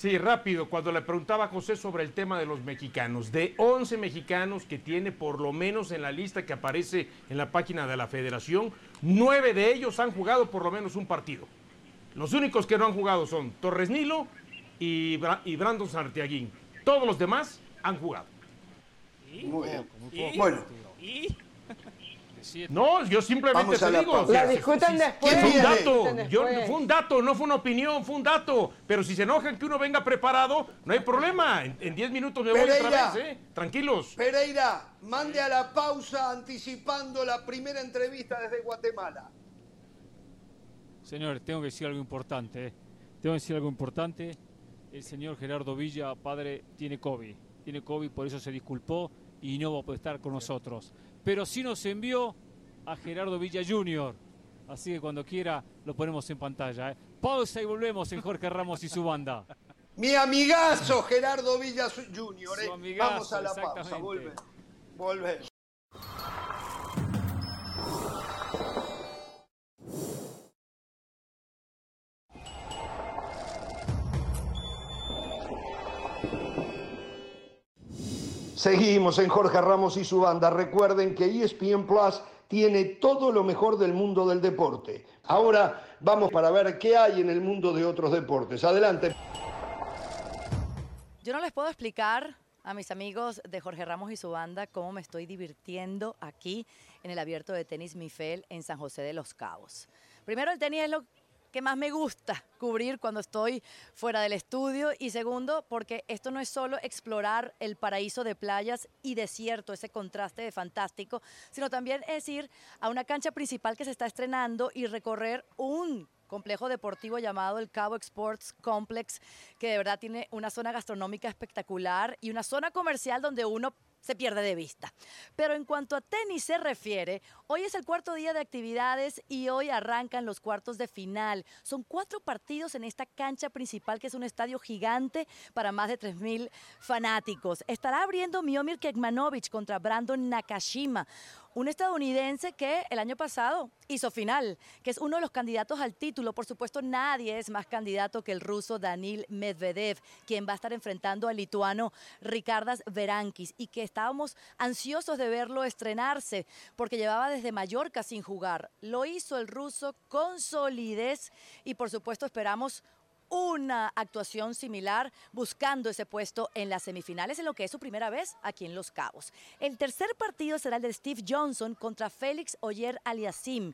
Sí, rápido, cuando le preguntaba a José sobre el tema de los mexicanos, de 11 mexicanos que tiene por lo menos en la lista que aparece en la página de la federación, nueve de ellos han jugado por lo menos un partido. Los únicos que no han jugado son Torres Nilo y, Brandon Santiaguín. Todos los demás han jugado. Muy bien. Bueno. No, yo simplemente te digo. La discuten después. Fue un dato. fue un dato, no fue una opinión, fue un dato. Pero si se enojan que uno venga preparado, no hay problema. En 10 minutos me voy otra vez, ¿eh? Tranquilos. Pereira, mande a la pausa anticipando la primera entrevista desde Guatemala. Señor, tengo que decir algo importante. ¿eh? Tengo que decir algo importante. El señor Gerardo Villa, padre, tiene COVID. Tiene COVID, por eso se disculpó y no va a poder estar con nosotros pero sí nos envió a Gerardo Villa Jr. Así que cuando quiera lo ponemos en pantalla. ¿eh? Pausa y volvemos en Jorge Ramos y su banda. Mi amigazo Gerardo Villa Jr. ¿eh? Vamos a la pausa. Vuelve. Vuelve. Seguimos en Jorge Ramos y su banda. Recuerden que ESPN Plus tiene todo lo mejor del mundo del deporte. Ahora vamos para ver qué hay en el mundo de otros deportes. Adelante. Yo no les puedo explicar a mis amigos de Jorge Ramos y su banda cómo me estoy divirtiendo aquí en el abierto de tenis Mifel en San José de los Cabos. Primero, el tenis es lo que más me gusta cubrir cuando estoy fuera del estudio. Y segundo porque esto no es solo explorar el paraíso de playas y desierto, ese contraste de fantástico, sino también es ir a una cancha principal que se está estrenando y recorrer un complejo deportivo llamado el Cabo Sports Complex, que de verdad tiene una zona gastronómica espectacular y una zona comercial donde uno se pierde de vista. Pero en cuanto a tenis se refiere, hoy es el cuarto día de actividades y hoy arrancan los cuartos de final. Son cuatro partidos en esta cancha principal que es un estadio gigante para más de 3.000 fanáticos. Estará abriendo Miomir Kekmanovic contra Brandon Nakashima un estadounidense que el año pasado hizo final, que es uno de los candidatos al título. Por supuesto, nadie es más candidato que el ruso Danil Medvedev, quien va a estar enfrentando al lituano Ricardas Verankis y que estábamos ansiosos de verlo estrenarse porque llevaba desde Mallorca sin jugar. Lo hizo el ruso con solidez y por supuesto esperamos una actuación similar buscando ese puesto en las semifinales en lo que es su primera vez aquí en Los Cabos. El tercer partido será el de Steve Johnson contra Félix Oyer Aliasim.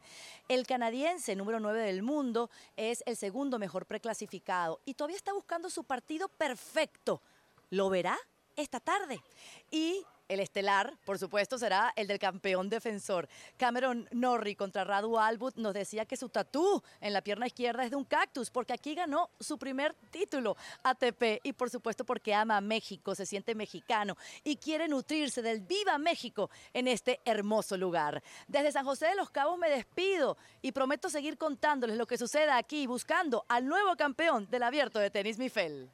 El canadiense número 9 del mundo es el segundo mejor preclasificado y todavía está buscando su partido perfecto. ¿Lo verá? esta tarde. Y el estelar, por supuesto, será el del campeón defensor. Cameron Norrie contra Radu Albut nos decía que su tatú en la pierna izquierda es de un cactus, porque aquí ganó su primer título ATP y por supuesto porque ama a México, se siente mexicano y quiere nutrirse del Viva México en este hermoso lugar. Desde San José de los Cabos me despido y prometo seguir contándoles lo que sucede aquí buscando al nuevo campeón del abierto de tenis Mifel.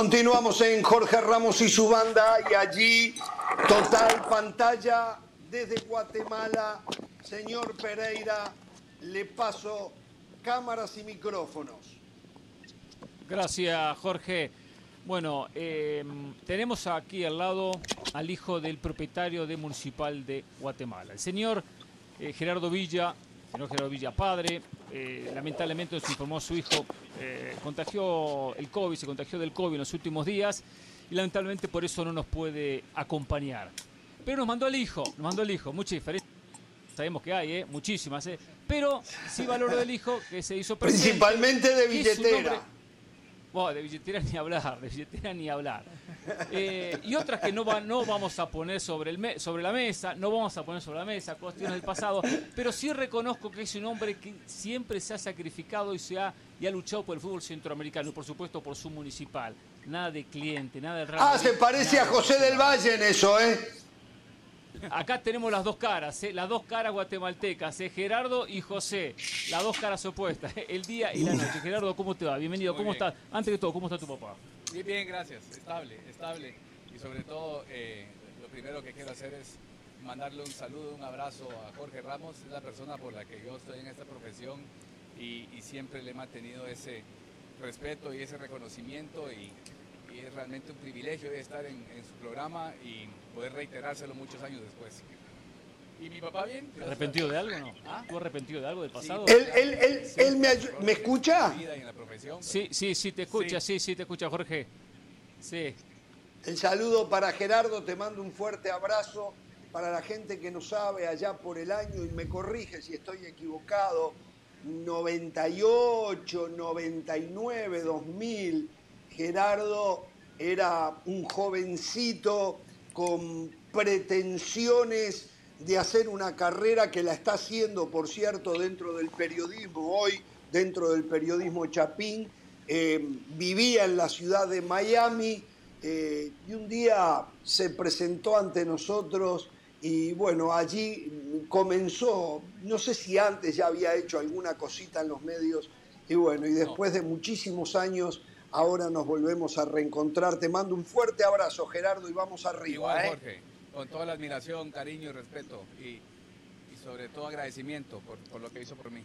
Continuamos en Jorge Ramos y su banda y allí total pantalla desde Guatemala. Señor Pereira, le paso cámaras y micrófonos. Gracias, Jorge. Bueno, em, tenemos aquí al lado al hijo del propietario de Municipal de Guatemala, el señor eh, Gerardo Villa, señor Gerardo Villa padre, eh, lamentablemente nos informó su hijo, eh, contagió el COVID, se contagió del COVID en los últimos días y lamentablemente por eso no nos puede acompañar. Pero nos mandó el hijo, nos mandó el hijo, mucha diferencia sabemos que hay, ¿eh? muchísimas, pero sí valoro del hijo que se hizo Principalmente de billetera. Bueno, de billetera ni hablar, de billetera ni hablar. Eh, y otras que no, va, no vamos a poner sobre, el sobre la mesa, no vamos a poner sobre la mesa, cuestiones del pasado, pero sí reconozco que es un hombre que siempre se ha sacrificado y, se ha, y ha luchado por el fútbol centroamericano y por supuesto por su municipal. Nada de cliente, nada de... Real ah, se parece a José del Valle en eso, ¿eh? Acá tenemos las dos caras, ¿eh? las dos caras guatemaltecas, ¿eh? Gerardo y José, las dos caras opuestas, ¿eh? el día y la noche. Gerardo, ¿cómo te va? Bienvenido, ¿cómo estás? Antes de todo, ¿cómo está tu papá? Bien, bien, gracias, estable, estable. Y sobre todo, eh, lo primero que quiero hacer es mandarle un saludo, un abrazo a Jorge Ramos, es la persona por la que yo estoy en esta profesión y, siempre le he mantenido ese respeto y ese reconocimiento y, es realmente un privilegio estar en, en su programa y poder reiterárselo muchos años después. ¿Y mi papá bien? ¿Arrepentido de algo no? ¿Ah? ¿Tú arrepentido de algo del pasado? ¿Él, él, él, él me, me, escucha? Sí, sí, sí, te escucha, sí. sí, te escucha, Jorge. Sí. El saludo para Gerardo, te mando un fuerte abrazo. Para la gente que no sabe, allá por el año, y me corrige si estoy equivocado, 98, 99, 2000, Gerardo era un jovencito con pretensiones de hacer una carrera que la está haciendo, por cierto, dentro del periodismo hoy, dentro del periodismo chapín. Eh, vivía en la ciudad de Miami eh, y un día se presentó ante nosotros y bueno, allí comenzó, no sé si antes ya había hecho alguna cosita en los medios y bueno, y después de muchísimos años ahora nos volvemos a reencontrar. Te mando un fuerte abrazo, Gerardo, y vamos arriba. Igual, ¿eh? Jorge, con toda la admiración, cariño y respeto, y, sobre todo agradecimiento por, lo que hizo por mí.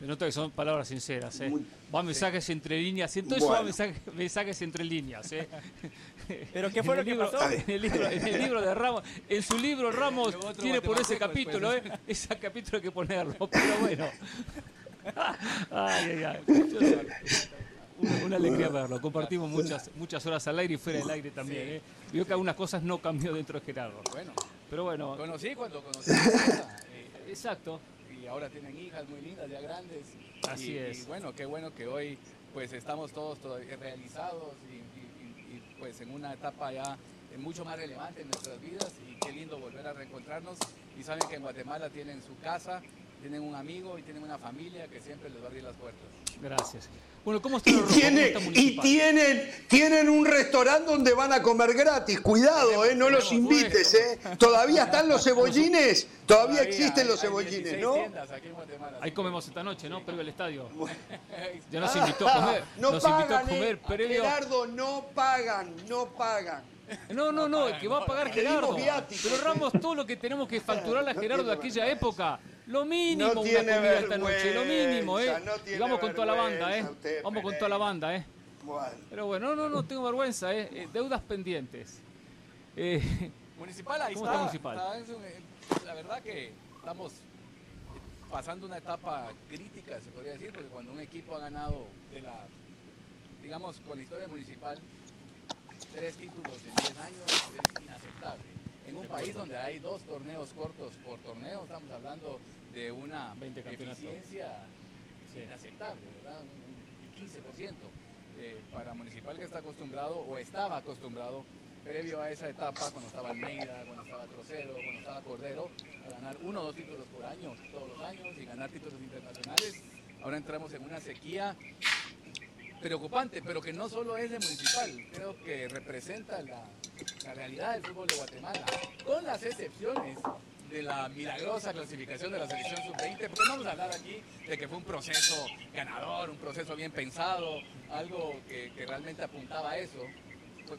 Se nota que son palabras sinceras, ¿eh? va mensajes entre líneas, todo eso va mensajes, entre líneas, ¿eh? ¿Pero qué fue lo que pasó? En el, libro, en el libro de Ramos, en su libro Ramos tiene por ese capítulo, ¿eh? Ese capítulo hay que ponerlo, pero bueno. Ay, ay, ay. Una, alegría verlo. Compartimos muchas, muchas horas al aire y fuera del aire también. ¿eh? Vio que algunas cosas no cambió dentro de Gerardo. Bueno, pero bueno. Conocí cuando conocí eh, Exacto. Y ahora tienen hijas muy lindas, ya grandes. Así es. Y bueno, qué bueno que hoy pues estamos todos todavía realizados y, pues en una etapa ya mucho más relevante en nuestras vidas y qué lindo volver a reencontrarnos y saben que en Guatemala tienen su casa, tienen un amigo y tienen una familia que siempre les va a abrir las puertas. Gracias. Bueno, ¿cómo está y, tiene, y tienen, tienen un restaurante donde van a comer gratis. Cuidado, eh, no los invites. Eh. Todavía están los cebollines. Todavía, existen los cebollines, ¿no? Ahí comemos esta noche, ¿no? Previo al estadio. Ya nos invitó a comer. No nos pagan, invitó a comer eh. previo. Gerardo, no pagan, no pagan. No, no, no, el que va a pagar Gerardo. Pero Ramos, todo lo que tenemos que facturar a Gerardo de aquella época. Lo mínimo una comida esta noche, lo mínimo, ¿eh? y vamos con toda la banda, ¿eh? Vamos con toda la banda, ¿eh? Pero bueno, no, no, no tengo vergüenza, ¿eh? eh deudas pendientes. Eh, municipal, ahí ¿Cómo está, municipal? la verdad que estamos pasando una etapa crítica, se podría decir, porque cuando un equipo ha ganado de la, digamos, con la historia municipal, tres títulos en 10 años es inaceptable. En un país donde hay dos torneos cortos por torneo, estamos hablando de una eficiencia inaceptable, ¿verdad? Un 15%. Eh, para Municipal que está acostumbrado o estaba acostumbrado previo a esa etapa, cuando estaba Almeida, cuando estaba Trocero, cuando estaba Cordero, a ganar uno o dos títulos por año, todos los años, y ganar títulos internacionales. Ahora entramos en una sequía preocupante, pero que no solo es de municipal, creo que representa la, realidad del fútbol de Guatemala, con las excepciones de la milagrosa clasificación de la selección sub-20, porque no vamos a hablar aquí de que fue un proceso ganador, un proceso bien pensado, algo que, realmente apuntaba a eso,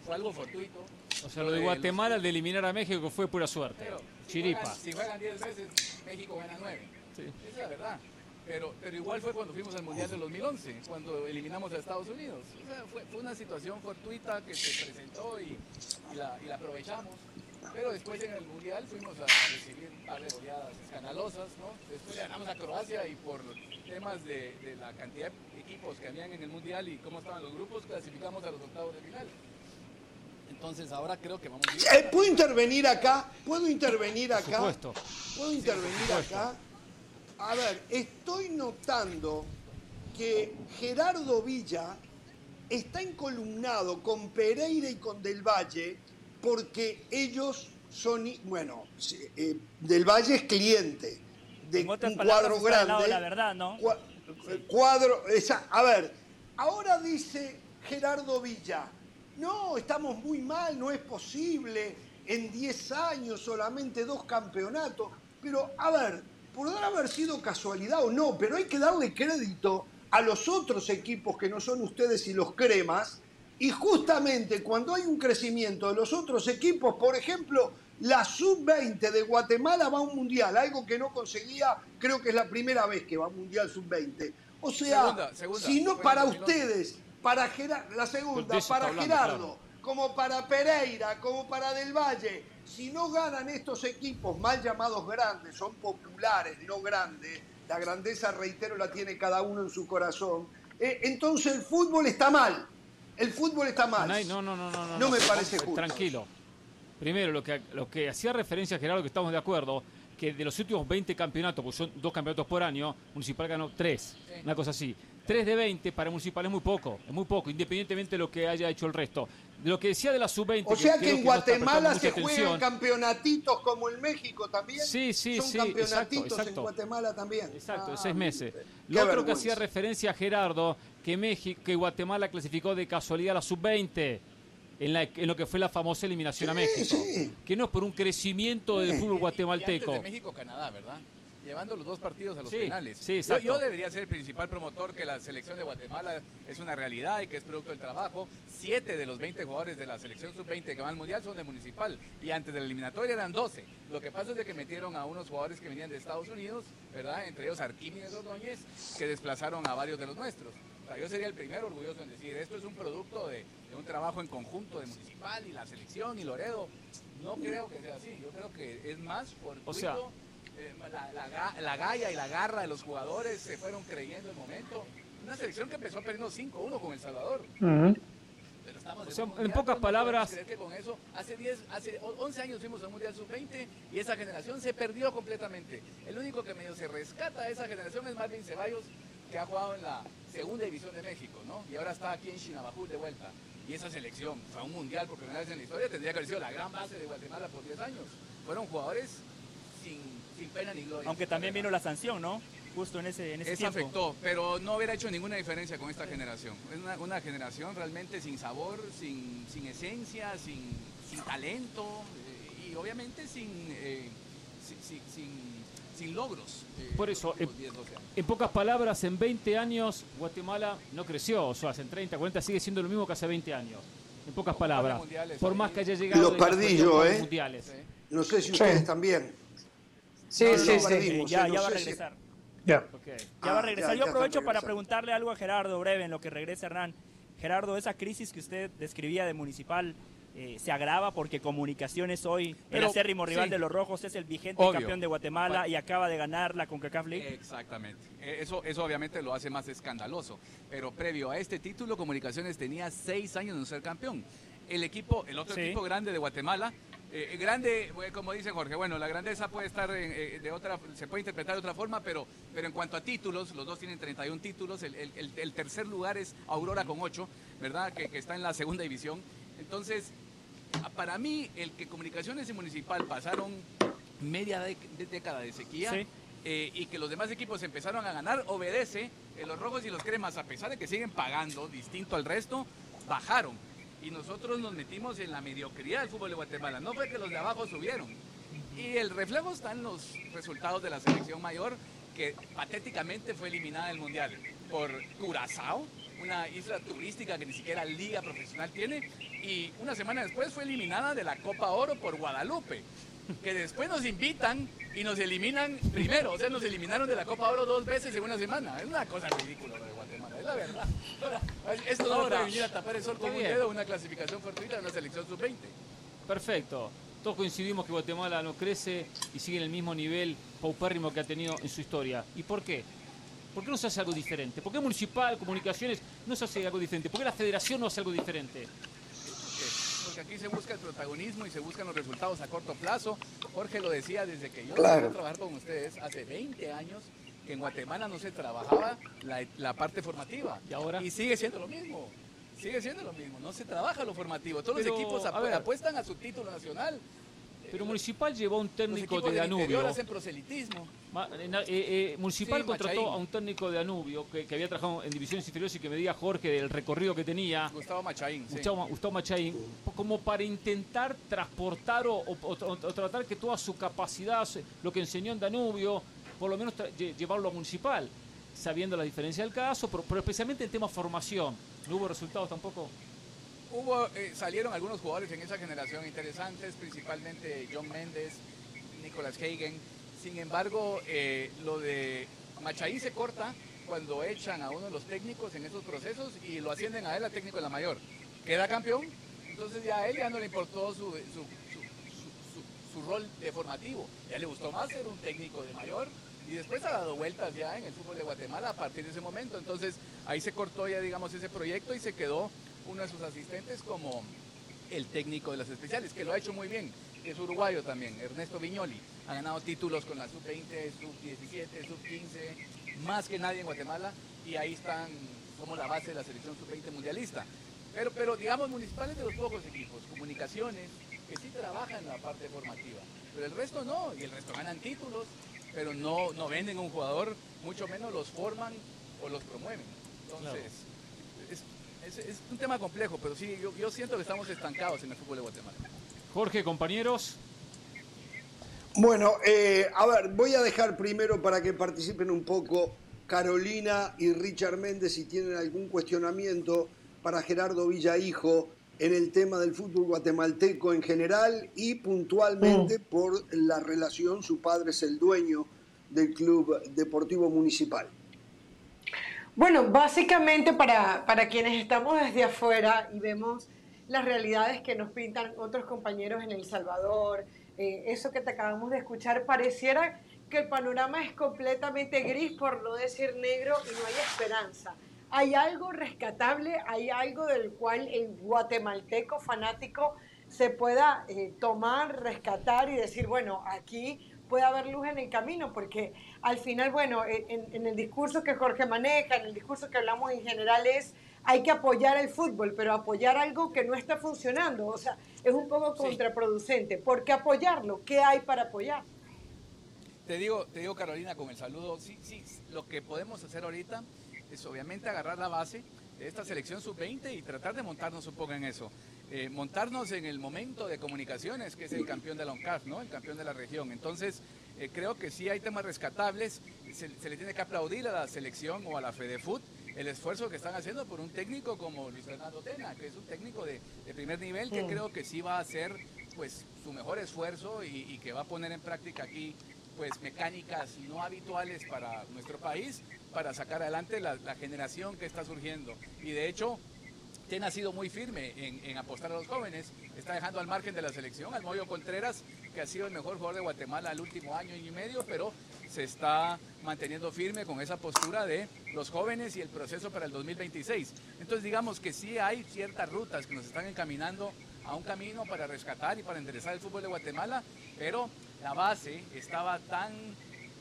fue, algo fortuito. O sea, lo de Guatemala de eliminar a México fue pura suerte. Chiripa. si juegan 10 veces, México gana 9. Esa es la verdad. Pero, pero igual fue cuando fuimos al Mundial del 2011, cuando eliminamos a Estados Unidos. O sea, fue, fue, una situación fortuita que se presentó y, y, la, y, la, aprovechamos. Pero después en el Mundial fuimos a recibir un par de goleadas escandalosas, ¿no? Después ganamos a Croacia y por temas de, de, la cantidad de equipos que habían en el Mundial y cómo estaban los grupos, clasificamos a los octavos de final. Entonces ahora creo que vamos a ir... Eh, ¿Puedo intervenir acá? ¿Puedo intervenir acá? Por supuesto. ¿Puedo intervenir acá? A ver, estoy notando que Gerardo Villa está encolumnado con Pereira y con Del Valle porque ellos son, bueno, eh, Del Valle es cliente de un cuadro grande. La verdad, ¿no? Cuadro, esa, a ver, ahora dice Gerardo Villa, no, estamos muy mal, no es posible, en 10 años solamente dos campeonatos, pero a ver, podrá haber sido casualidad o no, pero hay que darle crédito a los otros equipos que no son ustedes y los cremas, y justamente cuando hay un crecimiento de los otros equipos, por ejemplo, la sub-20 de Guatemala va a un mundial, algo que no conseguía, creo que es la primera vez que va a un mundial sub-20. O sea, si no para ustedes, para la segunda, para Gerardo, como para Pereira, como para Del Valle, si no ganan estos equipos mal llamados grandes, son populares, no grandes, la grandeza, reitero, la tiene cada uno en su corazón, eh, entonces el fútbol está mal. El fútbol está mal. No, no, no, no. No, no me parece justo. Tranquilo. Primero, lo que, lo que hacía referencia Gerardo, que estamos de acuerdo, que de los últimos 20 campeonatos, pues son dos campeonatos por año, Municipal ganó tres, una cosa así. 3 de 20 para Municipal es muy poco, es muy poco, independientemente de lo que haya hecho el resto. Lo que decía de la sub-20. O sea que, en Guatemala se juegan campeonatitos como en México también. Sí, sí, Son sí. campeonatitos en Guatemala también. Exacto, ah, seis meses. Lo otro que hacía referencia a Gerardo, que México, que Guatemala clasificó de casualidad a la sub-20. En, en, lo que fue la famosa eliminación a México. Que no es por un crecimiento del fútbol guatemalteco. de México, Canadá, ¿verdad? Llevando los dos partidos a los finales. yo, debería ser el principal promotor que la selección de Guatemala es una realidad y que es producto del trabajo. Siete de los 20 jugadores de la selección sub-20 que van al Mundial son de Municipal y antes del eliminatorio eran 12. Lo que pasa es de que metieron a unos jugadores que venían de Estados Unidos, ¿verdad? Entre ellos Arquímedes Ordóñez, que desplazaron a varios de los nuestros. yo sería el primero orgulloso en decir, esto es un producto de, un trabajo en conjunto de Municipal y la selección y Loredo. No creo que sea así, yo creo que es más por o sea, eh, la, la, galla y la garra de los jugadores se fueron creyendo el momento. Una selección que empezó perdiendo 5-1 con El Salvador. en pocas palabras. con eso, hace, 10, hace 11 años fuimos al Mundial Sub-20 y esa generación se perdió completamente. El único que medio se rescata de esa generación es Marvin Ceballos, que ha jugado en la segunda división de México, ¿no? Y ahora está aquí en Chinabajul de vuelta. Y esa selección, o sea, un mundial por primera vez en la historia, tendría que haber sido la gran base de Guatemala por 10 años. Fueron jugadores sin pena ni gloria. Aunque también vino la sanción, ¿no? Justo en ese, en ese Eso afectó, pero no hubiera hecho ninguna diferencia con esta generación. Es una, generación realmente sin sabor, sin, sin esencia, sin, sin talento eh, y obviamente sin, eh, sin, logros. Eh, Por eso, en, pocas palabras, en 20 años Guatemala no creció, o sea, en 30, 40 sigue siendo lo mismo que hace 20 años. En pocas palabras, por más que haya llegado... Los perdí yo, ¿eh? No sé si ustedes también. Sí, sí, sí. Ya, va a regresar. Ya. Ya va a regresar. Yo aprovecho para preguntarle algo a Gerardo breve en lo que regresa Hernán. Gerardo, esa crisis que usted describía de Municipal eh, se agrava porque Comunicaciones hoy, el acérrimo rival de los Rojos, es el vigente campeón de Guatemala y acaba de ganar la CONCACAF League. Exactamente. Eh, eso, eso obviamente lo hace más escandaloso. Pero previo a este título, Comunicaciones tenía seis años de no ser campeón. El equipo, el otro equipo grande de Guatemala, eh, grande, eh, como dice Jorge, bueno, la grandeza puede estar eh, de otra, se puede interpretar de otra forma, pero, pero en cuanto a títulos, los dos tienen 31 títulos, el, tercer lugar es Aurora con 8, ¿verdad? Que, está en la segunda división. Entonces, para mí, el que Comunicaciones y Municipal pasaron media década de sequía y que los demás equipos empezaron a ganar, obedece, los rojos y los cremas, a pesar de que siguen pagando distinto al resto, bajaron y nosotros nos metimos en la mediocridad del fútbol de Guatemala. No fue que los de abajo subieron. Y el reflejo está en los resultados de la selección mayor, que patéticamente fue eliminada del Mundial por Curazao, una isla turística que ni siquiera liga profesional tiene, y una semana después fue eliminada de la Copa Oro por Guadalupe, que después nos invitan y nos eliminan primero, o sea, nos eliminaron de la Copa Oro dos veces en una semana. Es una cosa ridícula la verdad. esto no puede venir a tapar el sol con un dedo, una clasificación fortuita de una selección sub-20. Perfecto. Todos coincidimos que Guatemala no crece y sigue en el mismo nivel paupérrimo que ha tenido en su historia. ¿Y por qué? ¿Por qué no se hace algo diferente? ¿Por qué Municipal, Comunicaciones no se hace algo diferente? ¿Por qué la Federación no hace algo diferente? Porque aquí se busca el protagonismo y se buscan los resultados a corto plazo. Jorge lo decía desde que yo claro. a trabajar con ustedes hace 20 años que en Guatemala no se trabajaba la, parte formativa. Y ahora. Y sigue siendo lo mismo. Sigue siendo lo mismo. No se trabaja lo formativo. Todos los equipos apuestan a su título nacional pero Municipal llevó a un técnico de Danubio. hacen proselitismo. Eh, eh, Municipal contrató a un técnico de Danubio que, había trabajado en divisiones inferiores y que me diga Jorge del recorrido que tenía. Gustavo Machaín. Gustavo, Machaín. Como para intentar transportar o, tratar que toda su capacidad, lo que enseñó en Danubio, por lo menos llevarlo a Municipal, sabiendo la diferencia del caso, pero, pero especialmente en tema formación. ¿No hubo resultados tampoco? Hubo, eh, salieron algunos jugadores en esa generación interesantes, principalmente John Méndez, Nicolas Hagen. Sin embargo, eh, lo de Machaín se corta cuando echan a uno de los técnicos en esos procesos y lo ascienden a él a técnico de la mayor. Queda campeón, entonces ya a él ya no le importó su, su, rol de formativo. Ya le gustó más ser un técnico de mayor y después ha dado vueltas ya en el fútbol de Guatemala a partir de ese momento. Entonces ahí se cortó ya, digamos, ese proyecto y se quedó uno de sus asistentes como el técnico de las especiales, que lo ha hecho muy bien. Es uruguayo también, Ernesto Viñoli. Ha ganado títulos con la sub-20, sub-17, sub-15, más que nadie en Guatemala. Y ahí están como la base de la selección sub-20 mundialista. Pero, pero digamos, municipales de los pocos equipos, comunicaciones, que sí trabajan la parte formativa. Pero el resto no, y el resto ganan títulos, pero no, no venden a un jugador, mucho menos los forman o los promueven. Entonces, es, un tema complejo, pero sí, yo, siento que estamos estancados en el fútbol de Guatemala. Jorge, compañeros. Bueno, eh, a ver, voy a dejar primero para que participen un poco Carolina y Richard Méndez si tienen algún cuestionamiento para Gerardo Villahijo en el tema del fútbol guatemalteco en general y puntualmente mm. por la relación, su padre es el dueño del Club Deportivo Municipal. Bueno, básicamente para, para quienes estamos desde afuera y vemos las realidades que nos pintan otros compañeros en El Salvador, eh, eso que te acabamos de escuchar, pareciera que el panorama es completamente gris, por no decir negro, y no hay esperanza. Hay algo rescatable, hay algo del cual el guatemalteco fanático se pueda eh, tomar, rescatar y decir, bueno, aquí puede haber luz en el camino, porque al final, bueno, en, el discurso que Jorge maneja, en el discurso que hablamos en general es, hay que apoyar el fútbol, pero apoyar algo que no está funcionando, o sea, es un poco contraproducente. ¿Por qué apoyarlo? ¿Qué hay para apoyar? Te digo, te digo Carolina, con el saludo, sí, sí, lo que podemos hacer ahorita es obviamente agarrar la base de esta selección sub-20 y tratar de montarnos un poco en eso. Eh, montarnos en el momento de comunicaciones, que es el campeón de la ONCAF, ¿no? El campeón de la región. Entonces, eh, creo que sí hay temas rescatables. Se, le tiene que aplaudir a la selección o a la FedeFoot el esfuerzo que están haciendo por un técnico como Luis Fernando Tena, que es un técnico de, primer nivel que creo que sí va a hacer pues su mejor esfuerzo y, que va a poner en práctica aquí pues mecánicas no habituales para nuestro país para sacar adelante la, generación que está surgiendo. Y de hecho, ha sido muy firme en, apostar a los jóvenes. Está dejando al margen de la selección al Moyo Contreras, que ha sido el mejor jugador de Guatemala el último año y medio, pero se está manteniendo firme con esa postura de los jóvenes y el proceso para el 2026. Entonces digamos que sí hay ciertas rutas que nos están encaminando a un camino para rescatar y para enderezar el fútbol de Guatemala, pero la base estaba tan...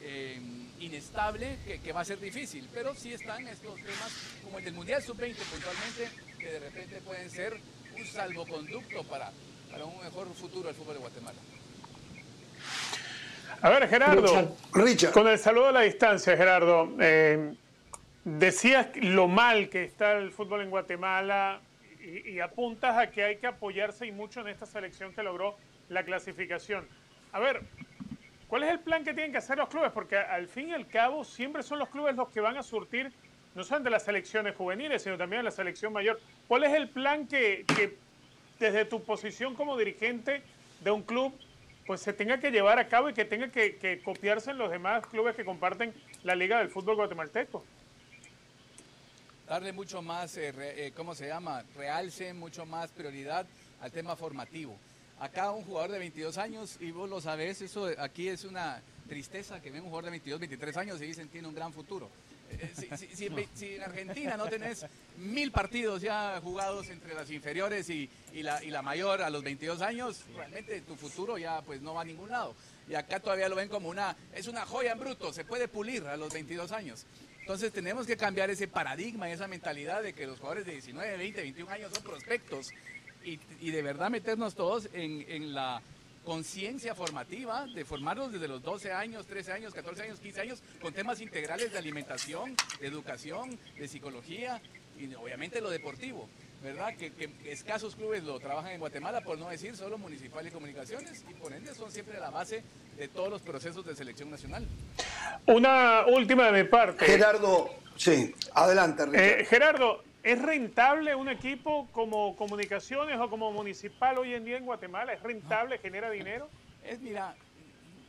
Eh, inestable que, va a ser difícil, pero sí están estos temas como el del Mundial Sub-20 puntualmente, que de repente pueden ser un salvoconducto para, para un mejor futuro del fútbol de Guatemala. A ver, Gerardo, Richard. con el saludo a la distancia, Gerardo, eh, decías lo mal que está el fútbol en Guatemala y, y, apuntas a que hay que apoyarse y mucho en esta selección que logró la clasificación. A ver, ¿Cuál es el plan que tienen que hacer los clubes? Porque al fin y al cabo siempre son los clubes los que van a surtir no solamente las selecciones juveniles, sino también la selección mayor. ¿Cuál es el plan que, desde tu posición como dirigente de un club pues se tenga que llevar a cabo y que tenga que, copiarse en los demás clubes que comparten la Liga del Fútbol Guatemalteco? Darle mucho más, eh, eh, ¿cómo se llama? Realce, mucho más prioridad al tema formativo. Acá un jugador de 22 años, y vos lo sabés, eso aquí es una, tristeza que ven un jugador de 22, 23 años y dicen tiene un gran futuro. Eh, si, en Argentina no tenés mil partidos ya jugados entre las inferiores y, la, y, la, mayor a los 22 años, realmente tu futuro ya pues no va a ningún lado. Y acá todavía lo ven como una, es una joya en bruto, se puede pulir a los 22 años. Entonces tenemos que cambiar ese paradigma y esa mentalidad de que los jugadores de 19, 20, 21 años son prospectos y, y de verdad meternos todos en, en la conciencia formativa, de formarlos desde los 12 años, 13 años, 14 años, 15 años, con temas integrales de alimentación, de educación, de psicología y obviamente lo deportivo. ¿Verdad? Que, escasos clubes lo trabajan en Guatemala, por no decir solo Municipal y Comunicaciones, y por ende son siempre la base de todos los procesos de selección nacional. Una última de mi parte. Gerardo, sí, adelante. Eh, Gerardo, ¿Es rentable un equipo como Comunicaciones o como Municipal hoy en día en Guatemala? ¿Es rentable? ¿Genera dinero? Es, mira,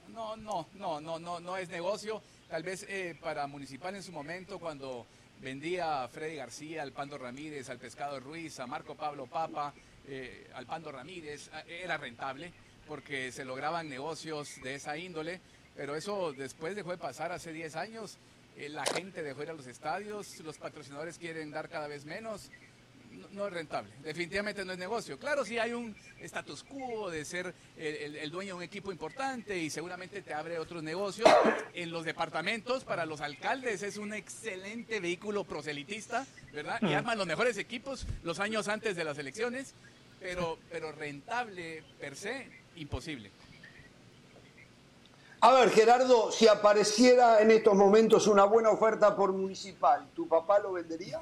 no, no, no, no, no, no es negocio. Tal vez eh, para Municipal en su momento, cuando vendía a Freddy García, al Pando Ramírez, al Pescado Ruiz, a Marco Pablo Papa, eh, al Pando Ramírez, era rentable porque se lograban negocios de esa índole, pero eso después dejó de pasar hace 10 años la gente dejó ir a los estadios, los patrocinadores quieren dar cada vez menos. No, es rentable, definitivamente no es negocio. Claro, si hay un status quo de ser el, dueño de un equipo importante y seguramente te abre otros negocios. En los departamentos, para los alcaldes, es un excelente vehículo proselitista, ¿verdad? Y arman los mejores equipos los años antes de las elecciones, pero, pero rentable per se, imposible. A ver, Gerardo, si apareciera en estos momentos una buena oferta por municipal, ¿tu papá lo vendería?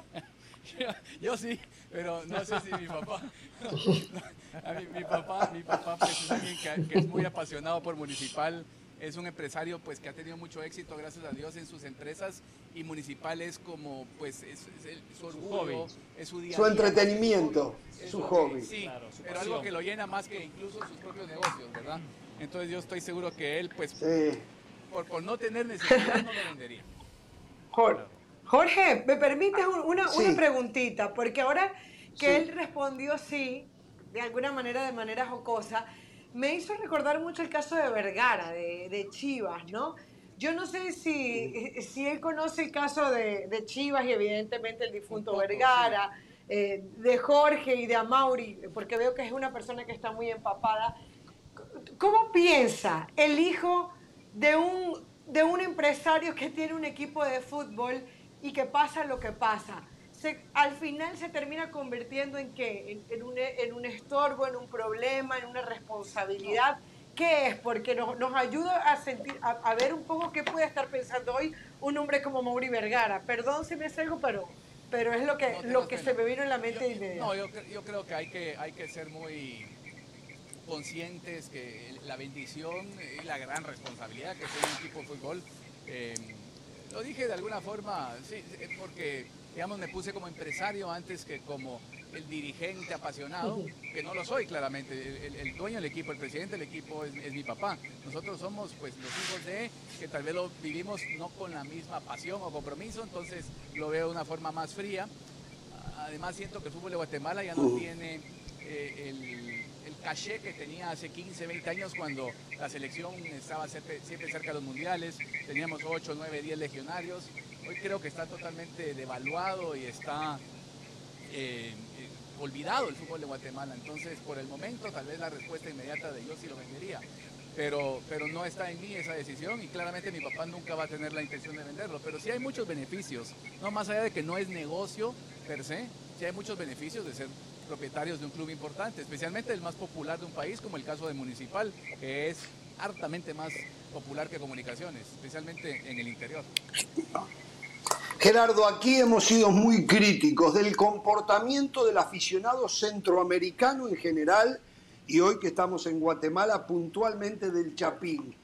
yo, sí, pero no sé si mi papá. mi, papá, mi papá pues, es alguien que, es muy apasionado por municipal. Es un empresario pues que ha tenido mucho éxito, gracias a Dios, en sus empresas y municipal es como pues es, su orgullo, es su día Su entretenimiento, su, hobby. Sí, pero algo que lo llena más que incluso sus propios negocios, ¿verdad? Entonces yo estoy seguro que él, pues, por, no tener necesidad, no lo vendería. Jorge, ¿me permites una, una preguntita? Porque ahora que él respondió sí, de alguna manera, de manera jocosa, me hizo recordar mucho el caso de Vergara, de, Chivas, ¿no? Yo no sé si, si él conoce el caso de, Chivas y evidentemente el difunto Vergara, eh, de Jorge y de Amauri, porque veo que es una persona que está muy empapada. ¿Cómo piensa el hijo de un, de un empresario que tiene un equipo de fútbol y que pasa lo que pasa? al final se termina convirtiendo en qué? En, un, en, un, estorbo, en un problema, en una responsabilidad. ¿Qué es? Porque nos, nos ayuda a, sentir, a, ver un poco qué puede estar pensando hoy un hombre como Mauri Vergara. Perdón si me salgo, pero, pero es lo que, lo que se me vino en la mente yo, No, yo, yo, creo que hay, que hay que ser muy conscientes que la bendición y la gran responsabilidad que tiene un equipo de fútbol, eh, lo dije de alguna forma, sí, porque digamos me puse como empresario antes que como el dirigente apasionado, que no lo soy claramente, el, dueño del equipo, el presidente del equipo es, mi papá. Nosotros somos pues los hijos de que tal vez lo vivimos no con la misma pasión o compromiso, entonces lo veo de una forma más fría. Además siento que el fútbol de Guatemala ya no tiene eh, el caché que tenía hace 15, 20 años cuando la selección estaba siempre, cerca de los mundiales, teníamos 8, 9, 10 legionarios. Hoy creo que está totalmente devaluado y está eh, olvidado el fútbol de Guatemala. Entonces, por el momento, tal vez la respuesta inmediata de yo sí lo vendería. Pero, pero no está en mí esa decisión y claramente mi papá nunca va a tener la intención de venderlo. Pero sí hay muchos beneficios, no más allá de que no es negocio per se, sí hay muchos beneficios de ser propietarios de un club importante, especialmente el más popular de un país, como el caso de Municipal, que es hartamente más popular que Comunicaciones, especialmente en el interior. Gerardo, aquí hemos sido muy críticos del comportamiento del aficionado centroamericano en general y hoy que estamos en Guatemala puntualmente del Chapín.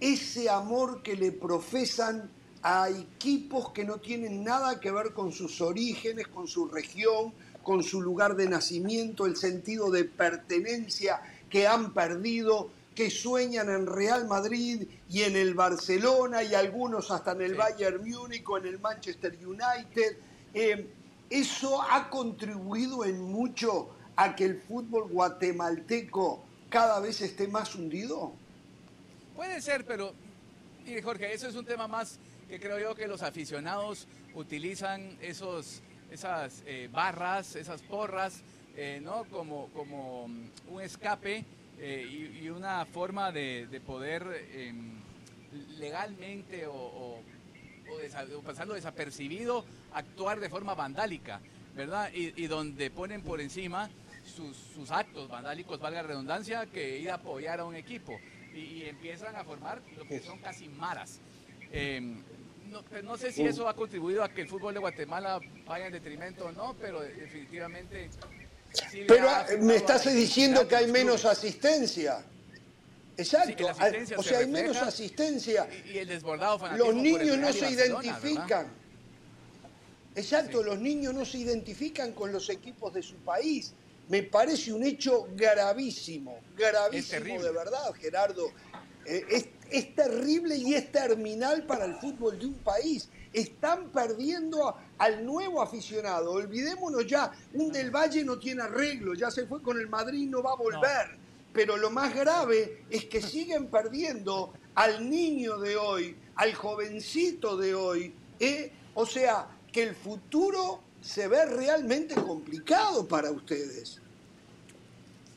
Ese amor que le profesan a equipos que no tienen nada que ver con sus orígenes, con su región, con su lugar de nacimiento, el sentido de pertenencia que han perdido, que sueñan en Real Madrid y en el Barcelona y algunos hasta en el Bayern Múnich o en el Manchester United. Eh, ¿Eso ha contribuido en mucho a que el fútbol guatemalteco cada vez esté más hundido? Puede ser, pero Y Jorge, eso es un tema más que creo yo que los aficionados utilizan esos, esas eh, barras, esas porras, eh, ¿no? Como, como un escape y, y, una forma de, de poder em, legalmente o, o, o, pasando desapercibido actuar de forma vandálica, ¿verdad? Y, y donde ponen por encima sus, sus, actos vandálicos, valga la redundancia, que ir a apoyar a un equipo. Y, y empiezan a formar lo que son casi maras. Eh, no, no, sé si eso ha contribuido a que el fútbol de Guatemala vaya en detrimento o no, pero definitivamente... Sí pero me estás diciendo que hay menos asistencia. Exacto, sí, o sea, hay menos asistencia. Y, y el desbordado Los niños no se identifican. ¿verdad? Exacto, sí. los niños no se identifican con los equipos de su país. Me parece un hecho gravísimo, gravísimo de verdad, Gerardo. Eh, es, es, terrible y es terminal para el fútbol de un país. Están perdiendo a, al nuevo aficionado. Olvidémonos ya, un del Valle no tiene arreglo, ya se fue con el Madrid, no va a volver. No. Pero lo más grave es que siguen perdiendo al niño de hoy, al jovencito de hoy. ¿eh? O sea, que el futuro se ve realmente complicado para ustedes.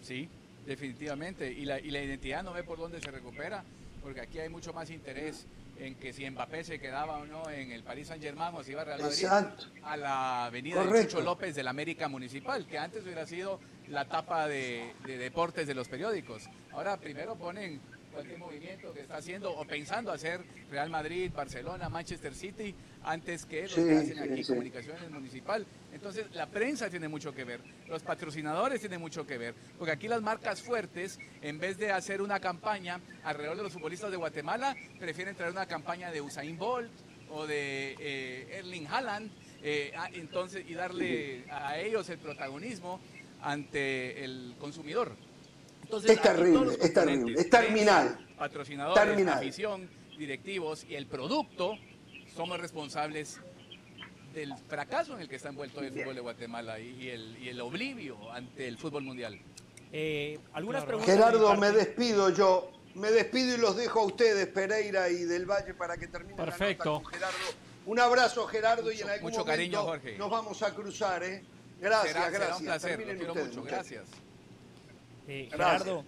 Sí, definitivamente. Y la, y la identidad no ve por dónde se recupera, porque aquí hay mucho más interés en que si Mbappé se quedaba o no en el Paris Saint Germain o si iba a Real Madrid Exacto. a la avenida de Chucho López de la América Municipal, que antes hubiera sido la tapa de, de deportes de los periódicos. Ahora primero ponen cualquier movimiento que está haciendo o pensando hacer Real Madrid, Barcelona, Manchester City, antes que los Sí, que hacen sí, aquí sí. comunicaciones municipal. Entonces la prensa tiene mucho que ver, los patrocinadores tienen mucho que ver, porque aquí las marcas fuertes, en vez de hacer una campaña alrededor de los futbolistas de Guatemala, prefieren traer una campaña de Usain Bolt o de eh, Erling Haaland, eh, ah, entonces y darle a ellos el protagonismo ante el consumidor. Entonces, Es terrible, es terrible, es terminal. Patrocinadores, Terminal. afición, directivos y el producto somos responsables del fracaso en el que está envuelto el fútbol de Guatemala y, y el, y el oblivio ante el fútbol mundial. Eh, algunas preguntas. Gerardo, me despido yo. Me despido y los dejo a ustedes, Pereira y del Valle, para que termine Perfecto. la nota con Gerardo. Un abrazo, Gerardo, y en algún mucho momento cariño, Jorge. nos vamos a cruzar, ¿eh? Gracias, será, gracias. será un placer, quiero mucho, gracias. Eh. Gerardo,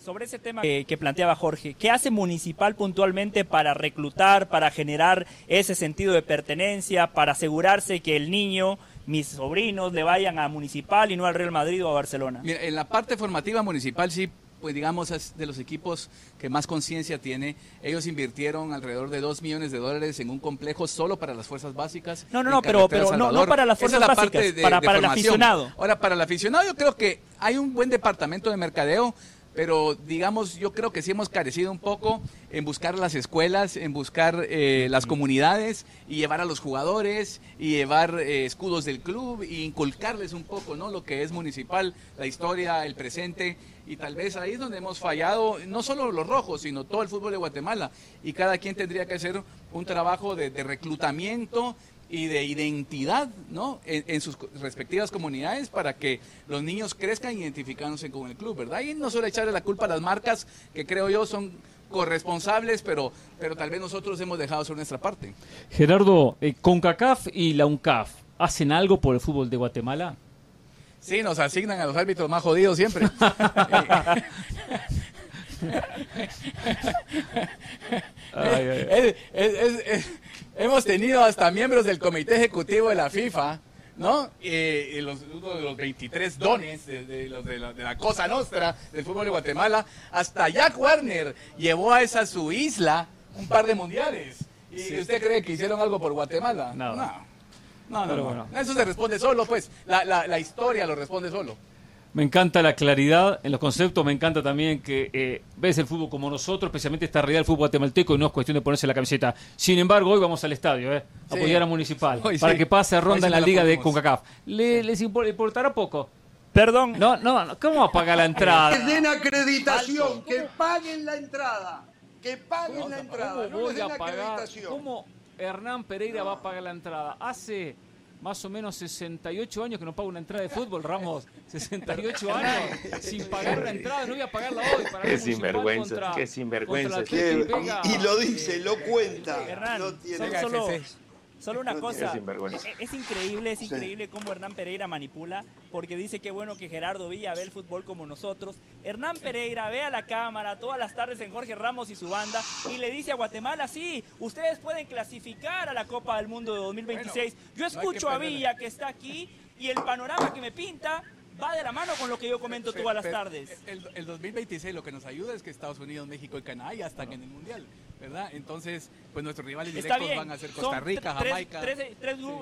sobre ese tema que, que planteaba Jorge, ¿qué hace Municipal puntualmente para reclutar, para generar ese sentido de pertenencia, para asegurarse que el niño, mis sobrinos, le vayan a Municipal y no al Real Madrid o a Barcelona? Mira, en la parte formativa municipal sí, pues digamos es de los equipos que más conciencia tiene. Ellos invirtieron alrededor de 2 millones de dólares en un complejo solo para las fuerzas básicas. No, no, no, pero- no- para las es fuerzas la básicas, parte de- para- de para el aficionado. Ahora, para el aficionado yo creo que hay un buen departamento de mercadeo, pero digamos, yo creo que sí hemos carecido un poco en buscar las escuelas, en buscar eh, las comunidades y llevar a los jugadores y llevar eh, escudos del club y inculcarles un poco, ¿no? Lo que es municipal, la historia, el presente y tal vez ahí es donde hemos fallado, no solo los rojos, sino todo el fútbol de Guatemala y cada quien tendría que hacer un trabajo de, reclutamiento y de identidad ¿no? En, sus respectivas comunidades para que los niños crezcan identificándose con el club, ¿verdad? Y no solo echarle la culpa a las marcas, que creo yo son corresponsables, pero, pero tal vez nosotros hemos dejado hacer nuestra parte. Gerardo, eh, CONCACAF y la UNCAF, ¿hacen algo por el fútbol de Guatemala? Sí, nos asignan a los árbitros más jodidos siempre. Ay, ay, Es- es- es- es- hemos tenido hasta miembros del comité ejecutivo de la FIFA, ¿no? Y, y los, uno de los 23 dones de, de los de, la, de la Cosa Nostra del fútbol de Guatemala, hasta Jack Warner llevó a esa su isla un par de mundiales. ¿Y usted cree que hicieron algo por Guatemala? Nada. No. No, no, Pero no. bueno. Eso se responde solo, pues. La, la, la historia lo responde solo. Me encanta la claridad en los conceptos, me encanta también que eh, ves el fútbol como nosotros, especialmente esta realidad del fútbol guatemalteco y no es cuestión de ponerse la camiseta. Sin embargo, hoy vamos al estadio, ¿eh? a Sí. apoyar a Municipal, Hoy para sí. que pase a Hoy ronda sí en la la liga de. CONCACAF. Le- ¿Les impor- importará poco? Perdón, No, no, no, ¿cómo va a pagar la Que entrada? den acreditación, que paguen la entrada. Que paguen la entrada. ¿Cómo No voy a pagar? ¿Cómo Hernán Pereira va a pagar la entrada? Hace más o menos 68 años que no pago una entrada de fútbol, Ramos. 68 años sin pagar una entrada, no voy a pagarla hoy. Para qué sinvergüenza, qué sinvergüenza. y, lo dice, lo cuenta. Hernán, no tiene solo, Solo una cosa, es, increíble, es increíble cómo Hernán Pereira manipula, porque dice que bueno que Gerardo Villa ve el fútbol como nosotros. Hernán Pereira ve a la cámara todas las tardes en Jorge Ramos y su banda y le dice a Guatemala, sí, ustedes pueden clasificar a la Copa del Mundo de 2026. Yo escucho a Villa que está aquí y el panorama que me pinta va de la mano con lo que yo comento todas las tardes. El, 2026 lo que nos ayuda es que Estados Unidos, México y Canadá ya están en el Mundial, ¿verdad? Entonces, pues nuestros rivales directos van a ser Costa Rica, Jamaica. Tres,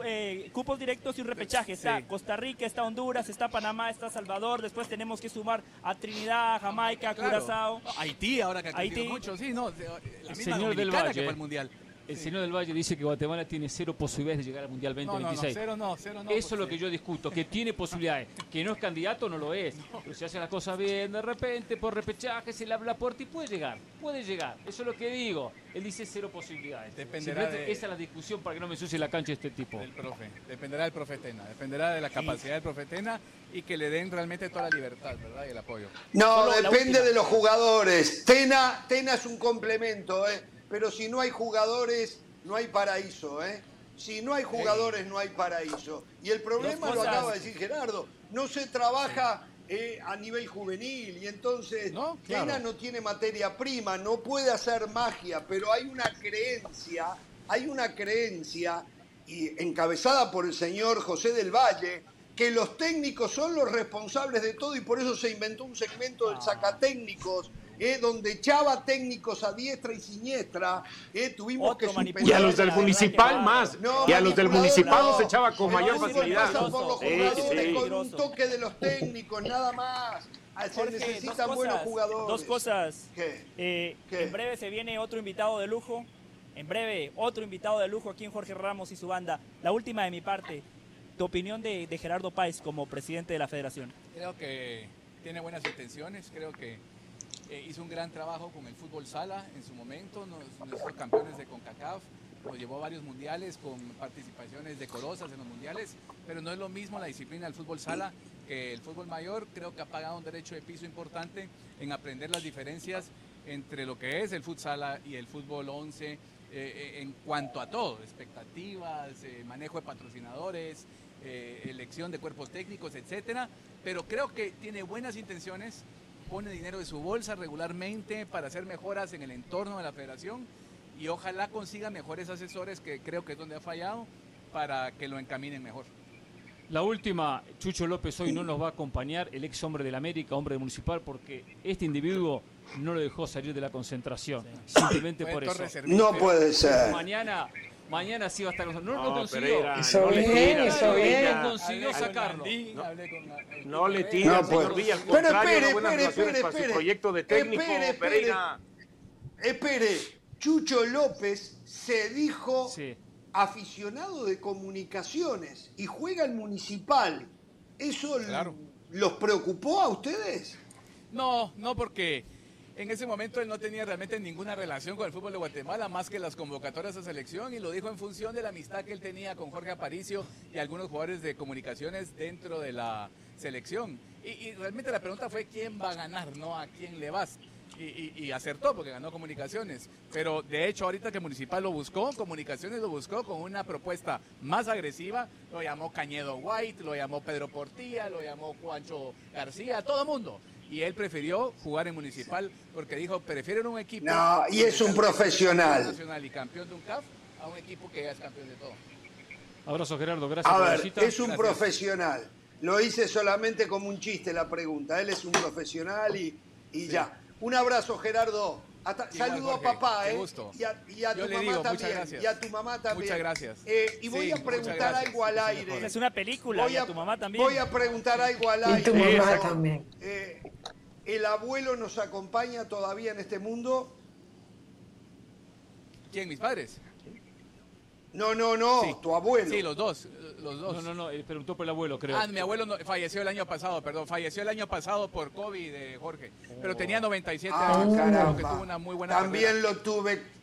eh, cupos directos y un repechaje. Está Costa Rica, está Honduras, está Panamá, está Salvador. Después tenemos que sumar a Trinidad, Jamaica, Curazao. Haití, ahora que ha Haití. mucho. Sí, no, la misma Señor del Valle. que fue el Mundial. El señor del Valle dice que Guatemala tiene cero posibilidades de llegar al Mundial 2026. No, no, no, cero no, Eso es lo que yo discuto, que tiene posibilidades. Que no es candidato, no lo es. Pero si hace las cosas bien, de repente, por repechaje, se le abre la puerta y puede llegar. Puede llegar. Eso es lo que digo. Él dice cero posibilidades. Dependerá Esa es la discusión para que no me sucie la cancha este tipo. El profe. Dependerá del profe Tena. Dependerá de la capacidad del profe Tena y que le den realmente toda la libertad, ¿verdad? Y el apoyo. No, depende de los jugadores. Tena, Tena es un complemento, ¿eh? Pero si no hay jugadores no hay paraíso, ¿eh? Si no hay jugadores, no hay paraíso. Y el problema lo acaba de decir Gerardo, no se trabaja eh, a nivel juvenil y entonces ¿No? no tiene materia prima, no puede hacer magia, pero hay una creencia, hay una creencia y encabezada por el señor José del Valle, que los técnicos son los responsables de todo y por eso se inventó un segmento del ah. sacatécnicos eh, donde echaba técnicos a diestra y siniestra, eh, tuvimos que Y a los del municipal más, y a los del municipal los echaba con mayor facilidad. con un toque de los técnicos, nada más. Ah, se necesitan buenos jugadores. Dos cosas. Eh, en breve se viene otro invitado de lujo. En breve, otro invitado de lujo aquí en Jorge Ramos y su banda. La última de mi parte. Tu opinión de, de Gerardo Páez como presidente de la federación. Creo que tiene buenas intenciones. Creo que eh, hizo un gran trabajo con el fútbol sala en su momento, nos, hizo campeones de CONCACAF, nos llevó a varios mundiales con participaciones decorosas en los mundiales, pero no es lo mismo la disciplina del fútbol sala que el fútbol mayor. Creo que ha pagado un derecho de piso importante en aprender las diferencias entre lo que es el fútbol sala y el fútbol 11 eh, eh, en cuanto a todo, expectativas, manejo de patrocinadores, elección de cuerpos técnicos, etcétera. Pero creo que tiene buenas intenciones pone dinero de su bolsa regularmente para hacer mejoras en el entorno de la federación y ojalá consiga mejores asesores, que creo que es donde ha fallado, para que lo encaminen mejor. La última, Chucho López hoy no nos va a acompañar, el ex hombre del América, hombre municipal, porque este individuo no lo dejó salir de la concentración. Simplemente por eso. No puede ser. Mañana Mañana sí va a estar con No, no, consiguió. no le No consiguió sacarlo. No, le tira, no, señor Villa. Al contrario, espere, espere, espere, para su proyecto de técnico, espere, Pereira. Espere, Chucho López se dijo aficionado de comunicaciones y juega el municipal. ¿Eso los preocupó a ustedes? No, no porque en ese momento él no tenía realmente ninguna relación con el fútbol de Guatemala, más que las convocatorias a selección, y lo dijo en función de la amistad que él tenía con Jorge Aparicio y algunos jugadores de comunicaciones dentro de la selección. Y, realmente la pregunta fue quién va a ganar, no a quién le vas. Y, acertó porque ganó Comunicaciones. Pero de hecho, ahorita que Municipal lo buscó, Comunicaciones lo buscó con una propuesta más agresiva. Lo llamó Cañedo White, lo llamó Pedro Portilla, lo llamó Juancho García, todo mundo y él prefirió jugar en Municipal porque dijo, prefiero un equipo... No, y es un profesional. Nacional y campeón de un CAF a un equipo que ya es campeón de todo. Abrazo Gerardo, gracias a ver, Es un profesional. Lo hice solamente como un chiste la pregunta. Él es un profesional y, y ya. Un abrazo Gerardo. Saludo a papá, ¿eh? Y a, y a tu mamá también. Y a tu mamá también. Muchas gracias. Eh, y voy a preguntar algo al aire. Es una película, voy a, y a tu mamá también. Voy a preguntar algo al aire. Y tu mamá también. Eh, ¿El abuelo nos acompaña todavía en este mundo? ¿Quién? ¿Mis padres? No, no, no, tu abuelo. Sí, los dos, los dos. No, no, no, eh, preguntó por el abuelo, creo. Ah, mi abuelo falleció el año pasado, perdón, falleció el año pasado por COVID, de Jorge. Pero tenía 97 ah, años, caramba. que tuvo una muy buena También lo tuve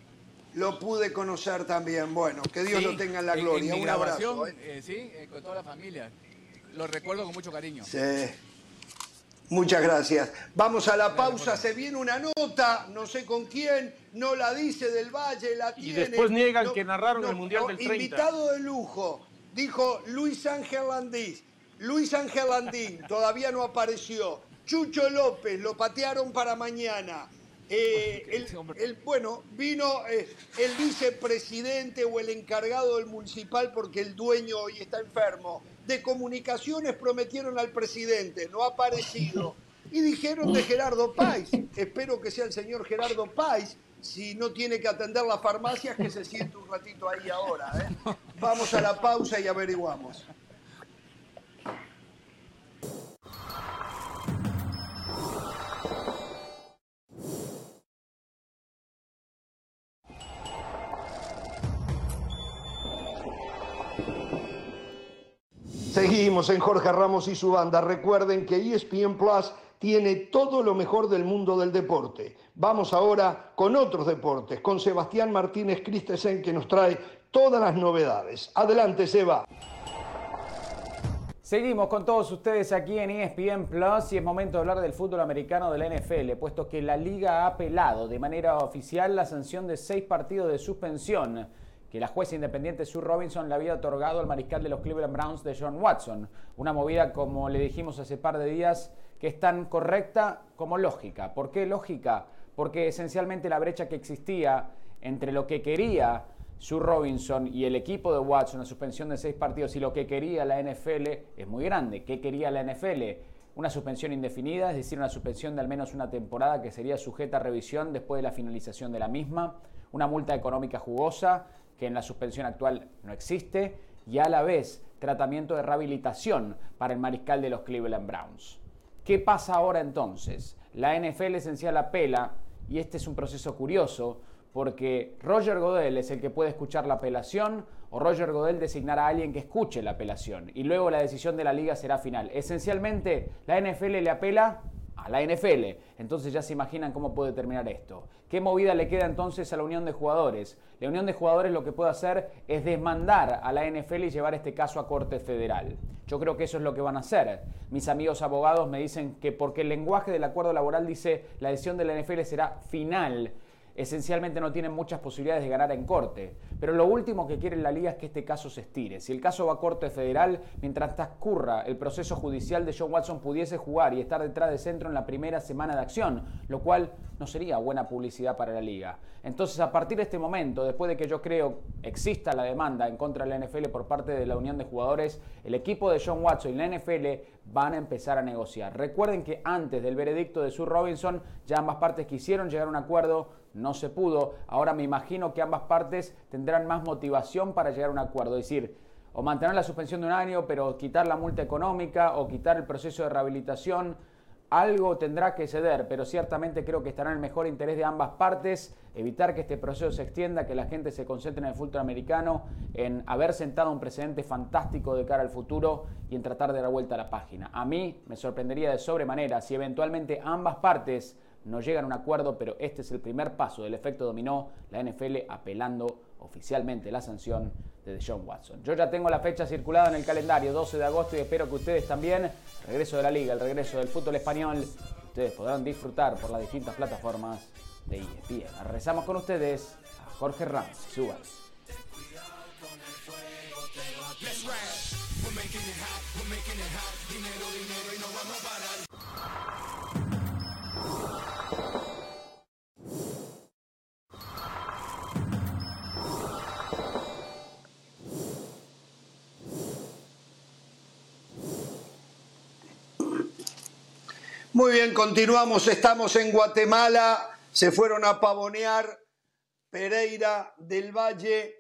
lo pude conocer también. Bueno, que Dios lo tenga en la gloria. Un abrazo. ¿eh? Eh, sí, eh, con toda la familia. Lo recuerdo con mucho cariño. Sí. Muchas gracias. Vamos a la pausa. Se viene una nota, no sé con quién, no la dice del Valle, la tiene. Y después niegan que narraron el Mundial del 30. Invitado de lujo, dijo Luis Ángel Landís. Luis Ángel Landín todavía no apareció. Chucho López lo patearon para mañana. Eh, el, bueno, vino eh, el vicepresidente o el encargado del municipal porque el dueño hoy está enfermo. De comunicaciones prometieron al presidente, no ha aparecido. Y dijeron de Gerardo Páez. Espero que sea el señor Gerardo Páez. Si no tiene que atender las farmacias, que se siente un ratito ahí ahora. ¿eh? Vamos a la pausa y averiguamos. Seguimos en Jorge Ramos y su banda. Recuerden que ESPN Plus tiene todo lo mejor del mundo del deporte. Vamos ahora con otros deportes, con Sebastián Martínez Christensen que nos trae todas las novedades. Adelante, Seba. Seguimos con todos ustedes aquí en ESPN Plus y es momento de hablar del fútbol americano de la NFL, puesto que la liga ha apelado de manera oficial la sanción de seis partidos de suspensión que la jueza independiente Sue Robinson le había otorgado al mariscal de los Cleveland Browns de John Watson. Una movida, como le dijimos hace par de días, que es tan correcta como lógica. ¿Por qué lógica? Porque esencialmente la brecha que existía entre lo que quería Sue Robinson y el equipo de Watson, una suspensión de seis partidos, y lo que quería la NFL es muy grande. ¿Qué quería la NFL? Una suspensión indefinida, es decir, una suspensión de al menos una temporada que sería sujeta a revisión después de la finalización de la misma, una multa económica jugosa que en la suspensión actual no existe, y a la vez tratamiento de rehabilitación para el mariscal de los Cleveland Browns. ¿Qué pasa ahora entonces? La NFL esencial apela, y este es un proceso curioso, porque Roger Godel es el que puede escuchar la apelación o Roger Godel designará a alguien que escuche la apelación y luego la decisión de la liga será final. Esencialmente, la NFL le apela a la NFL. Entonces ya se imaginan cómo puede terminar esto. ¿Qué movida le queda entonces a la unión de jugadores? La unión de jugadores lo que puede hacer es desmandar a la NFL y llevar este caso a Corte Federal. Yo creo que eso es lo que van a hacer. Mis amigos abogados me dicen que porque el lenguaje del acuerdo laboral dice la decisión de la NFL será final esencialmente no tienen muchas posibilidades de ganar en corte. Pero lo último que quiere la liga es que este caso se estire. Si el caso va a corte federal, mientras transcurra el proceso judicial de John Watson pudiese jugar y estar detrás de centro en la primera semana de acción, lo cual no sería buena publicidad para la liga. Entonces, a partir de este momento, después de que yo creo exista la demanda en contra de la NFL por parte de la Unión de Jugadores, el equipo de John Watson y la NFL van a empezar a negociar. Recuerden que antes del veredicto de Sue Robinson, ya ambas partes quisieron llegar a un acuerdo no se pudo. Ahora me imagino que ambas partes tendrán más motivación para llegar a un acuerdo. Es decir, o mantener la suspensión de un año, pero quitar la multa económica o quitar el proceso de rehabilitación. Algo tendrá que ceder, pero ciertamente creo que estará en el mejor interés de ambas partes evitar que este proceso se extienda, que la gente se concentre en el fútbol americano, en haber sentado un precedente fantástico de cara al futuro y en tratar de dar vuelta a la página. A mí me sorprendería de sobremanera si eventualmente ambas partes no llegan a un acuerdo, pero este es el primer paso del efecto dominó, la NFL apelando oficialmente la sanción de John Watson. Yo ya tengo la fecha circulada en el calendario, 12 de agosto, y espero que ustedes también, regreso de la liga, el regreso del fútbol español, ustedes podrán disfrutar por las distintas plataformas de ESPN. Regresamos con ustedes a Jorge Ramos. Muy bien, continuamos. Estamos en Guatemala. Se fueron a pavonear Pereira del Valle.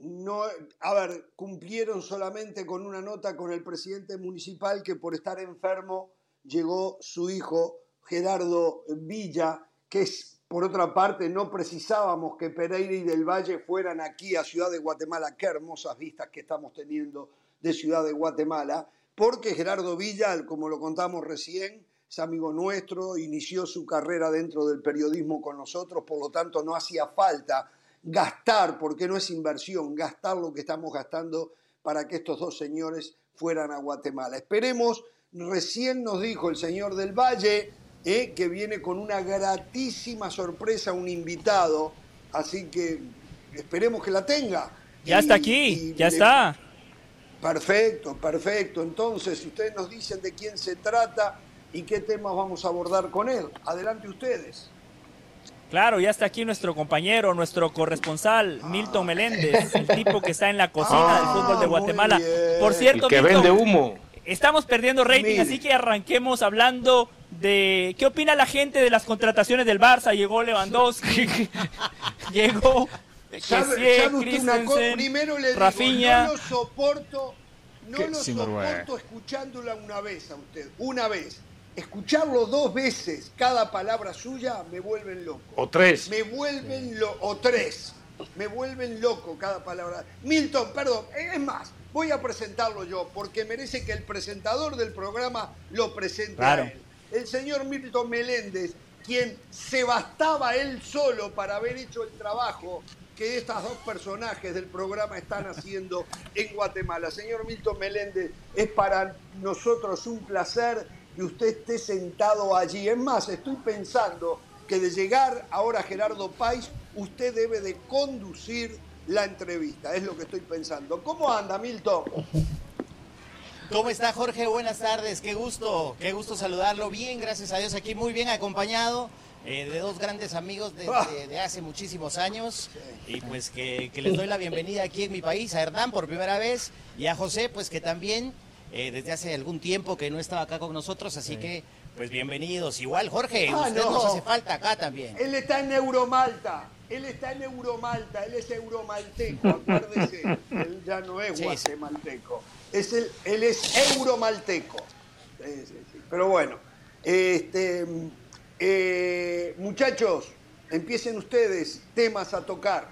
No, a ver, cumplieron solamente con una nota con el presidente municipal que por estar enfermo llegó su hijo Gerardo Villa, que es, por otra parte, no precisábamos que Pereira y del Valle fueran aquí a Ciudad de Guatemala. Qué hermosas vistas que estamos teniendo de Ciudad de Guatemala, porque Gerardo Villa, como lo contamos recién, es amigo nuestro, inició su carrera dentro del periodismo con nosotros, por lo tanto no hacía falta gastar, porque no es inversión, gastar lo que estamos gastando para que estos dos señores fueran a Guatemala. Esperemos, recién nos dijo el señor del Valle eh, que viene con una gratísima sorpresa, un invitado, así que esperemos que la tenga. Ya está aquí, ya está. Perfecto, perfecto. Entonces, ustedes nos dicen de quién se trata y qué temas vamos a abordar con él. Adelante ustedes. Claro, ya está aquí nuestro compañero, nuestro corresponsal, Milton Meléndez, el tipo que está en la cocina del fútbol de ah, Guatemala. Por cierto, que vende humo. Estamos perdiendo rating, así que arranquemos hablando de qué opina la gente de las contrataciones del Barça. Llegó Lewandowski, llegó Primero le Rafinha. no lo soporto, no lo soporto escuchándola una vez a usted, una vez. Escucharlo dos veces cada palabra suya me vuelven loco. O tres. Me vuelven loco. O tres. Me vuelven loco cada palabra. Milton, perdón, es más, voy a presentarlo yo, porque merece que el presentador del programa lo presente a él. El señor Milton Meléndez, quien se bastaba él solo para haber hecho el trabajo que estos dos personajes del programa están haciendo en Guatemala. Señor Milton Meléndez, es para nosotros un placer que usted esté sentado allí. Es más, estoy pensando que de llegar ahora Gerardo País, usted debe de conducir la entrevista. Es lo que estoy pensando. ¿Cómo anda, Milton? ¿Cómo está Jorge? Buenas tardes, qué gusto, qué gusto saludarlo. Bien, gracias a Dios, aquí muy bien acompañado eh, de dos grandes amigos ah. de, hace muchísimos años y pues que, les doy la bienvenida aquí en mi país, a Hernán por primera vez y a José pues que también eh, desde hace algún tiempo que no estaba acá con nosotros, así que pues bienvenidos. Igual Jorge, ah, usted nos hace falta acá también. Él está en Euromalta. Él está en Euromalta, él es euromalteco, acuérdese, él ya no es guatemalteco, es el, él es euromalteco. Pero bueno, este, eh, muchachos, empiecen ustedes temas a tocar.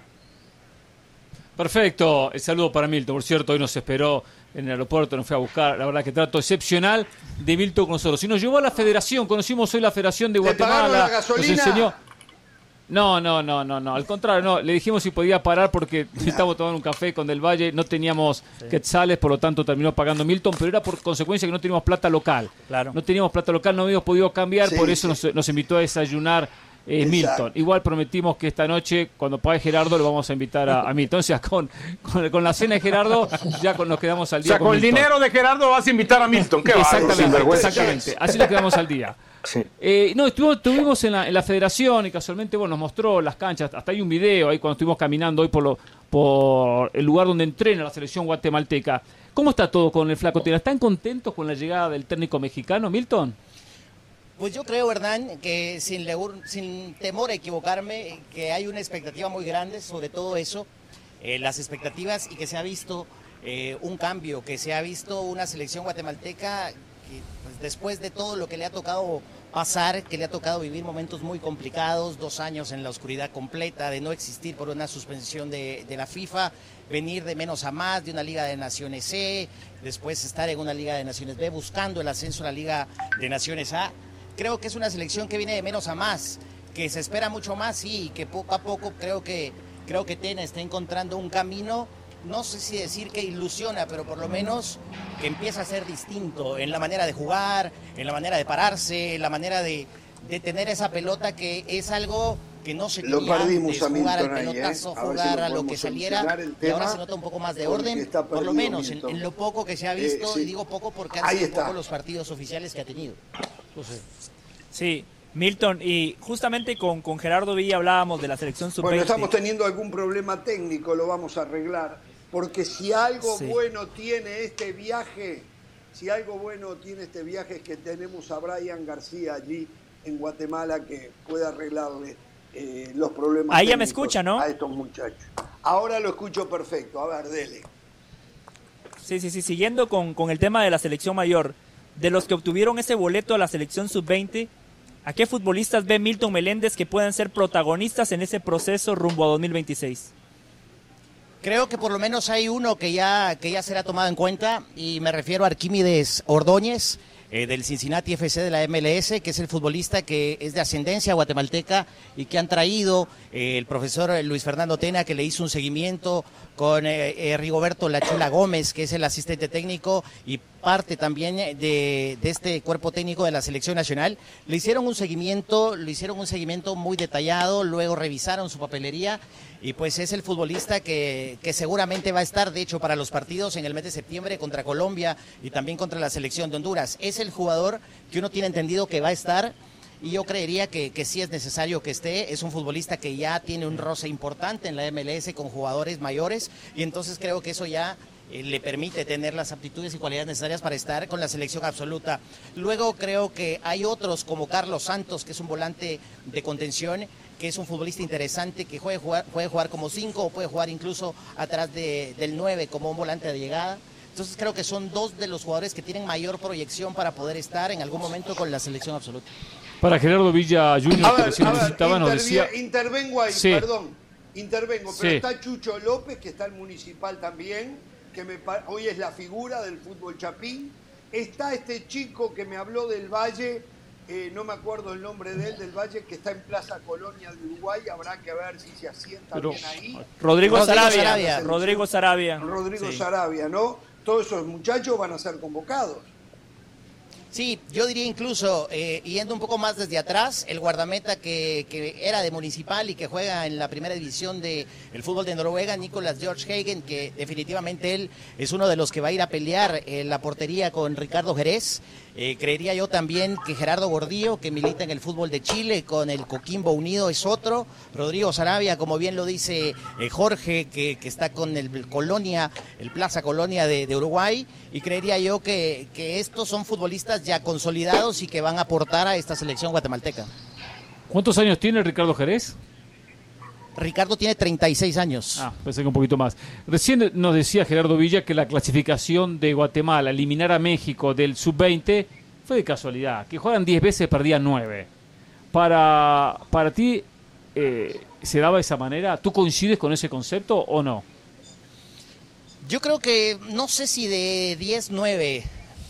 Perfecto, el saludo para Milton. Por cierto, hoy nos esperó en el aeropuerto, nos fue a buscar. La verdad que trato excepcional de Milton con nosotros. Y nos llevó a la federación, conocimos hoy la Federación de Guatemala. La gasolina? Nos enseñó. No, no, no, no, no. Al contrario, no. Le dijimos si podía parar porque estábamos tomando un café con Del Valle, no teníamos quetzales, por lo tanto terminó pagando Milton, pero era por consecuencia que no teníamos plata local. Claro. No teníamos plata local, no habíamos podido cambiar, por eso nos, invitó a desayunar eh, Milton. Igual prometimos que esta noche, cuando pague Gerardo, lo vamos a invitar a, Milton. O sea, con, con, la cena de Gerardo, ya nos quedamos al día. O sea, con, el dinero de Gerardo vas a invitar a Milton. ¿Qué exactamente, exactamente. Así nos quedamos al día. Eh, no, estuvimos, en, la, federación y casualmente bueno, nos mostró las canchas. Hasta hay un video ahí cuando estuvimos caminando hoy por, lo, por el lugar donde entrena la selección guatemalteca. ¿Cómo está todo con el Flaco Tena? ¿Están contentos con la llegada del técnico mexicano, Milton? Pues yo creo, Hernán, que sin, sin temor a equivocarme, que hay una expectativa muy grande sobre todo eso, eh, las expectativas y que se ha visto eh, un cambio, que se ha visto una selección guatemalteca pues, después de todo lo que le ha tocado pasar, que le ha tocado vivir momentos muy complicados, dos años en la oscuridad completa, de no existir por una suspensión de, la FIFA, venir de menos a más, de una Liga de Naciones C, después estar en una Liga de Naciones B, buscando el ascenso a la Liga de Naciones A. Creo que es una selección que viene de menos a más, que se espera mucho más, y que poco a poco creo que, creo que Tena está encontrando un camino. No sé si decir que ilusiona, pero por lo menos que empieza a ser distinto en la manera de jugar, en la manera de pararse, en la manera de, tener esa pelota que es algo que no se lo perdimos a jugar al pelotazo, ¿eh? jugar a, lo que saliera y ahora se nota un poco más de orden, por lo menos en, lo poco que se ha visto, eh, y digo poco porque han sido poco los partidos oficiales que ha tenido. Sí, Milton, y justamente con, con Gerardo Villa hablábamos de la selección sub-20. Bueno, estamos teniendo algún problema técnico, lo vamos a arreglar porque si algo bueno tiene este viaje, si algo bueno tiene este viaje es que tenemos a Brian García allí en Guatemala que puede arreglarle eh, los problemas. Ahí ya me escucha, ¿no? A estos muchachos. Ahora lo escucho perfecto. A ver, dele. Sí, sí, sí. Siguiendo con, con el tema de la selección mayor, de los que obtuvieron ese boleto a la selección sub-20, ¿a qué futbolistas ve Milton Meléndez que puedan ser protagonistas en ese proceso rumbo a 2026? Creo que por lo menos hay uno que ya, que ya será tomado en cuenta y me refiero a Arquímedes Ordóñez, eh, del Cincinnati FC de la MLS, que es el futbolista que es de ascendencia guatemalteca y que han traído eh, el profesor Luis Fernando Tena, que le hizo un seguimiento con eh, Rigoberto Lachula Gómez, que es el asistente técnico y parte también de, de, este cuerpo técnico de la selección nacional. Le hicieron un seguimiento, le hicieron un seguimiento muy detallado, luego revisaron su papelería y pues es el futbolista que, que, seguramente va a estar, de hecho, para los partidos en el mes de septiembre contra Colombia y también contra la selección de Honduras. Es el jugador que uno tiene entendido que va a estar y yo creería que, que sí es necesario que esté. Es un futbolista que ya tiene un roce importante en la MLS con jugadores mayores y entonces creo que eso ya eh, le permite tener las aptitudes y cualidades necesarias para estar con la selección absoluta. Luego creo que hay otros como Carlos Santos, que es un volante de contención que es un futbolista interesante, que puede jugar, puede jugar como 5 o puede jugar incluso atrás del 9 como un volante de llegada. Entonces creo que son dos de los jugadores que tienen mayor proyección para poder estar en algún momento con la selección absoluta. Para Gerardo Villa Junior, que recién necesitaba, nos decía... Intervengo ahí, perdón, intervengo, pero está Chucho López, que está en Municipal también, que me, hoy es la figura del fútbol chapín. Está este chico que me habló del Valle, eh, no me acuerdo el nombre de él, del Valle, que está en Plaza Colonia de Uruguay, habrá que ver si se asienta bien ahí. Rodrigo, Sarabia, Rodrigo Sarabia. Rodrigo Sarabia, ¿no? Todos esos muchachos van a ser convocados. Sí, yo diría incluso, eh, yendo un poco más desde atrás, el guardameta que, era de Municipal y que juega en la primera división del fútbol de Noruega, Nicolas George Hagen, que definitivamente él es uno de los que va a ir a pelear en la portería con Ricardo Jerez. Eh, creería yo también que Gerardo Gordillo, que milita en el fútbol de Chile con el Coquimbo Unido, es otro. Rodrigo Sarabia, como bien lo dice eh, Jorge, que, está con el Colonia, el Plaza Colonia de, Uruguay. Y creería yo que, que estos son futbolistas ya consolidados y que van a aportar a esta selección guatemalteca. ¿Cuántos años tiene Ricardo Jerez? Ricardo tiene 36 años. Ah, pensé que un poquito más. Recién nos decía Gerardo Villa que la clasificación de Guatemala, eliminar a México del sub-20, fue de casualidad. Que juegan 10 veces, perdían 9. Para, para ti, eh, ¿se daba de esa manera? ¿Tú coincides con ese concepto o no? Yo creo que, no sé si de 10-9,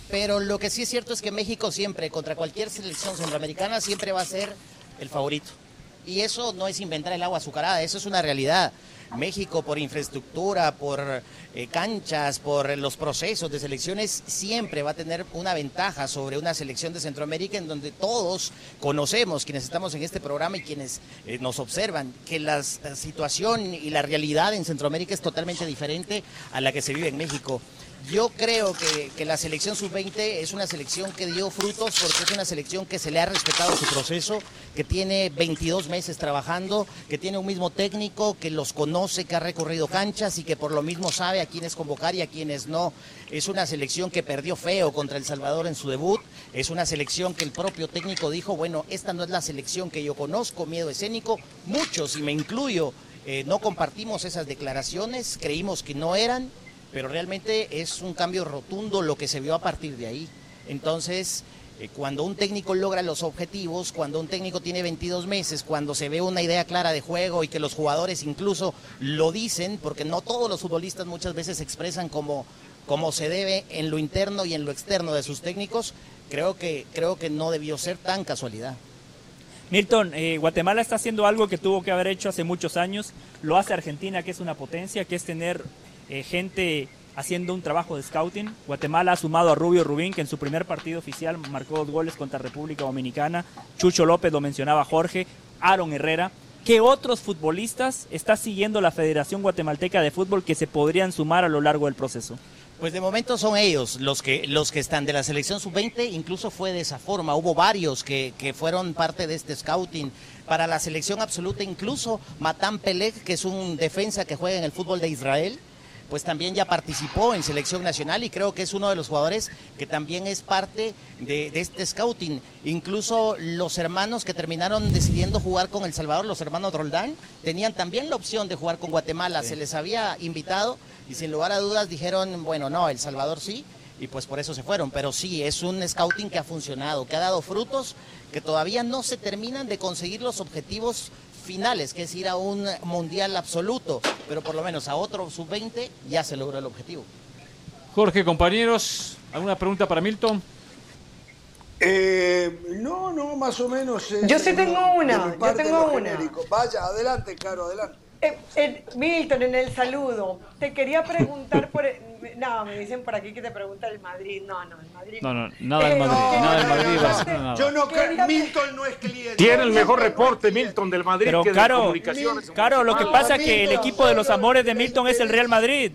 pero lo que sí es cierto es que México siempre, contra cualquier selección centroamericana, siempre va a ser el favorito. Y eso no es inventar el agua azucarada, eso es una realidad. México por infraestructura, por eh, canchas, por los procesos de selecciones, siempre va a tener una ventaja sobre una selección de Centroamérica en donde todos conocemos, quienes estamos en este programa y quienes eh, nos observan, que la situación y la realidad en Centroamérica es totalmente diferente a la que se vive en México. Yo creo que, la selección sub-20 es una selección que dio frutos porque es una selección que se le ha respetado su proceso, que tiene 22 meses trabajando, que tiene un mismo técnico, que los conoce, que ha recorrido canchas y que por lo mismo sabe a quiénes convocar y a quiénes no. Es una selección que perdió feo contra El Salvador en su debut. Es una selección que el propio técnico dijo, bueno, esta no es la selección que yo conozco, miedo escénico. Muchos, y me incluyo, eh, no compartimos esas declaraciones, creímos que no eran pero realmente es un cambio rotundo lo que se vio a partir de ahí. Entonces, eh, cuando un técnico logra los objetivos, cuando un técnico tiene 22 meses, cuando se ve una idea clara de juego y que los jugadores incluso lo dicen, porque no todos los futbolistas muchas veces expresan como, como se debe en lo interno y en lo externo de sus técnicos, creo que, creo que no debió ser tan casualidad. Milton, eh, Guatemala está haciendo algo que tuvo que haber hecho hace muchos años, lo hace Argentina, que es una potencia, que es tener eh, gente haciendo un trabajo de scouting. Guatemala ha sumado a Rubio Rubín, que en su primer partido oficial marcó dos goles contra República Dominicana. Chucho López lo mencionaba Jorge. Aaron Herrera. ¿Qué otros futbolistas está siguiendo la Federación Guatemalteca de Fútbol que se podrían sumar a lo largo del proceso? Pues de momento son ellos los que, los que están de la selección sub-20, incluso fue de esa forma. Hubo varios que, que, fueron parte de este scouting. Para la selección absoluta, incluso Matan Pelek, que es un defensa que juega en el fútbol de Israel, pues también ya participó en selección nacional y creo que es uno de los jugadores que también es parte de, este scouting. Incluso los hermanos que terminaron decidiendo jugar con El Salvador, los hermanos Roldán, tenían también la opción de jugar con Guatemala, se les había invitado y sin lugar a dudas dijeron, bueno, no, El Salvador sí, y pues por eso se fueron. Pero sí, es un scouting que ha funcionado, que ha dado frutos, que todavía no se terminan de conseguir los objetivos finales, que es ir a un mundial absoluto, pero por lo menos a otro sub-20 ya se logró el objetivo. Jorge, compañeros, ¿alguna pregunta para Milton? Eh, no, no, más o menos. yo sí tengo una, yo tengo una. Vaya, adelante, Caro, adelante. Eh, Milton, en el saludo, te quería preguntar por... no, me dicen por aquí que te pregunta el Madrid. No, no, el Madrid. No, no, nada del Madrid. nada del Madrid. Yo no creo. Milton no es cliente. Tiene el mejor reporte, Milton, del Madrid. Pero, que Caro, de comunicaciones. Caro, lo que pasa es que el equipo de los amores de Milton es el Real Madrid.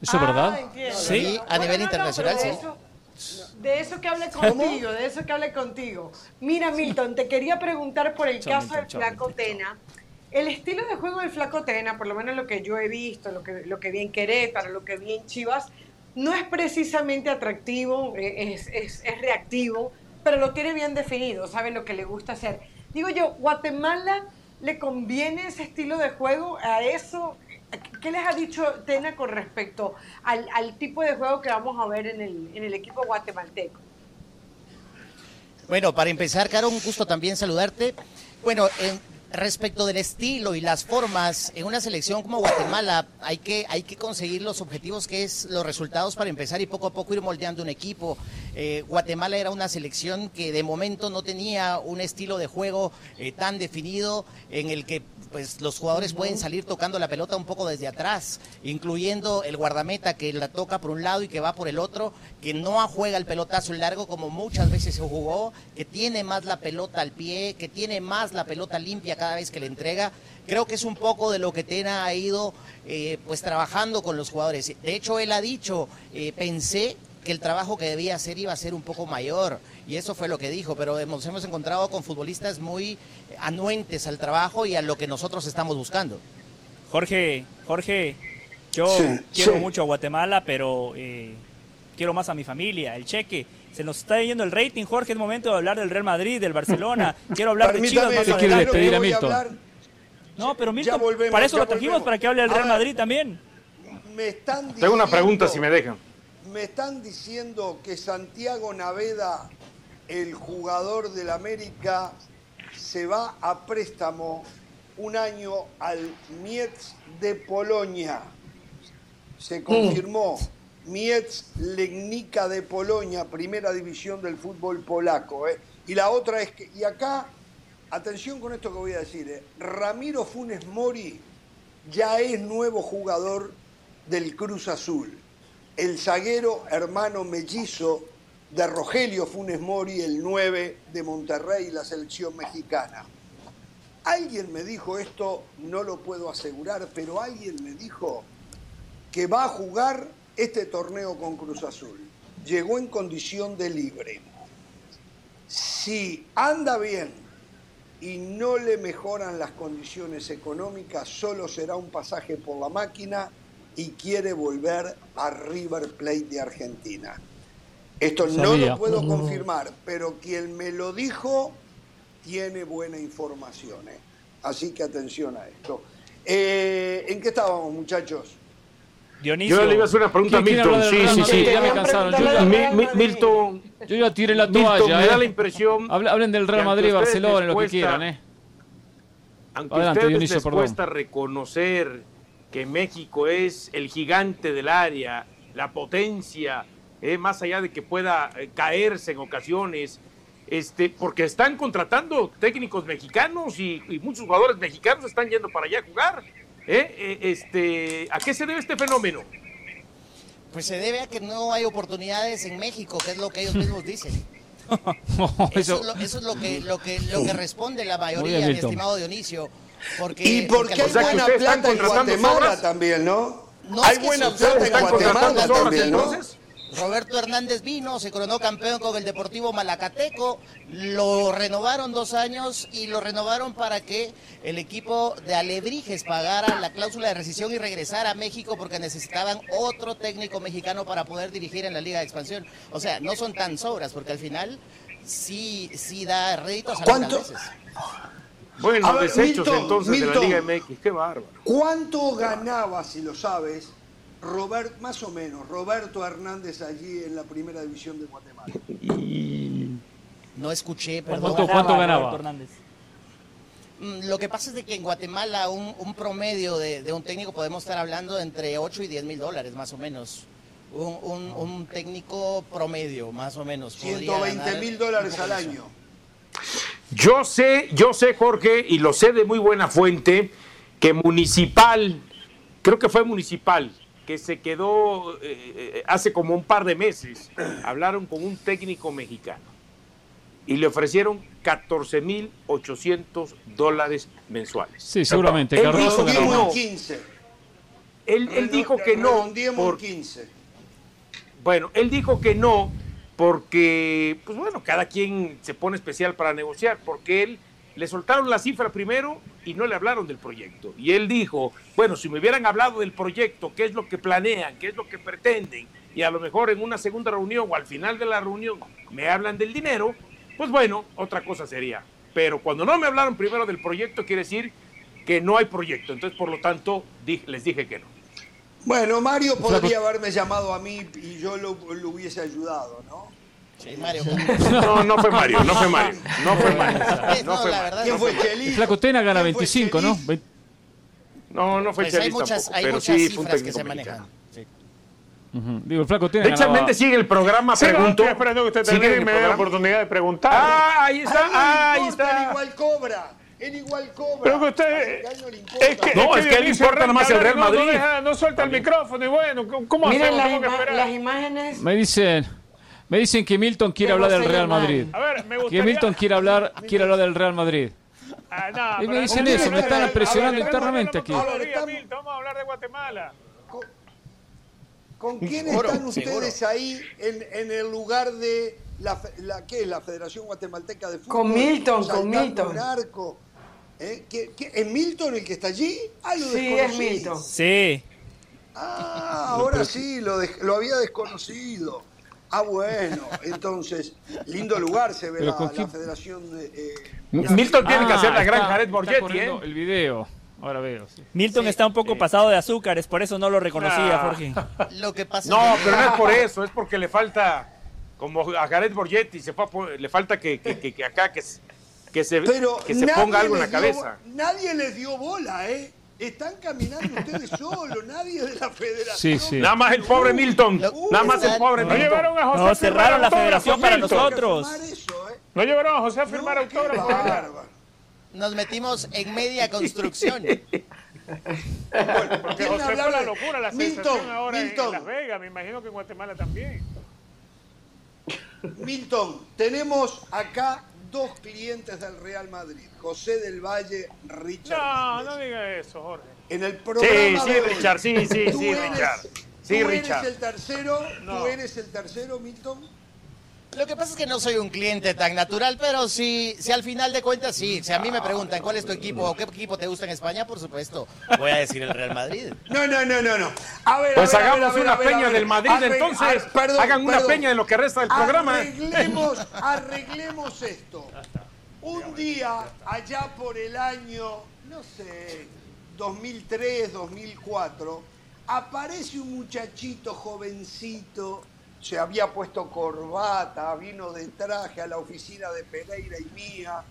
¿Eso es verdad? Ah, sí, a nivel internacional, sí. De eso que hable contigo, de eso que hable contigo. Mira, Milton, te quería preguntar por el caso del Flaco Tena. El estilo de juego del Flaco Tena, por lo menos lo que yo he visto, lo que, lo que vi Querétaro, lo que vi en Chivas, no es precisamente atractivo, eh, es, es, es reactivo, pero lo tiene bien definido, sabe lo que le gusta hacer. Digo yo, Guatemala le conviene ese estilo de juego a eso ¿Qué les ha dicho Tena con respecto al, tipo de juego que vamos a ver en el, en el equipo guatemalteco? Bueno, para empezar, Caro, un gusto también saludarte. Bueno, en, Respecto del estilo y las formas, en una selección como Guatemala hay que, hay que conseguir los objetivos que es los resultados para empezar y poco a poco ir moldeando un equipo. Eh, Guatemala era una selección que de momento no tenía un estilo de juego eh, tan definido en el que pues los jugadores pueden salir tocando la pelota un poco desde atrás, incluyendo el guardameta que la toca por un lado y que va por el otro, que no juega el pelotazo largo como muchas veces se jugó, que tiene más la pelota al pie, que tiene más la pelota limpia cada vez que le entrega. Creo que es un poco de lo que Tena ha ido eh, pues trabajando con los jugadores. De hecho, él ha dicho, eh, pensé que el trabajo que debía hacer iba a ser un poco mayor y eso fue lo que dijo, pero hemos, hemos encontrado con futbolistas muy anuentes al trabajo y a lo que nosotros estamos buscando. Jorge, Jorge, yo quiero mucho a Guatemala, pero eh, quiero más a mi familia, el cheque. Se nos está yendo el rating, Jorge, es momento de hablar del Real Madrid, del Barcelona. Quiero hablar de Chivas más despedir a Milton? No, pero Milton, para eso lo trajimos, para que hable del Real Madrid también. Me están Tengo una pregunta, si me dejan. Me están diciendo que Santiago Naveda, el jugador del América, se va a préstamo un año al Mietz de Polonia. Se confirmó. Mietz Legnica de Polonia, primera división del fútbol polaco. ¿eh? Y la otra es que, y acá, atención con esto que voy a decir, ¿eh? Ramiro Funes Mori ya es nuevo jugador del Cruz Azul. El zaguero hermano mellizo de Rogelio Funes Mori, el 9 de Monterrey, la selección mexicana. Alguien me dijo esto, no lo puedo asegurar, pero alguien me dijo que va a jugar este torneo con Cruz Azul. Llegó en condición de libre. Si anda bien y no le mejoran las condiciones económicas, solo será un pasaje por la máquina y quiere volver a River Plate de Argentina. Esto no lo puedo confirmar, pero quien me lo dijo tiene buena información. ¿eh? Así que atención a esto. Eh, ¿En qué estábamos, muchachos? Dionisio. Yo le iba a hacer una pregunta a Milton. Sí, sí, sí. Ya me cansaron. Yo, Milton. Yo ya tiré la toalla. me da ¿eh? la impresión. Hablen del Real Madrid, Barcelona, lo que quieran, ¿eh? Aunque a ustedes Dionisio, les cuesta reconocer que México es el gigante del área, la potencia, eh, más allá de que pueda eh, caerse en ocasiones, este, porque están contratando técnicos mexicanos y, muchos jugadores mexicanos están yendo para allá a jugar. ¿eh? este, ¿A qué se debe este fenómeno? Pues se debe a que no hay oportunidades en México, que es lo que ellos mismos dicen. eso, es lo, que, lo, que, lo que responde la mayoría, mi estimado Dionisio. Porque, y porque, hay buena plata en Guatemala también, ¿no? no hay buena plata en Guatemala también, ¿no? Roberto Hernández vino, se coronó campeón con el Deportivo Malacateco, lo renovaron dos años y lo renovaron para que el equipo de Alebrijes pagara la cláusula de rescisión y regresara a México porque necesitaban otro técnico mexicano para poder dirigir en la Liga de Expansión. O sea, no son tan sobras porque al final sí, sí da réditos a ¿Cuánto? Bueno, desechos entonces de la Liga MX, qué bárbaro. ¿Cuánto ganaba, si lo sabes, Robert, más o menos, Roberto Hernández allí en la primera división de Guatemala. No escuché, perdón. ¿Cuánto, ganaba? Hernández? Mm, lo que pasa es de que en Guatemala un, promedio de, un técnico podemos estar hablando entre 8 y 10 mil dólares más o menos. un, técnico promedio, más o menos. 120 mil dólares al año. Yo sé, yo sé, Jorge, y lo sé de muy buena fuente, que Municipal, creo que fue Municipal, que se quedó eh, eh, hace como un par de meses, hablaron con un técnico mexicano y le ofrecieron 14 mil 800 dólares mensuales. Sí, seguramente. Él dijo que no. Él, dijo que no. Por, 15. Bueno, él dijo que no porque, pues bueno, cada quien se pone especial para negociar, porque él le soltaron la cifra primero y no le hablaron del proyecto. Y él dijo, bueno, si me hubieran hablado del proyecto, qué es lo que planean, qué es lo que pretenden, y a lo mejor en una segunda reunión o al final de la reunión me hablan del dinero, pues bueno, otra cosa sería. Pero cuando no me hablaron primero del proyecto, quiere decir que no hay proyecto. Entonces, por lo tanto, les dije que no. Bueno, Mario podría haberme llamado a mí y yo lo, hubiese ayudado, ¿no? Sí, Mario. No, no fue Mario, no fue Mario. No fue Mario. No, fue Mario. ¿Quién fue Chelis? Flaco Tena gana 25, ¿no? No, no fue pues Chelis tampoco, hay pero muchas sí fue un técnico que se manejan. Sí. Digo, el flaco tiene. Richard sigue el programa, sí, pregunto. Estoy esperando que usted termine y me dé la oportunidad de preguntar. Ah, ahí está, ahí está. igual cobra. Él igual cobra. Pero que usted. No, es que, no, es que, él importa nada más el Real Madrid. No, no, suelta el micrófono y bueno, ¿cómo Miren hacemos? Las, las imágenes. Me dicen. Me dicen que Milton quiere hablar del Real Madrid. A ver, me gustaría... Que Milton quiere hablar, quiere hablar del Real Madrid. Ah, y me dicen eso, me están presionando internamente aquí. Vamos a hablar de Guatemala. ¿Con quién están ustedes ahí en, en, el lugar de la, la, ¿qué la Federación Guatemalteca de Fútbol? Con Milton, con Milton. Arco. ¿Eh? ¿Qué, qué, ¿Es Milton el que está allí? Ah, lo sí, es Milton. Sí. Ah, ahora sí, lo, de, lo había desconocido. Ah, bueno, entonces, lindo lugar se ve la, la, Federación de... Eh, Milton tiene que hacer la gran Jared Borgetti, ¿eh? El video. Ahora veo. Milton está un poco pasado de azúcares, por eso no lo reconocía, Jorge. Lo que pasa no, pero no es por eso, es porque le falta, como a Jared Borgetti, se le falta que, que, acá que, que se, que se ponga algo en la cabeza. nadie les dio bola, ¿eh? Están caminando ustedes solos, nadie de la federación. Sí, sí. Nada más el pobre Milton. Nada más el pobre Milton. No llevaron a José no, cerraron la federación para nosotros. ¿eh? No llevaron a José a firmar no, autógrafo. Nos metimos en media construcción. bueno, porque José fue la locura, la Milton, sensación ahora Milton. en Las Vegas. Me imagino que en Guatemala también. Milton, tenemos acá dos clientes del Real Madrid, José del Valle, Richard. No, no diga eso, Jorge. En el programa Sí, sí, Richard, sí, sí, sí, Richard. Sí, ¿tú Richard. eres el tercero? ¿Tú eres el tercero, Milton? Lo que pasa es que no soy un cliente tan natural, pero si, si al final de cuentas sí. Si a mí me preguntan cuál es tu equipo o qué equipo te gusta en España, por supuesto, voy a decir el Real Madrid. No, no, no, no, no. A ver, pues hagamos una peña del Madrid, entonces. hagan una peña de lo que resta del programa. Arreglemos, arreglemos esto. Un día, allá por el año, no sé, 2003, 2004, aparece un muchachito jovencito se había puesto corbata, vino de traje a la oficina de Pereira y mía,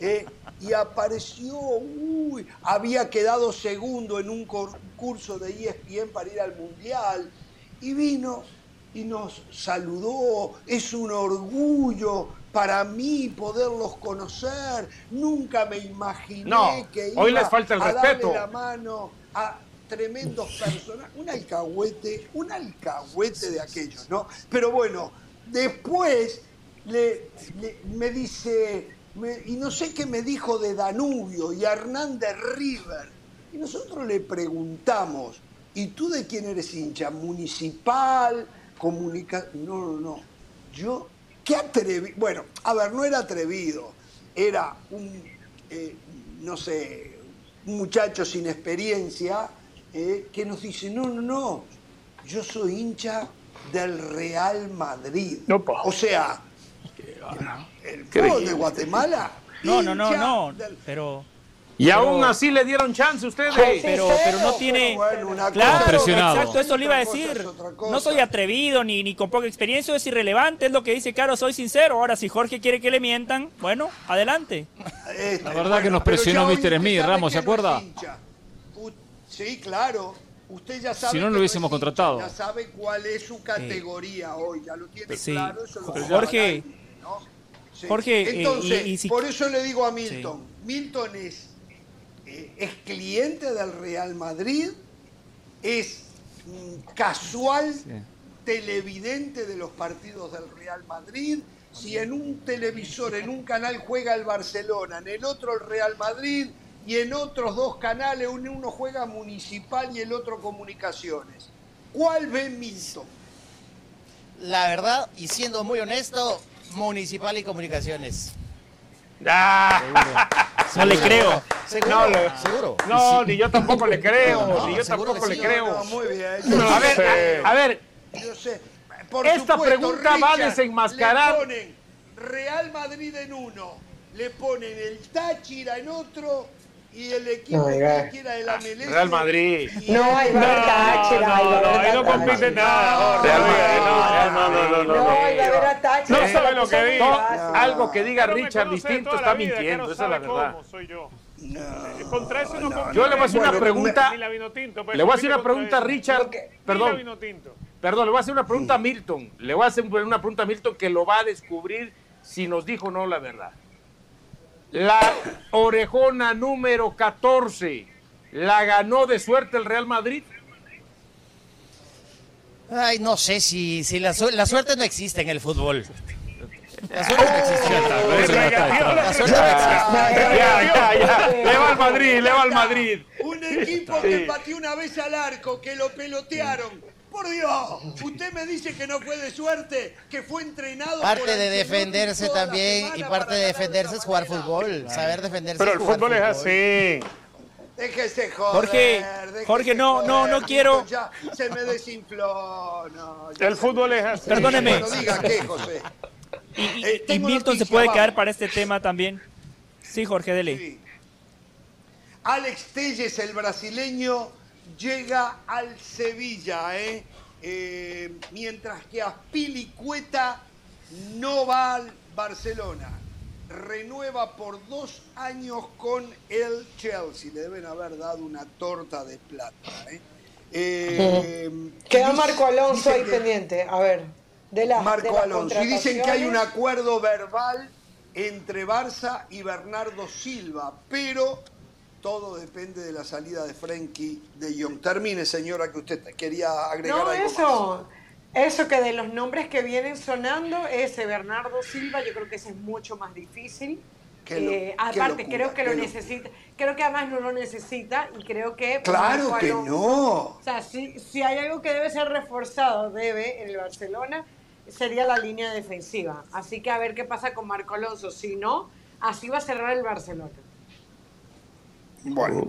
eh, y apareció, uy, había quedado segundo en un concurso de ESPN para ir al Mundial, y vino y nos saludó, es un orgullo para mí poderlos conocer, nunca me imaginé que iba hoy les falta el a respeto. darle la mano a tremendos personajes, un alcahuete, un alcahuete de aquellos, ¿no? Pero bueno, después le, me dice, y no sé qué me dijo de Danubio y Hernández River, y nosotros le preguntamos, ¿y tú de quién eres hincha? ¿Municipal? ¿Comunica? No, no, no. Yo, qué atrevido, bueno, a ver, no era atrevido, era un, eh, no sé, un muchacho sin experiencia, eh, que nos dice, no, no, no, yo soy hincha del Real Madrid. o sea, el, fútbol de Guatemala. No, no, no, no, pero... Y aún así le dieron chance ustedes. pero, pero no tiene. claro, exacto, eso le iba a decir. No soy atrevido ni, ni con poca experiencia, es irrelevante, es lo que dice Caro, soy sincero. Ahora, si Jorge quiere que le mientan, bueno, adelante. Este, La verdad que nos presionó Mr. Smith, Ramos, ¿se acuerda? Sí, claro. Usted ya sabe si no, no lo hubiésemos contratado. Ya sabe cuál es su categoría hoy, ya lo tiene claro. Eso lo Jorge, Jorge, eh, entonces, por eso le digo a Milton, Milton es, eh, es cliente del Real Madrid, es mm, casual televidente de los partidos del Real Madrid. Si en un televisor, en un canal juega el Barcelona, en el otro el Real Madrid y en otros dos canales uno juega Municipal y el otro Comunicaciones. ¿Cuál ve Milton? La verdad, y siendo muy honesto, Municipal y Comunicaciones. Ah, no le creo. ¿Seguro? No, ¿Seguro? No, ni yo tampoco le creo. ni yo tampoco le creo. muy bien. a, ver, a, ver. Yo sé. Por Esta pregunta va a desenmascarar. Le ponen Real Madrid en uno, le ponen el Táchira en otro y el equipo que quiera de la MLS. Real Madrid. No, hay Táchira. No, no, ahí no compite nada. Real Madrid, no, no, no, no. No, a Táchira. No sabe lo que diga. Algo que diga Richard distinto está mintiendo, esa es la verdad. soy yo. No, Contra eso no, Yo le voy a hacer una pregunta. Le voy a hacer una pregunta a Richard. Perdón. Perdón, le voy a hacer una pregunta a Milton. Le voy a hacer una pregunta a Milton que lo va a descubrir si nos dijo o no la verdad. La orejona número 14, ¿la ganó de suerte el Real Madrid? Ay, no sé si, si la, la suerte no existe en el fútbol. La suerte no existe. La suerte no existe. Ya, ya, ya. Le va al Madrid, le va al Madrid. Un equipo que pateó una vez al arco, que lo pelotearon por Dios, usted me dice que no fue de suerte, que fue entrenado. Parte de defenderse también y parte de defenderse es jugar fútbol, saber defenderse. Pero el fútbol, es así. Déjese joder. Jorge, Jorge, no, no, no quiero. Ya se me desinfló. No, el fútbol es así. Perdóneme. No diga qué, José. Y, eh, Milton se puede quedar para este tema también. Sí, Jorge, dele. Alex Telles, el brasileño, llega al Sevilla, ¿eh? ¿eh? mientras que Aspilicueta no va al Barcelona. Renueva por dos años con el Chelsea. Le deben haber dado una torta de plata. ¿eh? eh Queda Marco Alonso ahí pendiente. A ver, de la. Marco Alonso. Y dicen que hay un acuerdo verbal entre Barça y Bernardo Silva, pero todo depende de la salida de Frenkie de Jong. Termine, señora, que usted quería agregar no, eso, Eso que de los nombres que vienen sonando, ese Bernardo Silva, yo creo que ese es mucho más difícil. Eh, aparte, creo que lo necesita. Creo que además no lo necesita y creo que. ¡Claro que no! O sea, si, si hay algo que debe ser reforzado, debe en el Barcelona, sería la línea defensiva. Así que a ver qué pasa con Marco Alonso. Si no, así va a cerrar el Barcelona. Bueno,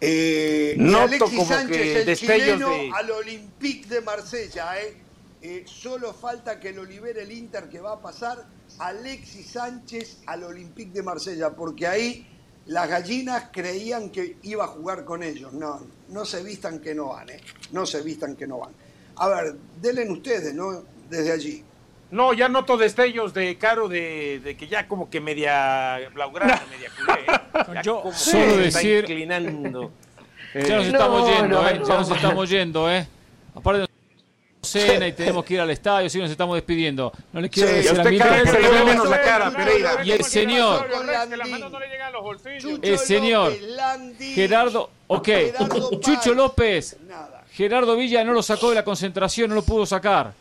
eh, Alexis Sánchez, el chileno, al Olympique de Marsella. Eh. Eh, solo falta que lo libere el Inter, que va a pasar Alexis Sánchez al Olympique de Marsella, porque ahí las gallinas creían que iba a jugar con ellos. No, no se vistan que no van, ¿eh? no se vistan que no van. A ver, denle ustedes, ¿no? Desde allí. No, ya noto destellos de Caro de, que ya como que media blaugrana, media culé. ¿eh? Yo solo decir. Inclinando. Ya nos estamos yendo, ¿eh? Ya nos estamos yendo, ¿eh? Aparte cena y tenemos que ir al estadio, sí nos estamos despidiendo. No le quiero decir a mí la cara, Pereira. Y el señor, el señor Gerardo, ok, Chucho López, Gerardo Villa no lo sacó de la concentración, no lo pudo sacar.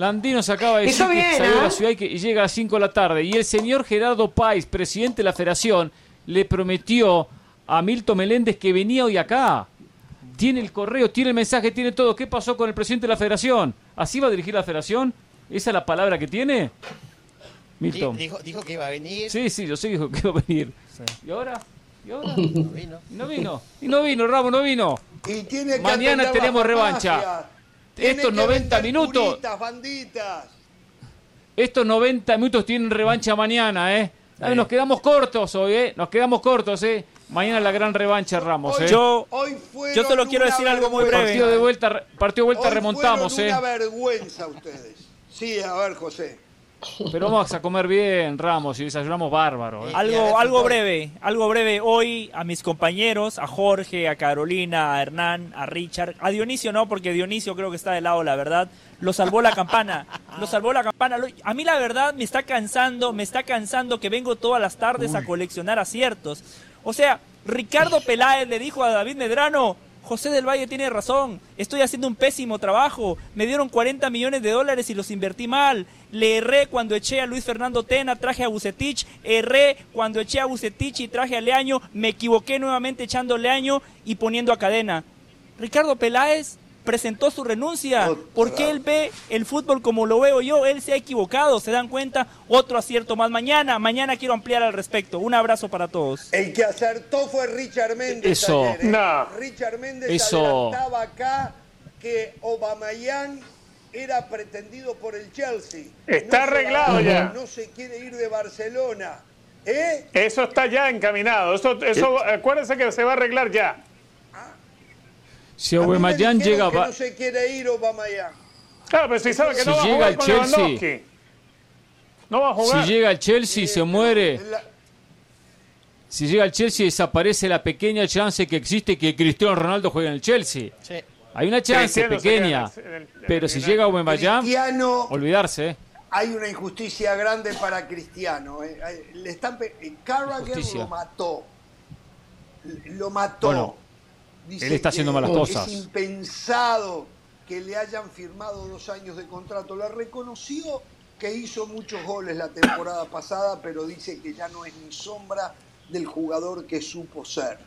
Landino se acaba de decir que salió de la ¿eh? ciudad y, llega a las 5 de la tarde. Y el señor Gerardo Páez, presidente de la federación, le prometió a Milton Meléndez que venía hoy acá. Tiene el correo, tiene el mensaje, tiene todo. ¿Qué pasó con el presidente de la federación? ¿Así va a dirigir la federación? ¿Esa es la palabra que tiene? Milton. Dijo, que iba a venir. Sí, sí, yo sé que iba a venir. ¿Y ahora? ¿Y ahora? No vino. No vino. Y no vino, Ramos, no vino. Y tiene Mañana tenemos revancha estos 90 minutos. Estos 90 minutos tienen revancha mañana, ¿eh? Nos quedamos cortos hoy, ¿eh? Nos quedamos cortos, ¿eh? Mañana la gran revancha, Ramos. ¿eh? yo, yo solo quiero decir algo muy breve. Partido de vuelta, partido de vuelta remontamos, ¿eh? una vergüenza ustedes. Sí, a ver, José. Pero vamos a comer bien, Ramos, y desayunamos bárbaro. ¿eh? Algo, algo breve, algo breve. Hoy a mis compañeros, a Jorge, a Carolina, a Hernán, a Richard, a Dionisio no, porque Dionisio creo que está de lado, la verdad. Lo salvó la campana, lo salvó la campana. A mí la verdad me está cansando, me está cansando que vengo todas las tardes a coleccionar aciertos. O sea, Ricardo Peláez le dijo a David Medrano, José del Valle tiene razón, estoy haciendo un pésimo trabajo, me dieron 40 millones de dólares y los invertí mal, le erré cuando eché a Luis Fernando Tena, traje a Bucetich, erré cuando eché a Bucetich y traje a Leaño, me equivoqué nuevamente echando Leaño y poniendo a cadena. Ricardo Peláez presentó su renuncia porque él ve el fútbol como lo veo yo, él se ha equivocado, se dan cuenta, otro acierto más mañana, mañana quiero ampliar al respecto. Un abrazo para todos. El que acertó fue Richard Méndez. Eso. ¿eh? No. Richard Méndez Eso. adelantaba acá que Obamayán era pretendido por el Chelsea. Está arreglado ya. No se quiere ir de Barcelona. ¿Eh? Eso está ya encaminado. Eso, eso, acuérdense que se va a arreglar ya. Si Aubameyang llega... Que no se quiere ir Aubameyang. Claro, pero si sabe que no va a jugar con Chelsea, no va a jugar. Si llega el Chelsea, se muere. Si llega el Chelsea, desaparece la pequeña chance que existe que Cristiano Ronaldo juegue en el Chelsea. Sí. Hay una chance pequeña, pero si llega Aubameyang, olvidarse. ¿eh? Hay una injusticia grande para Cristiano. ¿eh? Le están Carragher lo mató. Lo mató. Él está haciendo malas cosas. Es impensado que le hayan firmado dos años de contrato. La reconoció que hizo muchos goles la temporada pasada, pero dice que ya no es ni sombra del jugador que supo ser.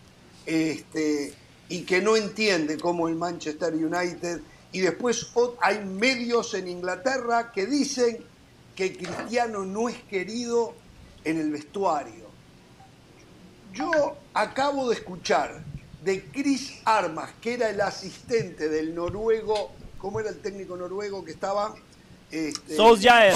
Este, y que no entiende cómo el Manchester United. Y después hay medios en Inglaterra que dicen que Cristiano no es querido en el vestuario. Yo acabo de escuchar de Chris Armas, que era el asistente del noruego, ¿cómo era el técnico noruego que estaba? Este, Solskjaer.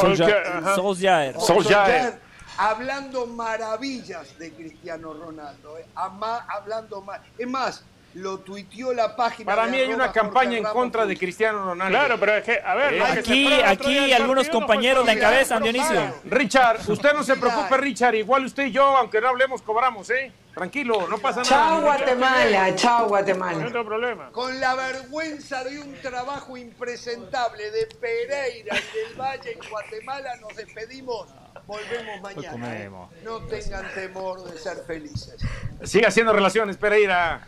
Solskjaer. Solskjaer. Hablando maravillas de Cristiano Ronaldo. Eh, hablando más. Es más, lo tuiteó la página. Para mí hay una campaña en contra de Cristiano Ronaldo. Claro, pero es que, a ver, aquí, aquí algunos compañeros la encabezan, Dionisio. Richard, usted no se preocupe, Richard, igual usted y yo, aunque no hablemos, cobramos, ¿eh? Tranquilo, no pasa nada. Chao Guatemala, chao Guatemala. No problema. Con la vergüenza de un trabajo impresentable de Pereira y del Valle en Guatemala nos despedimos. Volvemos mañana. ¿eh? No tengan temor de ser felices. Siga haciendo relaciones, Pereira.